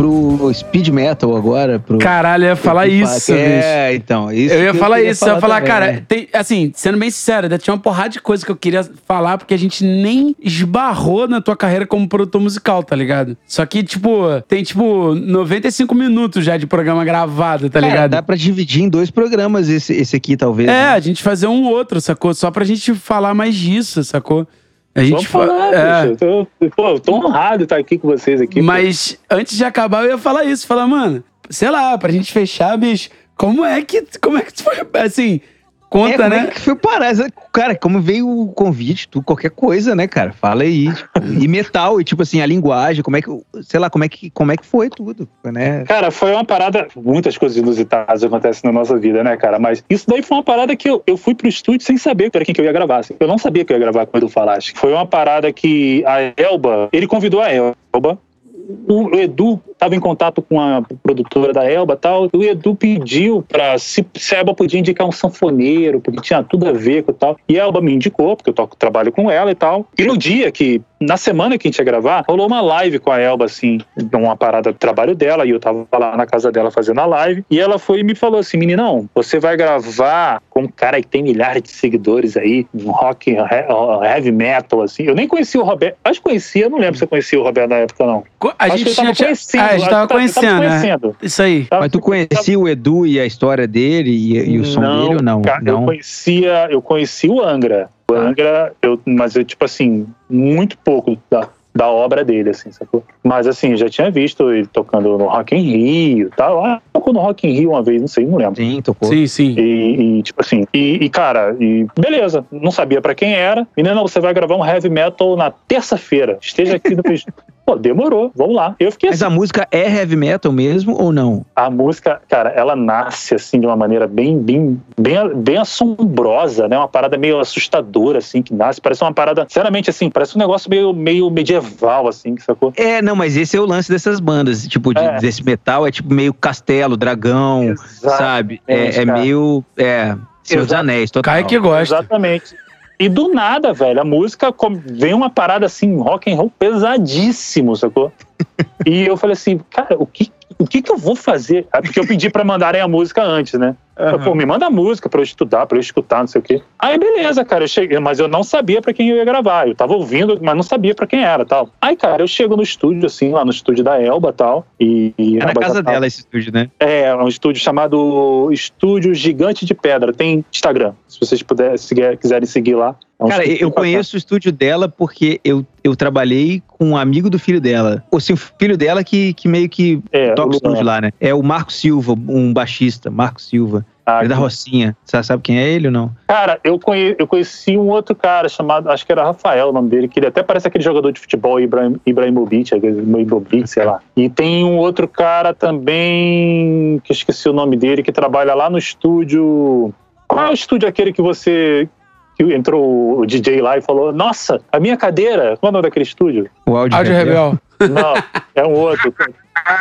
Pro speed metal agora. Pro, Caralho, eu ia falar isso, É, bicho. então. Isso eu ia falar eu isso. Falar eu ia falar, também, cara, né? tem, assim, sendo bem sincero, tinha uma porrada de coisa que eu queria falar, porque a gente nem esbarrou na tua carreira como produtor musical, tá ligado? Só que, tipo, tem, tipo, 95 minutos já de programa gravado, tá ligado? É, dá pra dividir em dois programas esse, esse aqui, talvez. É, né? a gente fazer um outro, sacou? Só pra gente falar mais disso, sacou? A gente falar, é. eu tô, pô, eu tô honrado de estar aqui com vocês aqui. Mas pô. antes de acabar, eu ia falar isso. Falar, mano, sei lá, pra gente fechar, bicho, como é que, como é que tu foi, assim, Conta, é, como né? É que foi parar? Cara, como veio o convite, tu, qualquer coisa, né, cara? Fala aí. Tipo, e metal, e tipo assim, a linguagem, como é que, sei lá, como é que, como é que foi tudo, né? Cara, foi uma parada, muitas coisas inusitadas acontecem na nossa vida, né, cara? Mas isso daí foi uma parada que eu, eu fui pro estúdio sem saber para quem que eu ia gravar. Assim. Eu não sabia que eu ia gravar com o Edu Falaste. Foi uma parada que a Elba, ele convidou a Elba, o Edu estava em contato com a produtora da Elba tal, o Edu pediu para se, se, a Elba podia indicar um sanfoneiro, porque tinha tudo a ver com tal. E a Elba me indicou, porque eu toco, trabalho com ela e tal. E no dia que, na semana que a gente ia gravar, rolou uma live com a Elba, assim, uma parada do trabalho dela, e eu tava lá na casa dela fazendo a live, e ela foi e me falou assim, meninão, você vai gravar com um cara que tem milhares de seguidores aí, um rock, heavy metal, assim. Eu nem conhecia o Roberto, acho que conhecia, não lembro se eu conhecia o Roberto na época, não. A acho gente já tinha a gente tava conhecendo, né? Isso aí. Mas tu conhecia o Edu e a história dele e, e o som não, dele ou não? Cara, não? Eu conhecia, eu conheci o Angra. Angra, eu, mas eu, tipo assim, muito pouco da, da obra dele, assim, sacou? Mas assim, já tinha visto ele tocando no Rock in Rio e tal. Ah, tocou no Rock in Rio uma vez, não sei, não lembro. Sim, tocou. Sim, sim. E, e tipo assim, e, e, cara, e beleza, não sabia para quem era. Menina, você vai gravar um heavy metal na terça-feira. Esteja aqui no [laughs] Pô, demorou, vamos lá. Eu fiquei Mas assim. a música é heavy metal mesmo ou não? A música, cara, ela nasce assim de uma maneira bem, bem, bem, bem assombrosa, né? Uma parada meio assustadora, assim, que nasce. Parece uma parada, sinceramente, assim, parece um negócio meio, meio medieval, assim, que sacou? É, não, mas esse é o lance dessas bandas, tipo, de, é. desse metal, é tipo meio castelo, dragão, Exatamente, sabe? É, é meio. É. Senhor dos Anéis, total. Cai que gosta. Exatamente. E do nada, velho, a música vem uma parada assim, rock and roll pesadíssimo, sacou? [laughs] e eu falei assim, cara, o que, o que que eu vou fazer? É porque eu pedi para mandarem a música antes, né? Uhum. Pô, me manda música pra eu estudar, pra eu escutar, não sei o quê. Aí, beleza, cara, eu cheguei, mas eu não sabia pra quem eu ia gravar. Eu tava ouvindo, mas não sabia pra quem era tal. Aí, cara, eu chego no estúdio, assim, lá no estúdio da Elba tal. E, e é na casa tal. dela esse estúdio, né? É, é um estúdio chamado Estúdio Gigante de Pedra. Tem Instagram, se vocês puderem, se quiserem seguir lá. É um cara, eu conheço o estúdio dela porque eu, eu trabalhei com um amigo do filho dela. Ou assim, o filho dela que, que meio que é, toca o estúdio lá, né? É o Marco Silva, um baixista, Marco Silva. Ah, ele da Rocinha. Você sabe quem é ele ou não? Cara, eu, conhe, eu conheci um outro cara chamado, acho que era Rafael o nome dele, que ele até parece aquele jogador de futebol, Ibrahim, Ibrahimovic, Ibrahimovic, sei lá. E tem um outro cara também, que eu esqueci o nome dele, que trabalha lá no estúdio. Qual é o estúdio aquele que você que entrou o DJ lá e falou: Nossa, a minha cadeira. Qual é o nome daquele estúdio? O Áudio, Áudio Rebel. Não, é um outro.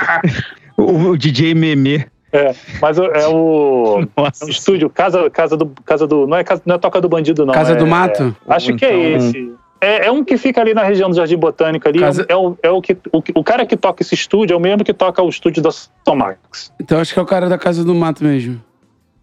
[laughs] o, o DJ Meme. É, mas é o, é estúdio, casa, casa, do, casa do. Não é, casa, não é Toca do Bandido, não. Casa é, do Mato? É, acho que é então, esse. É, é, um que fica ali na região do Jardim Botânico ali. Casa... É, o, é o que o, o, cara que toca esse estúdio é o mesmo que toca o estúdio da Marcos. Então acho que é o cara da Casa do Mato mesmo.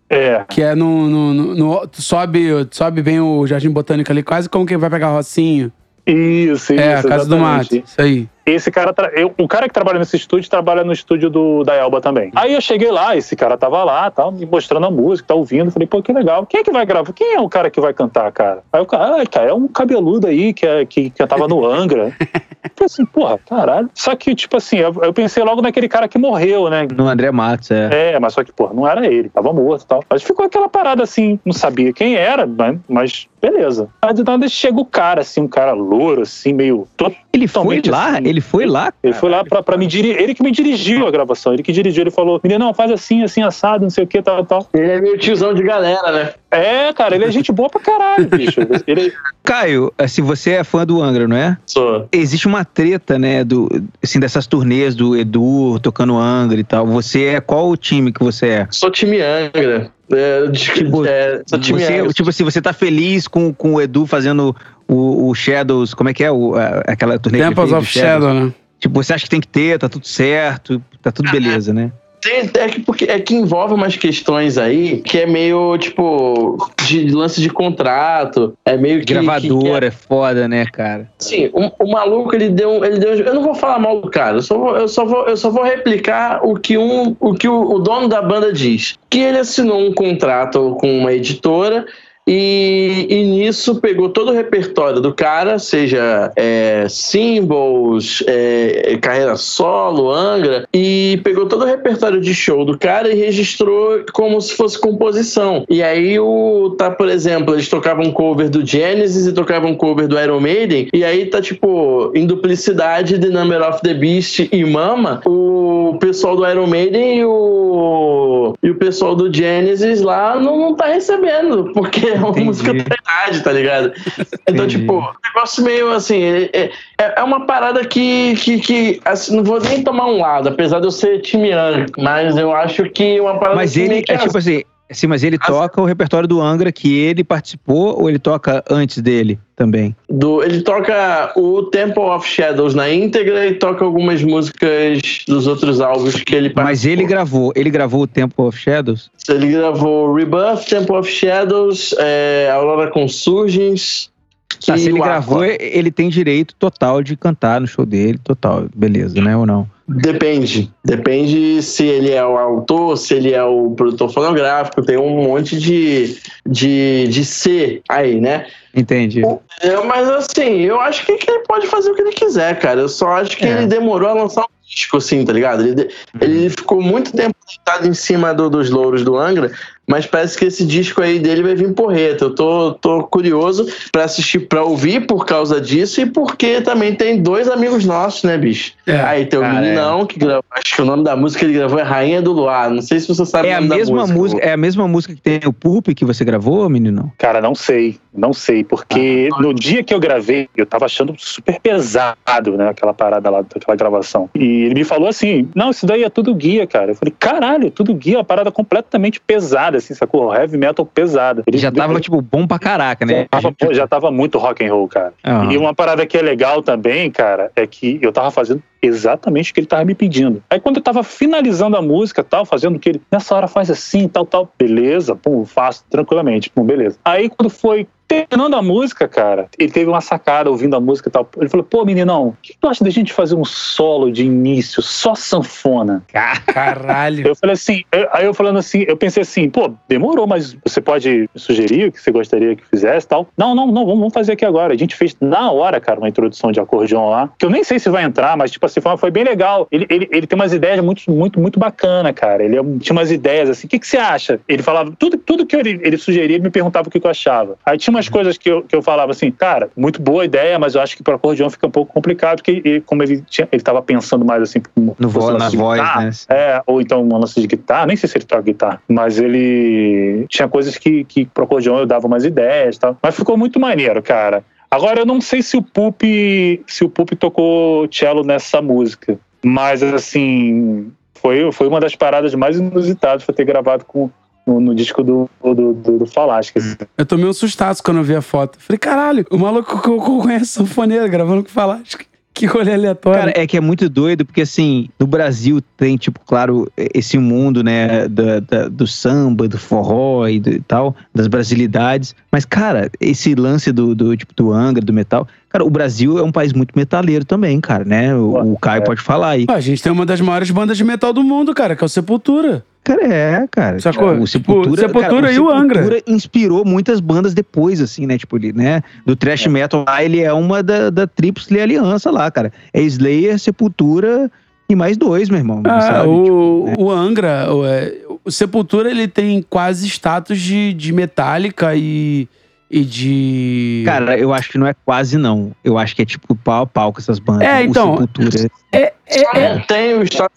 É. Que é no. no, no, no sobe, sobe bem o Jardim Botânico ali, quase como quem vai pegar Rocinho. Isso, isso. É, a Casa exatamente. do Mato. Isso aí. Esse cara, eu, o cara que trabalha nesse estúdio trabalha no estúdio do, da Elba também. Aí eu cheguei lá, esse cara tava lá, tal, me mostrando a música, tá ouvindo. Falei, pô, que legal. Quem é que vai gravar? Quem é o cara que vai cantar, cara? Aí o cara, ah, cara, é um cabeludo aí que, é, que, que tava no Angra. [laughs] Falei assim, porra, caralho. Só que, tipo assim, eu, eu, pensei logo naquele cara que morreu, né? No André Matos, é. É, mas só que, porra, não era ele, tava morto e tal. Mas ficou aquela parada assim, não sabia quem era, mas beleza. Aí do nada chega o cara, assim, um cara louro, assim, meio. Ele foi lá? Assim. Ele foi lá? Ele foi lá pra, pra me dirigir. Ele que me dirigiu a gravação. Ele que dirigiu. Ele falou: Menino, não, faz assim, assim, assado, não sei o que, tal, tal. Ele é meio tiozão de galera, né? É, cara, ele é gente boa pra caralho, bicho. [laughs] Ele... Caio, se assim, você é fã do Angra, não é? Sou. Existe uma treta, né, do, assim, dessas turnês do Edu tocando Angra e tal. Você é qual o time que você é? Sou time Angra. É, tipo, é, sou time você, Angra. Tipo assim, você tá feliz com, com o Edu fazendo o, o Shadows, como é que é? O, a, aquela turnê Temples of Shadow, né? Tipo, você acha que tem que ter, tá tudo certo, tá tudo beleza, né? Tem, é, que, porque, é que envolve umas questões aí que é meio, tipo, de lance de contrato. É meio que. Gravadora, que, é... é foda, né, cara? Sim, o, o, maluco, ele deu, ele deu. Eu não vou falar mal do cara, eu só vou, eu só vou, eu só vou replicar o que, um, o, que o, o dono da banda diz. Que ele assinou um contrato com uma editora e, e, nisso pegou todo o repertório do cara, seja é, symbols, é, carreira solo, Angra, e pegou todo o repertório de show do cara e registrou como se fosse composição. E aí o tá, por exemplo, eles tocavam cover do Genesis e tocavam cover do Iron Maiden, e aí tá tipo em duplicidade de Number of the Beast e Mama, o pessoal do Iron Maiden e o e o pessoal do Genesis lá não, não tá recebendo, porque é uma Entendi. música verdade, tá ligado? Então, Entendi. tipo, um negócio meio assim, é, é, é, uma parada que, que, que assim, não vou nem tomar um lado, apesar de eu ser time mas eu acho que uma parada Mas ele, é tipo assim, Sim, mas ele As... toca o repertório do Angra que ele participou ou ele toca antes dele também? Do, ele toca o Temple of Shadows na íntegra e toca algumas músicas dos outros álbuns que ele participou. Mas ele gravou, ele gravou o Temple of Shadows? Ele gravou Rebirth, Temple of Shadows, é, Aurora Consurgens, Tá, se ele gravou, ele tem direito total de cantar no show dele, total, beleza, né? Ou não? Depende. Depende se ele é o autor, se ele é o produtor fonográfico, tem um monte de, de, de C aí, né? Entendi. É, mas assim, eu acho que ele pode fazer o que ele quiser, cara. Eu só acho que é. ele demorou a lançar um disco, assim, tá ligado? Ele, uhum. ele ficou muito tempo deitado em cima do, dos louros do Angra, mas parece que esse disco aí dele vai vir porreta. Eu tô, tô curioso para assistir, para ouvir por causa disso e porque também tem dois amigos nossos, né, bicho? É, aí tem o Meninão, é. que gravou, acho que o nome da música que ele gravou é Rainha do Luar. Não sei se você sabe é o nome a mesma música. música é a mesma música que tem o Pulp que você gravou, Meninão? Cara, não sei. Não sei, porque ah, no dia que eu gravei, eu tava achando super pesado, né, aquela parada lá, aquela gravação. E ele me falou assim: não, isso daí é tudo guia, cara. Eu falei, caralho, tudo guia, é uma parada completamente pesada, assim, sacou? Heavy metal pesada. Ele já tava, tipo, bom pra caraca, né? Já tava, já tava muito rock and roll, cara. Uhum. E uma parada que é legal também, cara, é que eu tava fazendo exatamente o que ele tava me pedindo. Aí quando eu tava finalizando a música, tal, fazendo o que ele, nessa hora faz assim, tal, tal, beleza, pum, faço tranquilamente, pum, beleza. Aí quando foi terminando a música, cara, ele teve uma sacada ouvindo a música e tal. Ele falou: pô, meninão, o que tu acha da gente fazer um solo de início, só sanfona? Caralho. Eu falei assim, eu, aí eu falando assim, eu pensei assim, pô, demorou, mas você pode sugerir o que você gostaria que fizesse tal. Não, não, não, vamos fazer aqui agora. A gente fez na hora, cara, uma introdução de acordeon lá, que eu nem sei se vai entrar, mas tipo assim, foi, foi bem legal. Ele, ele, ele tem umas ideias muito, muito, muito bacana, cara. Ele é tinha umas ideias assim, o que, que você acha? Ele falava, tudo, tudo que ele, ele sugeria, ele me perguntava o que, que eu achava. Aí tinha umas coisas que eu, que eu falava assim, cara, muito boa ideia, mas eu acho que para acordeão fica um pouco complicado, porque ele, como ele tinha, ele estava pensando mais assim no vo na voz, guitarra, né? É, ou então uma lance de guitarra, nem sei se ele toca guitarra, mas ele tinha coisas que, que pro acordeão eu dava mais ideias, tal. Mas ficou muito maneiro, cara. Agora eu não sei se o Pup se o Pup tocou cello nessa música, mas assim, foi, foi uma das paradas mais inusitadas foi ter gravado com no, no disco do, do, do, do Falasca. Eu tomei um sustaço quando eu vi a foto. Falei, caralho, o maluco que eu conheço sanfoneiro gravando com Falasca. Que rolê aleatório. Cara, é que é muito doido, porque assim, no Brasil tem, tipo, claro, esse mundo, né, da, da, do samba, do forró e, do, e tal, das brasilidades. Mas, cara, esse lance do, do, tipo, do Angra, do metal, Cara, o Brasil é um país muito metaleiro também, cara, né? O, o Caio é. pode falar aí. A gente tem uma das maiores bandas de metal do mundo, cara, que é o Sepultura. Cara, é, cara. Sacou? O Sepultura, tipo, Sepultura cara, e o, Angra. Sepultura inspirou muitas bandas depois, assim, né? Tipo, né? Do thrash é. metal lá, ele é uma da, da Tríplice Aliança lá, cara. É Slayer, Sepultura e mais dois, meu irmão. Ah, sabe? O, tipo, né? o Angra, o, é, o Sepultura, ele tem quase status de, de Metallica e e de. Cara, eu acho que não é quase, não. Eu acho que é tipo pau a pau com essas bandas. É, então. Sepultura. É, é, é, tem o estado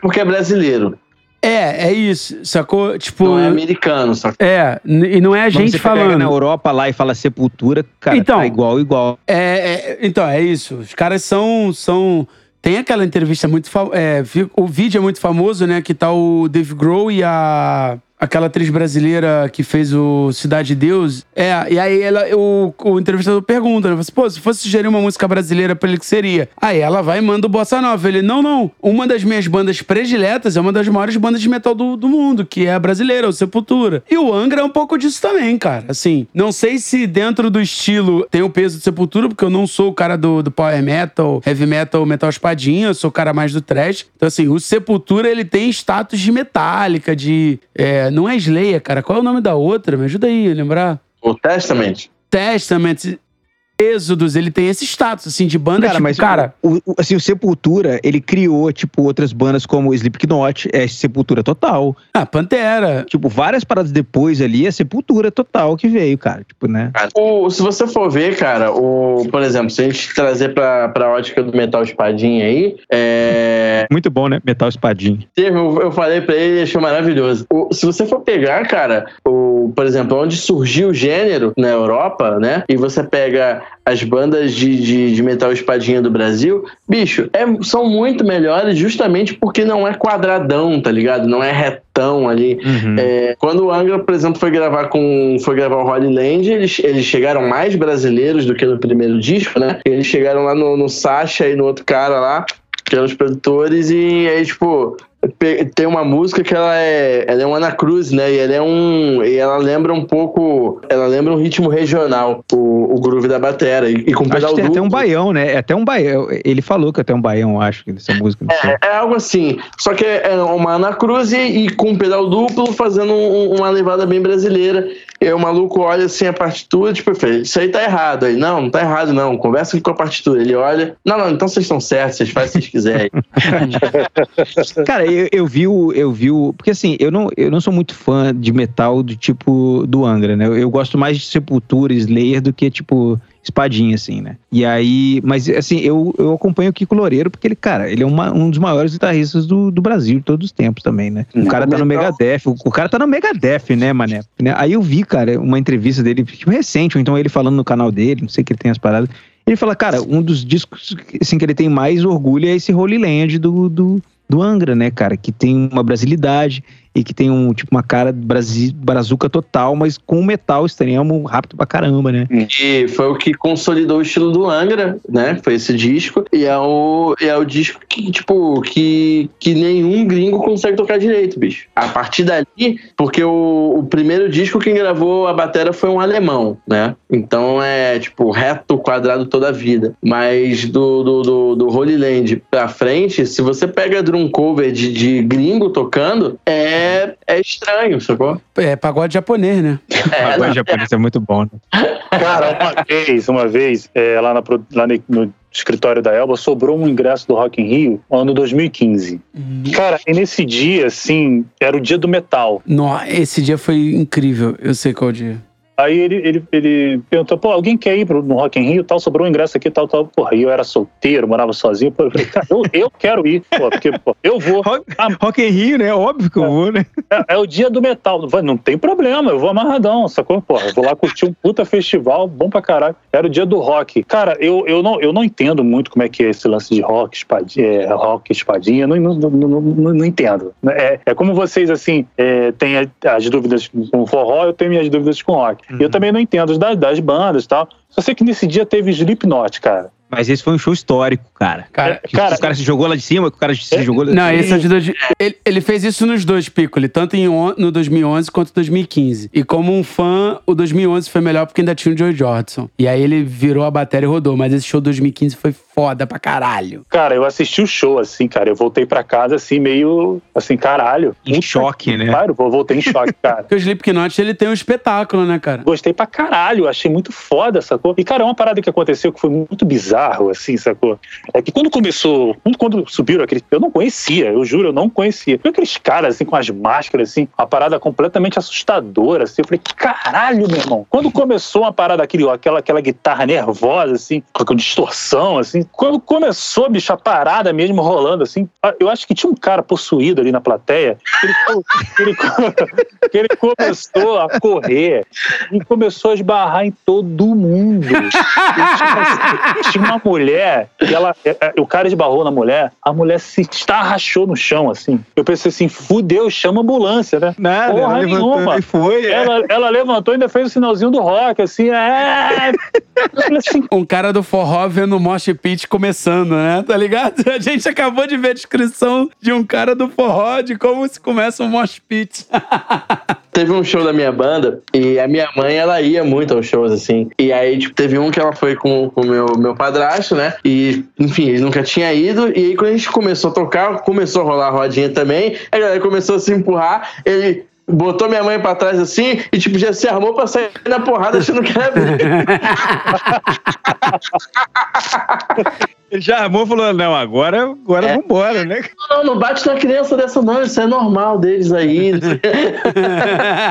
porque é brasileiro. É, é isso, sacou? Tipo. Não é americano, sacou? É, e não é a gente você falando. na Europa lá e fala sepultura, cara, então, tá igual, igual. É, é, então, é isso. Os caras são. são tem aquela entrevista muito. É, o vídeo é muito famoso, né? Que tá o Dave Grohl e a aquela atriz brasileira que fez o Cidade de Deus. É, e aí ela, o, o entrevistador pergunta, né? Assim, Pô, se fosse sugerir uma música brasileira pra ele, que seria? Aí ela vai e manda o Bossa Nova. Ele, não, não. Uma das minhas bandas prediletas é uma das maiores bandas de metal do, do mundo, que é a brasileira, o Sepultura. E o Angra é um pouco disso também, cara. Assim, não sei se dentro do estilo tem o peso do Sepultura, porque eu não sou o cara do, do power metal, heavy metal, metal espadinha, eu sou o cara mais do trash. Então, assim, o Sepultura, ele tem status de metálica, de... É, não é Slayer, cara. Qual é o nome da outra? Me ajuda aí a lembrar. O Testament. Testament. Êxodos, ele tem esse status, assim, de banda, cara, tipo, mas cara... O, o, assim, o Sepultura, ele criou, tipo, outras bandas como Slipknot, é Sepultura total. Ah, Pantera. Tipo, várias paradas depois ali, é Sepultura total que veio, cara, tipo, né? O, se você for ver, cara, o, por exemplo, se a gente trazer pra, pra ótica do Metal Espadinha aí, é... Muito bom, né? Metal Espadinha. Eu, eu falei pra ele, achei maravilhoso. O, se você for pegar, cara, o, por exemplo, onde surgiu o gênero na Europa, né? E você pega as bandas de, de, de, metal espadinha do Brasil, bicho, é, são muito melhores justamente porque não é quadradão, tá ligado? Não é retão ali. Uhum. É, quando o Angra, por exemplo, foi gravar com foi gravar o Holy Land, eles, eles chegaram mais brasileiros do que no primeiro disco, né? Eles chegaram lá no, no Sasha e no outro cara lá, que eram os produtores, e aí, tipo, tem uma música que ela é, ela é uma Ana Cruz, né? E ela é um, e ela lembra um pouco, ela lembra um ritmo regional, o, o groove da batera e, e com pedal acho que tem duplo. até um baião, né? É até um baião. Ele falou que é até um baião, acho, dessa música. É, é, algo assim. Só que é uma Ana Cruz e, e com pedal duplo fazendo um, uma levada bem brasileira. E o maluco olha assim a partitura, tipo, isso aí tá errado. Aí, não, não tá errado, não. Conversa com a partitura. Ele olha, não, não, então vocês estão certos, vocês fazem o que vocês quiserem. [laughs] [laughs] Cara, eu, eu vi o. Eu vi o. Porque assim, eu não, eu não sou muito fã de metal do tipo do Angra, né? Eu, eu gosto mais de Sepultura, Slayer do que, tipo, espadinha, assim, né? E aí, mas assim, eu, eu acompanho o Kiko Loureiro porque ele, cara, ele é uma, um dos maiores guitarristas do, do Brasil de todos os tempos também, né? O cara tá no Megadeth, o, o cara tá no Megadeth, né, mané? Aí eu vi, cara, uma entrevista dele, tipo, recente, ou então ele falando no canal dele, não sei que ele tem as paradas. Ele fala, cara, um dos discos assim, que ele tem mais orgulho é esse Holy Land do, do, do Angra, né, cara? Que tem uma brasilidade e que tem um tipo uma cara brazuca total, mas com metal extremo, rápido pra caramba, né? E foi o que consolidou o estilo do Angra, né? Foi esse disco. E é o, é o disco que, tipo, que, que nenhum gringo consegue tocar direito, bicho. A partir dali, porque o, o primeiro disco quem gravou a bateria foi um alemão, né? Então é, tipo, reto, quadrado toda a vida. Mas do, do, do, do Holy Land pra frente, se você pega drum cover de, de gringo tocando, é é, é estranho, sacou? É pagode japonês, né? É, pagode japonês é muito bom. Né? Cara, uma vez, uma vez, é, lá, na, lá no escritório da Elba, sobrou um ingresso do Rock in Rio, ano 2015. Uhum. Cara, e nesse dia, assim, era o dia do metal. Nossa, esse dia foi incrível. Eu sei qual dia. Aí ele, ele, ele perguntou, pô, alguém quer ir pro, no Rock in Rio, tal, sobrou um ingresso aqui, tal, tal. Porra, aí eu era solteiro, morava sozinho. Pô, eu falei, cara, eu, eu quero ir, pô, porque, pô, eu vou. Rock, ah, Rock in Rio, né? Óbvio que eu vou, né? É, é, o dia do metal. Não tem problema, eu vou amarradão, sacou? Porra, eu vou lá curtir um puta festival, bom pra caralho. Era o dia do rock. Cara, eu, eu, não, eu não entendo muito como é que é esse lance de rock, espadinha, é, rock, espadinha, não, não, não, não, não entendo. É, é como vocês, assim, é, têm as dúvidas com forró, eu tenho minhas dúvidas com rock. Uhum. Eu também não entendo das, das bandas e tal. Só sei que nesse dia teve Slipknot, cara. Mas esse foi um show histórico, cara. Cara, cara o cara se jogou lá de cima, o cara se é, jogou lá Não, esse é de dois, ele, ele fez isso nos dois Piccoli, tanto em, no 2011 quanto 2015. E como um fã, o 2011 foi melhor porque ainda tinha o Joe Jordison. E aí ele virou a bateria e rodou. Mas esse show 2015 foi foda pra caralho. Cara, eu assisti o show, assim, cara. Eu voltei pra casa, assim, meio, assim, caralho. Em choque, né? Claro, eu voltei em choque, cara. [laughs] porque o Slipknot, ele tem um espetáculo, né, cara? Gostei pra caralho. Achei muito foda, sacou? E, cara, é uma parada que aconteceu que foi muito bizarro, assim, sacou? É que quando começou, quando subiram aquele. Eu não conhecia, eu juro, eu não conhecia. Viu aqueles caras, assim, com as máscaras, assim, uma parada completamente assustadora, assim. Eu falei, caralho, meu irmão. Quando começou uma parada, aquele, aquela, aquela guitarra nervosa, assim, com distorção, assim, quando começou, bicho, a parada mesmo rolando, assim, eu acho que tinha um cara possuído ali na plateia, que ele, [laughs] que ele, começou a correr e começou a esbarrar em todo mundo. [laughs] Tinha, tinha uma mulher, e ela, é, é, o cara esbarrou na mulher, a mulher se estarrachou no chão, assim. Eu pensei assim, fudeu, chama ambulância, né? Nada, Porra ela nenhuma. E foi, é. ela, ela levantou e ainda fez o sinalzinho do rock, assim, é. Assim, um cara do forró vendo o Mosh Pit começando, né? Tá ligado? A gente acabou de ver a descrição de um cara do forró de como se começa um Mosh Pit. [laughs] teve um show da minha banda e a minha mãe, ela ia muito aos shows, assim. E aí, tipo, teve um que ela foi com o meu, meu padrasto, né? E, enfim, ele nunca tinha ido. E aí, quando a gente começou a tocar, começou a rolar a rodinha também, a galera começou a se empurrar. Ele botou minha mãe pra trás assim e, tipo, já se armou pra sair na porrada achando que era. [laughs] Ele já armou e falou: não, agora, agora é. vambora, né? Não, não bate na criança dessa, não. Isso é normal deles aí. [laughs]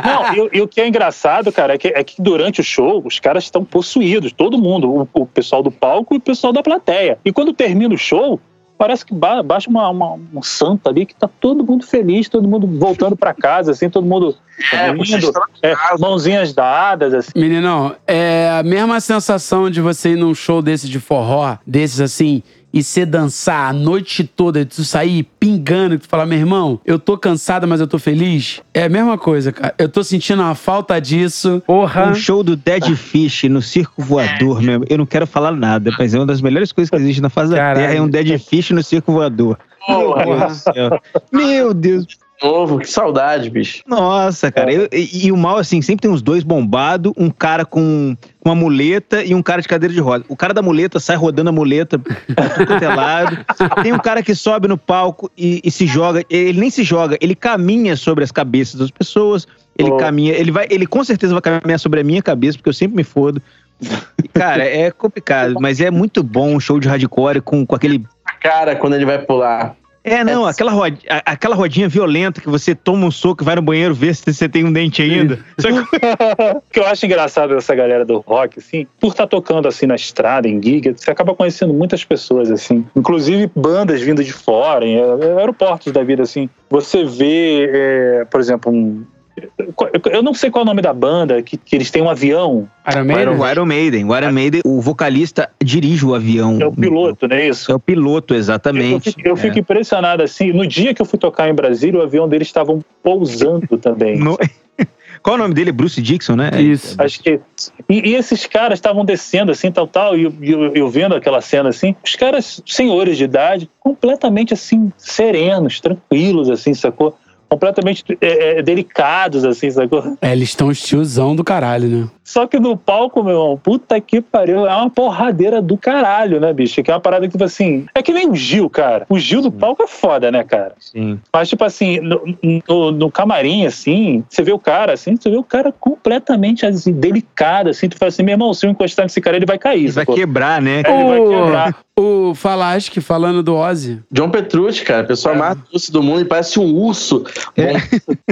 não, e, e, o que é engraçado, cara, é que, é que durante o show os caras estão possuídos, todo mundo, o, o pessoal do palco e o pessoal da plateia. E quando termina o show, parece que baixa uma, uma, um santo ali que tá todo mundo feliz, todo mundo voltando para casa, assim, todo mundo é, rindo, é, mãozinhas dadas, assim. Meninão, é a mesma sensação de você ir num show desse de forró, desses assim, e você dançar a noite toda, tu sair pingando, e tu falar, meu irmão, eu tô cansada, mas eu tô feliz. É a mesma coisa, cara. Eu tô sentindo a falta disso. Porra. Um show do Dead Fish no Circo Voador, mesmo. Eu não quero falar nada, mas é uma das melhores coisas que existe na face da Terra. É um Dead Fish no Circo Voador. Porra. Meu Deus novo, que saudade, bicho. Nossa, cara. É. Eu, e, e, o mal, assim, sempre tem uns dois bombados, um cara com uma muleta e um cara de cadeira de roda. O cara da muleta sai rodando a muleta tudo é lado. Tem um cara que sobe no palco e, e, se joga. Ele nem se joga, ele caminha sobre as cabeças das pessoas. Ele oh. caminha, ele vai, ele com certeza vai caminhar sobre a minha cabeça, porque eu sempre me fodo. Cara, é complicado, mas é muito bom um show de hardcore com, com aquele. Cara, quando ele vai pular. É, não, aquela, rod, aquela rodinha violenta que você toma um soco e vai no banheiro ver se você tem um dente ainda. [laughs] o [laughs] que eu acho engraçado dessa galera do rock, assim, por estar tá tocando assim na estrada, em giga, você acaba conhecendo muitas pessoas, assim. Inclusive bandas vindo de fora, em aeroportos da vida, assim. Você vê, é, por exemplo, um, eu não sei qual é o nome da banda, que, que eles têm um avião. Iron Maiden? O Iron Maiden. O Iron Maiden, o vocalista dirige o avião. É o piloto, não é isso? É o piloto, exatamente. Eu, fico, eu fico é. impressionado, assim, no dia que eu fui tocar em Brasília, o avião deles estavam pousando também. [laughs] No... Qual é o nome dele? Bruce Dixon, né? Isso. Acho que. E, e esses caras estavam descendo assim, tal, tal, e eu, eu, vendo aquela cena assim, os caras, senhores de idade, completamente assim, serenos, tranquilos, assim, sacou? Completamente é, é, delicados, assim, sacou? É, eles estão estilzão do caralho, né? Só que no palco, meu irmão, puta que pariu, é uma porradeira do caralho, né, bicho? Que é uma parada que, tipo assim, é que nem o Gil, cara. O Gil do palco é foda, né, cara? Sim. Mas, tipo assim, no, no, no camarim, assim, você vê o cara, assim, você vê o cara completamente assim, delicado, assim, tu fala assim, meu irmão, se eu encostar nesse cara, ele vai cair. Ele vai quebrar, né? É, ele vai quebrar. O Falasque falando do Ozzy. John Petrucci, cara, a pessoa é. mais doce do mundo e parece um urso. É.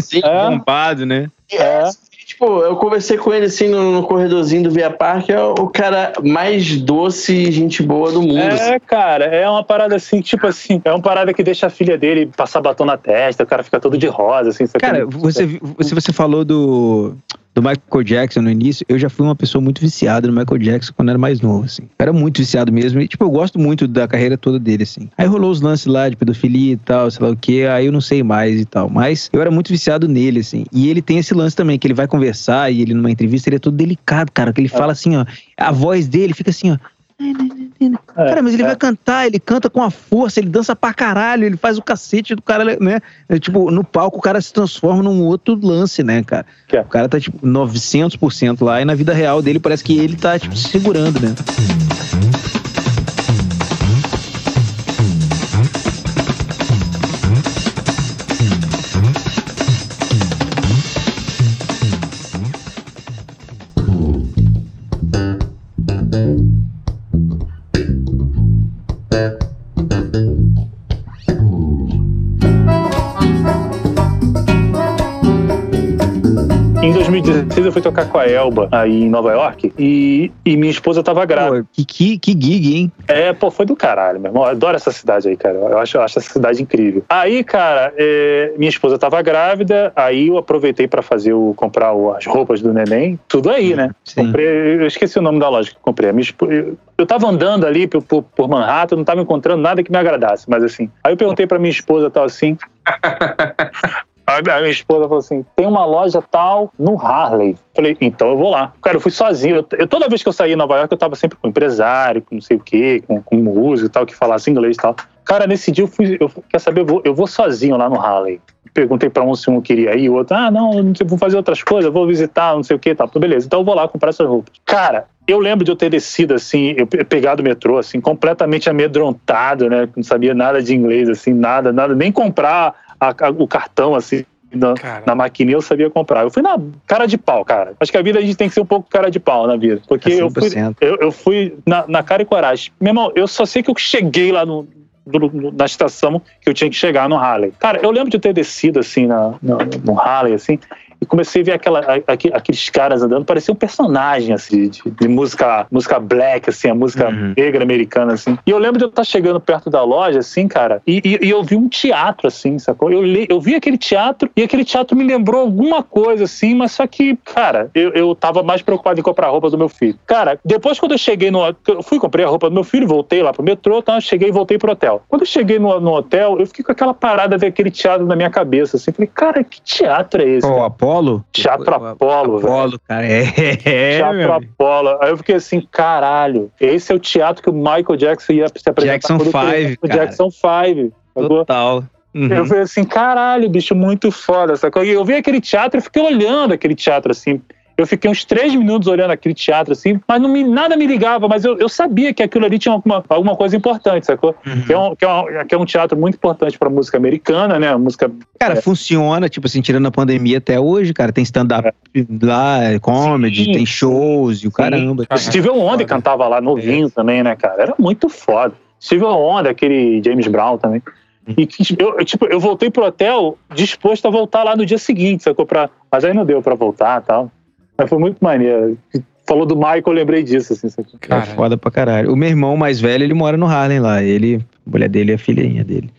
Sim, é. bombado, né? É. Tipo, eu conversei com ele assim no, no corredorzinho do Via Parque, é o cara mais doce e gente boa do mundo. É, assim. cara, é uma parada assim, tipo assim, é uma parada que deixa a filha dele passar batom na testa, o cara fica todo de rosa, assim. Cara, você, você, você falou do do Michael Jackson no início, eu já fui uma pessoa muito viciada no Michael Jackson quando era mais novo, assim. Eu era muito viciado mesmo. E, tipo, eu gosto muito da carreira toda dele, assim. Aí rolou os lances lá de pedofilia e tal, sei lá o que, aí eu não sei mais e tal. Mas eu era muito viciado nele, assim. E ele tem esse lance também, que ele vai conversar e ele numa entrevista, ele é todo delicado, cara. Que ele fala assim, ó. A voz dele fica assim, ó. É, cara, mas ele é. vai cantar, ele canta com a força, ele dança pra caralho, ele faz o cacete do cara, né? É, tipo, no palco o cara se transforma num outro lance, né, cara? É. O cara tá, tipo, 900% lá e na vida real dele parece que ele tá, tipo, se segurando, né? 2016 eu fui tocar com a Elba aí em Nova York e, e minha esposa tava grávida. Pô, que, que gig, hein? É, pô, foi do caralho, meu irmão. Eu adoro essa cidade aí, cara. Eu acho, eu acho essa cidade incrível. Aí, cara, é, minha esposa tava grávida, aí eu aproveitei para fazer o comprar o, as roupas do neném. Tudo aí, né? Sim. Comprei, eu esqueci o nome da loja que eu comprei. Minha esposa, eu, eu tava andando ali por, por, por Manhattan, não tava encontrando nada que me agradasse, mas assim. Aí eu perguntei pra minha esposa tal assim. [laughs] A minha esposa falou assim: tem uma loja tal no Harley. Falei, então eu vou lá. Cara, eu fui sozinho. Eu, eu toda vez que eu saía em Nova York, eu tava sempre com empresário, com não sei o quê, com, com músico e tal, que falasse inglês e tal. Cara, nesse dia eu fui, eu, quer saber, eu vou, eu vou sozinho lá no Harley. Perguntei para um se um queria ir, o outro, ah, não, sei, vou fazer outras coisas, vou visitar, não sei o que, tá, beleza. Então eu vou lá comprar essas roupas. Cara, eu lembro de eu ter descido assim, eu pegado o metrô, assim, completamente amedrontado, né? Não sabia nada de inglês, assim, nada, nada, nem comprar a, a, o cartão, assim, na, na maquininha eu sabia comprar. Eu fui na cara de pau, cara. Acho que a vida a gente tem que ser um pouco cara de pau na vida. Porque é eu fui, eu, eu fui na, na, cara e coragem. Meu irmão, eu só sei que eu cheguei lá no, no, na estação que eu tinha que chegar no Harley. Cara, eu lembro de ter descido assim na, no, no Harley, assim, e comecei a ver aquela, aqueles caras andando, parecia um personagem, assim, de, de música, música black, assim, a música uhum. negra americana, assim. E eu lembro de eu estar chegando perto da loja, assim, cara, e, e, e eu vi um teatro, assim, sacou? Eu, li, eu vi aquele teatro e aquele teatro me lembrou alguma coisa, assim, mas só que, cara, eu, eu tava mais preocupado em comprar a roupa do meu filho. Cara, depois quando eu cheguei no. Eu fui, comprei a roupa do meu filho, voltei lá pro metrô, tá? cheguei e voltei pro hotel. Quando eu cheguei no, no hotel, eu fiquei com aquela parada de aquele teatro na minha cabeça, assim. Falei, cara, que teatro é esse? Oh, Apolo? Teatro Apolo, velho. Apolo, cara. É, é Teatro Apolo. Aí eu fiquei assim, caralho, esse é o teatro que o Michael Jackson ia se apresentar. Jackson 5, O Jackson 5. Total. Uhum. Eu falei assim, caralho, bicho, muito foda. Sacou? Eu vi aquele teatro e fiquei olhando aquele teatro assim. Eu fiquei uns três minutos olhando aquele teatro assim, mas não me, nada me ligava, mas eu, eu sabia que aquilo ali tinha alguma, alguma coisa importante, sacou? Uhum. Que, é um, que, é um, que é um teatro muito importante pra música americana, né? A música. Cara, é. funciona, tipo assim, tirando a pandemia até hoje, cara. Tem stand-up é. lá, comedy, Sim. tem shows e o caramba. O Steve Wonder cantava lá novinho é. também, né, cara? Era muito foda. Steve Wonder, aquele James Brown também. Uhum. E eu, tipo, eu voltei pro hotel disposto a voltar lá no dia seguinte, sacou? Pra, mas aí não deu pra voltar e tal. Mas foi muito maneiro. Falou do Michael, eu lembrei disso, assim. Cara, foda pra caralho. O meu irmão mais velho, ele mora no Harlem lá. Ele, a mulher dele é a filhinha dele.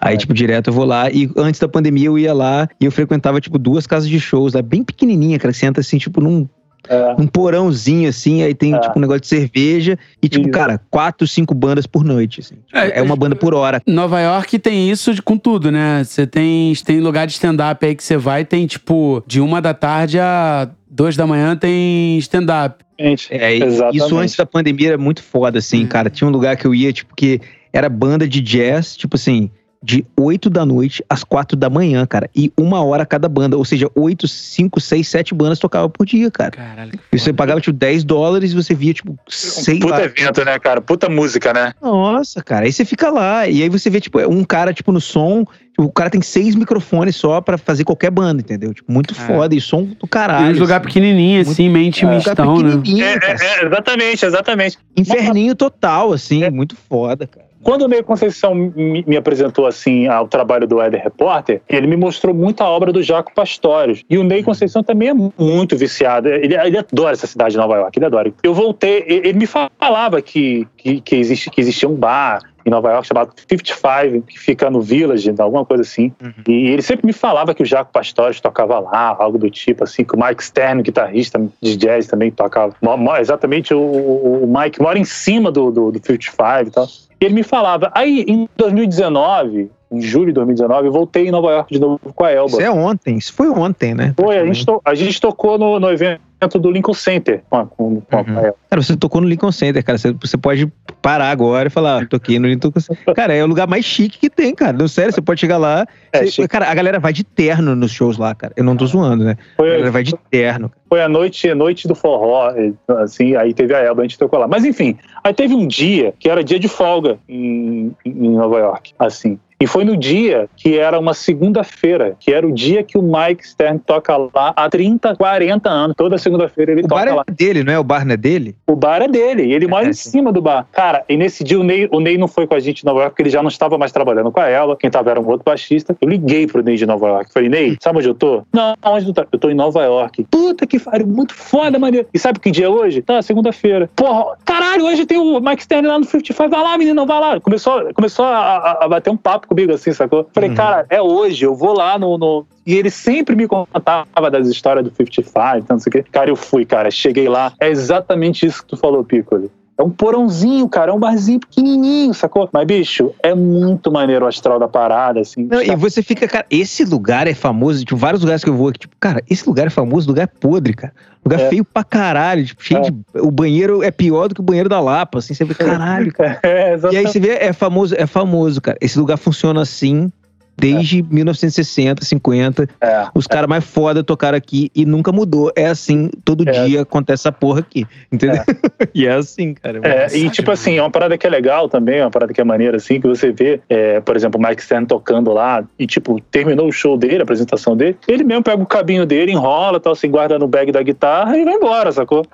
Aí, tipo, direto eu vou lá. E antes da pandemia eu ia lá e eu frequentava, tipo, duas casas de shows, lá, bem pequenininha, cara. Você entra assim, tipo, num, é. um porãozinho, assim, aí tem, é. tipo, um negócio de cerveja. E, tipo, isso. cara, quatro, cinco bandas por noite, assim. Tipo, é, é, uma banda por hora. Nova York tem isso com tudo, né? Você tem, tem lugar de stand-up aí que você vai, tem, tipo, de uma da tarde a duas da manhã tem stand-up. É, isso antes da pandemia era muito foda, assim, hum. cara. Tinha um lugar que eu ia, tipo, que era banda de jazz, tipo assim, de 8 da noite às 4 da manhã, cara. E uma hora cada banda. Ou seja, 8, 5, 6, 7 bandas tocavam por dia, cara. Caralho. E você pagava, tipo, 10 dólares e você via, tipo, 6 Puta lá. evento, né, cara? Puta música, né? Nossa, cara. Aí você fica lá. E aí você vê, tipo, um cara, tipo, no som. Tipo, o cara tem seis microfones só pra fazer qualquer banda, entendeu? Tipo, muito é. foda. E som do caralho. E um lugar assim. pequenininho, assim, meio intimistão, é, né? É, é, exatamente, exatamente. Inferninho total, assim. É. Muito foda, cara. Quando o Ney Conceição me, apresentou assim ao trabalho do Éder Repórter, ele me mostrou muita obra do Jaco Pastorius. E o Ney Conceição também é muito viciado. Ele, ele adora essa cidade de Nova York, ele adora. Eu voltei, ele me falava que, que, que, existe, que existia um bar em Nova York chamado 55, que fica no Village, alguma coisa assim. Uhum. E ele sempre me falava que o Jaco Pastores tocava lá, algo do tipo, assim, que o Mike Stern, guitarrista de jazz, também tocava. Exatamente, o, o Mike mora em cima do, do, do 55 e tal. E ele me falava. Aí, em 2019, em julho de 2019, eu voltei em Nova York de novo com a Elba. Isso é ontem, isso foi ontem, né? Foi, a gente, to, a gente tocou no, no evento dentro do Lincoln Center com, com, com uhum. Cara, você tocou no Lincoln Center, cara. Você, você pode parar agora e falar, ah, toquei no Lincoln Center. [laughs] Cara, é o lugar mais chique que tem, cara. Não, sério, você pode chegar lá. É, você, cara, a galera vai de terno nos shows lá, cara. Eu não tô zoando, né? Foi, a galera vai de terno. Foi a noite, a noite do forró, assim, aí teve a Elba, a gente tocou lá. Mas enfim, aí teve um dia que era dia de folga em, em Nova York, assim. E foi no dia que era uma segunda-feira, que era o dia que o Mike Stern toca lá há 30, 40 anos. Toda segunda-feira ele o toca bar lá. é dele, não é? O bar não é dele? O bar é dele. E ele mora é, em cima do bar. Cara, e nesse dia o Ney, o Ney não foi com a gente em Nova York, porque ele já não estava mais trabalhando com a ela. Quem tava era um outro baixista. Eu liguei pro Ney de Nova York. Falei, Ney, sabe onde eu tô? Não, onde tu tá? Eu tô em Nova York. Puta que pariu, muito foda, maneiro. E sabe que dia é hoje? Tá, segunda-feira. Porra, caralho, hoje tem o Mike Stern lá no 55. Vai lá, menino, vai lá. Começou, começou a, a, a bater um papo comigo assim, sacou? Falei, uhum. cara, é hoje, eu vou lá no, no, E ele sempre me contava das histórias do 55, então, não sei o quê. Cara, eu fui, cara, cheguei lá. É exatamente isso que tu falou, Piccoli. É um porãozinho, cara, é um barzinho pequenininho, sacou? Mas, bicho, é muito maneiro o astral da parada, assim. Não, e você fica, cara, esse lugar é famoso, tipo, vários lugares que eu vou aqui, tipo, cara, esse lugar é famoso, lugar é podre, cara. Lugar é. feio pra caralho, tipo, cheio é. de. O banheiro é pior do que o banheiro da Lapa, assim, você vê, [laughs] caralho. Cara. É, e aí você vê, é famoso, é famoso, cara. Esse lugar funciona assim desde é. 1960, 50. É. Os caras mais foda tocaram aqui e nunca mudou. É assim, todo é. dia acontece essa porra aqui. Entendeu? É. [laughs] e é assim, cara. É, e tipo assim, é uma parada que é legal também, é uma parada que é maneira, assim, que você vê, é, por exemplo, o Mike Stern tocando lá e, tipo, terminou o show dele, a apresentação dele, ele mesmo pega o cabinho dele, enrola, tal, assim, guarda no bag da guitarra e vai embora, sacou?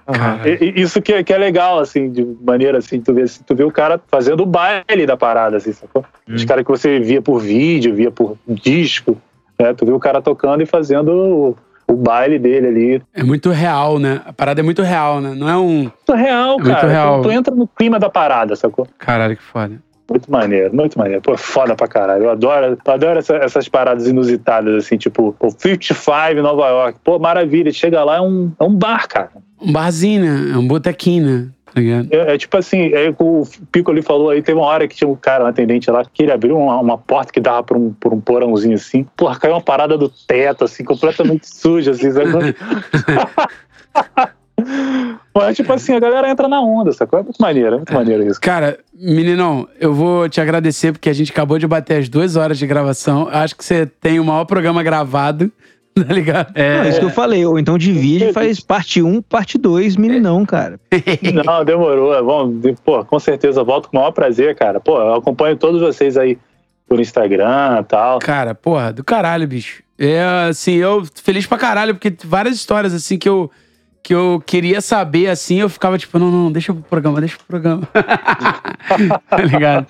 E, e, isso que é, que é legal, assim, de maneira, assim, tu vê, assim, tu vê o cara fazendo o baile da parada, assim, sacou? Hum. Os caras que você via por vídeo, via por disco, né? Tu viu o cara tocando e fazendo o, baile dele ali. É muito real, né? A parada é muito real, né? Não é um. Muito real, é cara. Muito real. Tu, tu, entra no clima da parada, sacou? Caralho, que foda. Muito maneiro, muito maneiro. Pô, foda pra caralho. Eu adoro, eu adoro essa, essas paradas inusitadas, assim, tipo, o 55 em Nova York. Pô, maravilha. Chega lá, é um, é um bar, cara. Um barzinho, né? É um botequinho, né? É, é, tipo assim, é, o Pico ali falou aí, teve uma hora que tinha um cara, um atendente lá, que ele abriu uma, uma porta que dava por um, por um porãozinho assim. Porra, caiu uma parada do teto, assim, completamente [laughs] suja, assim, sabe? [laughs] Mas, tipo assim, a galera entra na onda, sacou? É muito maneiro, é muito maneiro isso. Cara, meninão, eu vou te agradecer porque a gente acabou de bater as duas horas de gravação. Acho que você tem o maior programa gravado. [laughs] tá ligado? É, é isso que eu falei. Ou então divide e faz parte 1, parte 2, meninão, cara. [laughs] Não, demorou. É bom, pô, com certeza volto com o maior prazer, cara. Pô, eu acompanho todos vocês aí por Instagram e tal. Cara, porra, do caralho, bicho. É, assim, eu feliz pra caralho, porque várias histórias, assim, que eu, que eu queria saber, assim, eu ficava tipo, não, não, deixa pro programa, deixa pro programa. [laughs] tá ligado?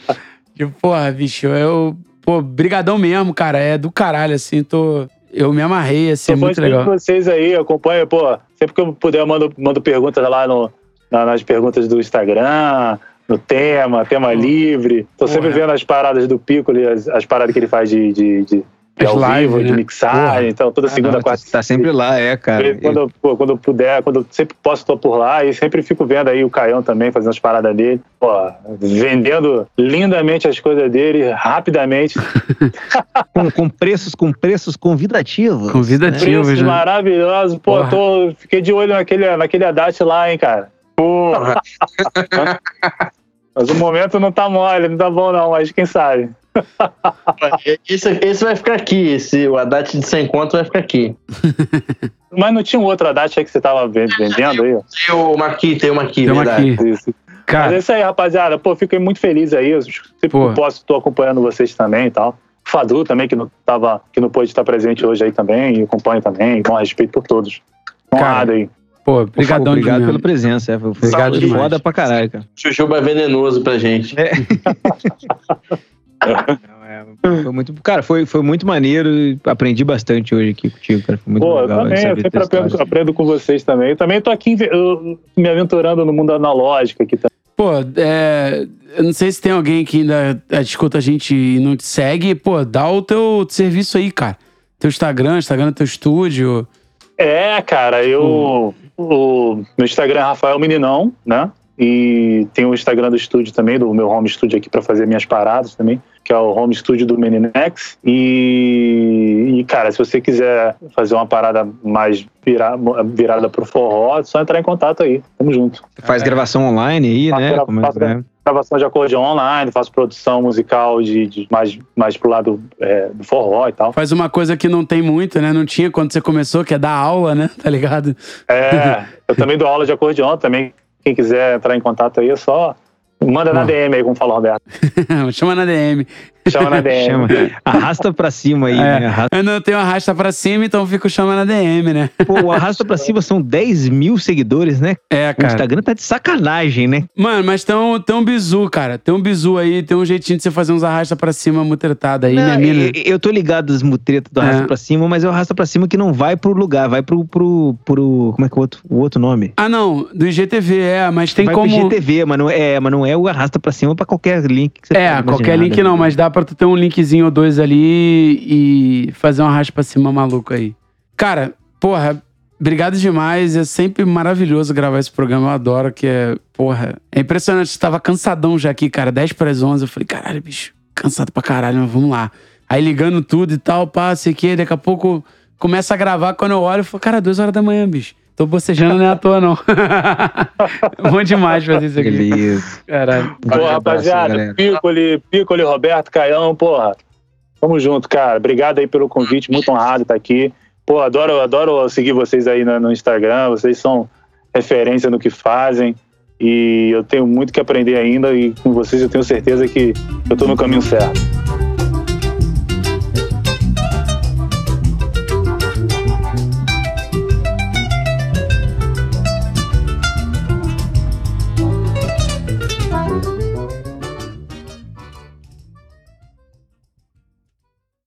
Tipo, porra, bicho, eu, pô, brigadão mesmo, cara, é do caralho, assim, tô eu me amarrei, assim, é muito legal. vocês aí, acompanha, pô, sempre que eu puder, eu mando, mando perguntas lá no, nas perguntas do Instagram, no tema, tema livre. Tô sempre vendo as paradas do Pico, as, as paradas que ele faz de, de, de de ao live, vivo, né? de mixagem, Porra. então toda segunda, ah, quarta. Tá sempre lá, é, cara. Quando, eu... pô, quando eu puder, quando eu sempre posso, tô por lá e sempre fico vendo aí o Caião também fazendo as paradas dele, pô, vendendo lindamente as coisas dele, rapidamente. [laughs] com, com, preços, com preços convidativos. Convidativos, preços né? maravilhosos. Pô, tô, fiquei de olho naquele, naquele Haddad lá, hein, cara. Porra. [laughs] mas o momento não tá mole, não tá bom não, mas quem sabe. Esse, esse vai ficar aqui, esse, o Haddad de 100 conto vai ficar aqui. [laughs] Mas não tinha um outro Haddad aí que você tava vendendo aí? Tem o Maqui, tem o Maqui, tem verdade. Isso. Cara. Mas é isso aí, rapaziada. Pô, fiquei muito feliz aí. Eu sempre Pô. posso, tô acompanhando vocês também e tal. Fadu também, que não, tava, que não pôde estar presente hoje aí também, e acompanho também, com respeito por todos. Honrado aí. Pô, obrigadão Obrigado pela presença. É, foi obrigado. Foda pra caralho, cara. Chuchuba é venenoso pra gente. É. [laughs] É, foi muito, cara, foi, foi muito maneiro. Aprendi bastante hoje aqui contigo, cara. Foi muito Pô, legal. Eu também, eu sempre aprendo, aprendo, com vocês também. Eu também tô aqui me aventurando no mundo analógico aqui também. Pô, é, eu não sei se tem alguém que ainda é, escuta a gente e não te segue. Pô, dá o teu serviço aí, cara. Teu Instagram, Instagram do teu estúdio. É, cara, eu. Hum. O, meu Instagram é Rafael Meninão, né? E tem o Instagram do estúdio também, do meu home studio aqui para fazer minhas paradas também, que é o home studio do Meninex. E, e, cara, se você quiser fazer uma parada mais vira, virada pro forró, é só entrar em contato aí. Tamo junto. Faz gravação online aí, né? Como é, gravação de acordeon online, faço produção musical de, de mais, mais pro lado é, do forró e tal. Faz uma coisa que não tem muito, né? Não tinha quando você começou, que é dar aula, né? [laughs] Tá ligado? É, [laughs] eu também dou aula de acordeon também. Quem quiser entrar em contato aí é só Manda na DM aí, como fala o Roberto. [laughs] Chama na DM. Chama na [laughs] DM. Chama. Arrasta pra cima aí, é. né? Arrasta. Eu não tenho arrasta pra cima, então fico chamando na DM, né? Pô, o arrasta pra cima são 10 mil seguidores, né? É, cara. O Instagram tá de sacanagem, né? Mano, mas tem um, tem um bizu, cara. Tem um bizu aí, tem um jeitinho de você fazer uns arrasta pra cima mutretada aí, não, minha mina. Eu tô ligado das mutretas do arrasta é. pra cima, mas é o arrasta pra cima que não vai pro lugar, vai pro. pro, pro como é que é o outro, o outro nome? Ah, não. Do IGTV, é, mas tem vai como. Pro IGTV, mas não é, mas não é o arrasta pra cima pra qualquer link que você É, qualquer link não, mas dá pra tu ter um linkzinho ou dois ali e fazer uma raspa pra cima maluco aí. Cara, porra, obrigado demais. É sempre maravilhoso gravar esse programa. Eu adoro que é, porra, é impressionante. Eu tava cansadão já aqui, cara, 10 para as 11. Eu falei, caralho, bicho, cansado pra caralho, mas vamos lá. Aí ligando tudo e tal, pá, sei daqui a pouco começa a gravar. Quando eu olho, eu falo, cara, duas horas da manhã, bicho. Tô bocejando, não é à toa, não. [laughs] Bom demais fazer isso aqui. Beleza. Caralho. Pô, rapaziada, Piccoli, Piccoli, Roberto, Caião, porra. Tamo junto, cara. Obrigado aí pelo convite, muito honrado estar aqui. Pô, adoro, adoro seguir vocês aí no, no Instagram. Vocês são referência no que fazem. E eu tenho muito que aprender ainda. E com vocês eu tenho certeza que eu tô no caminho certo.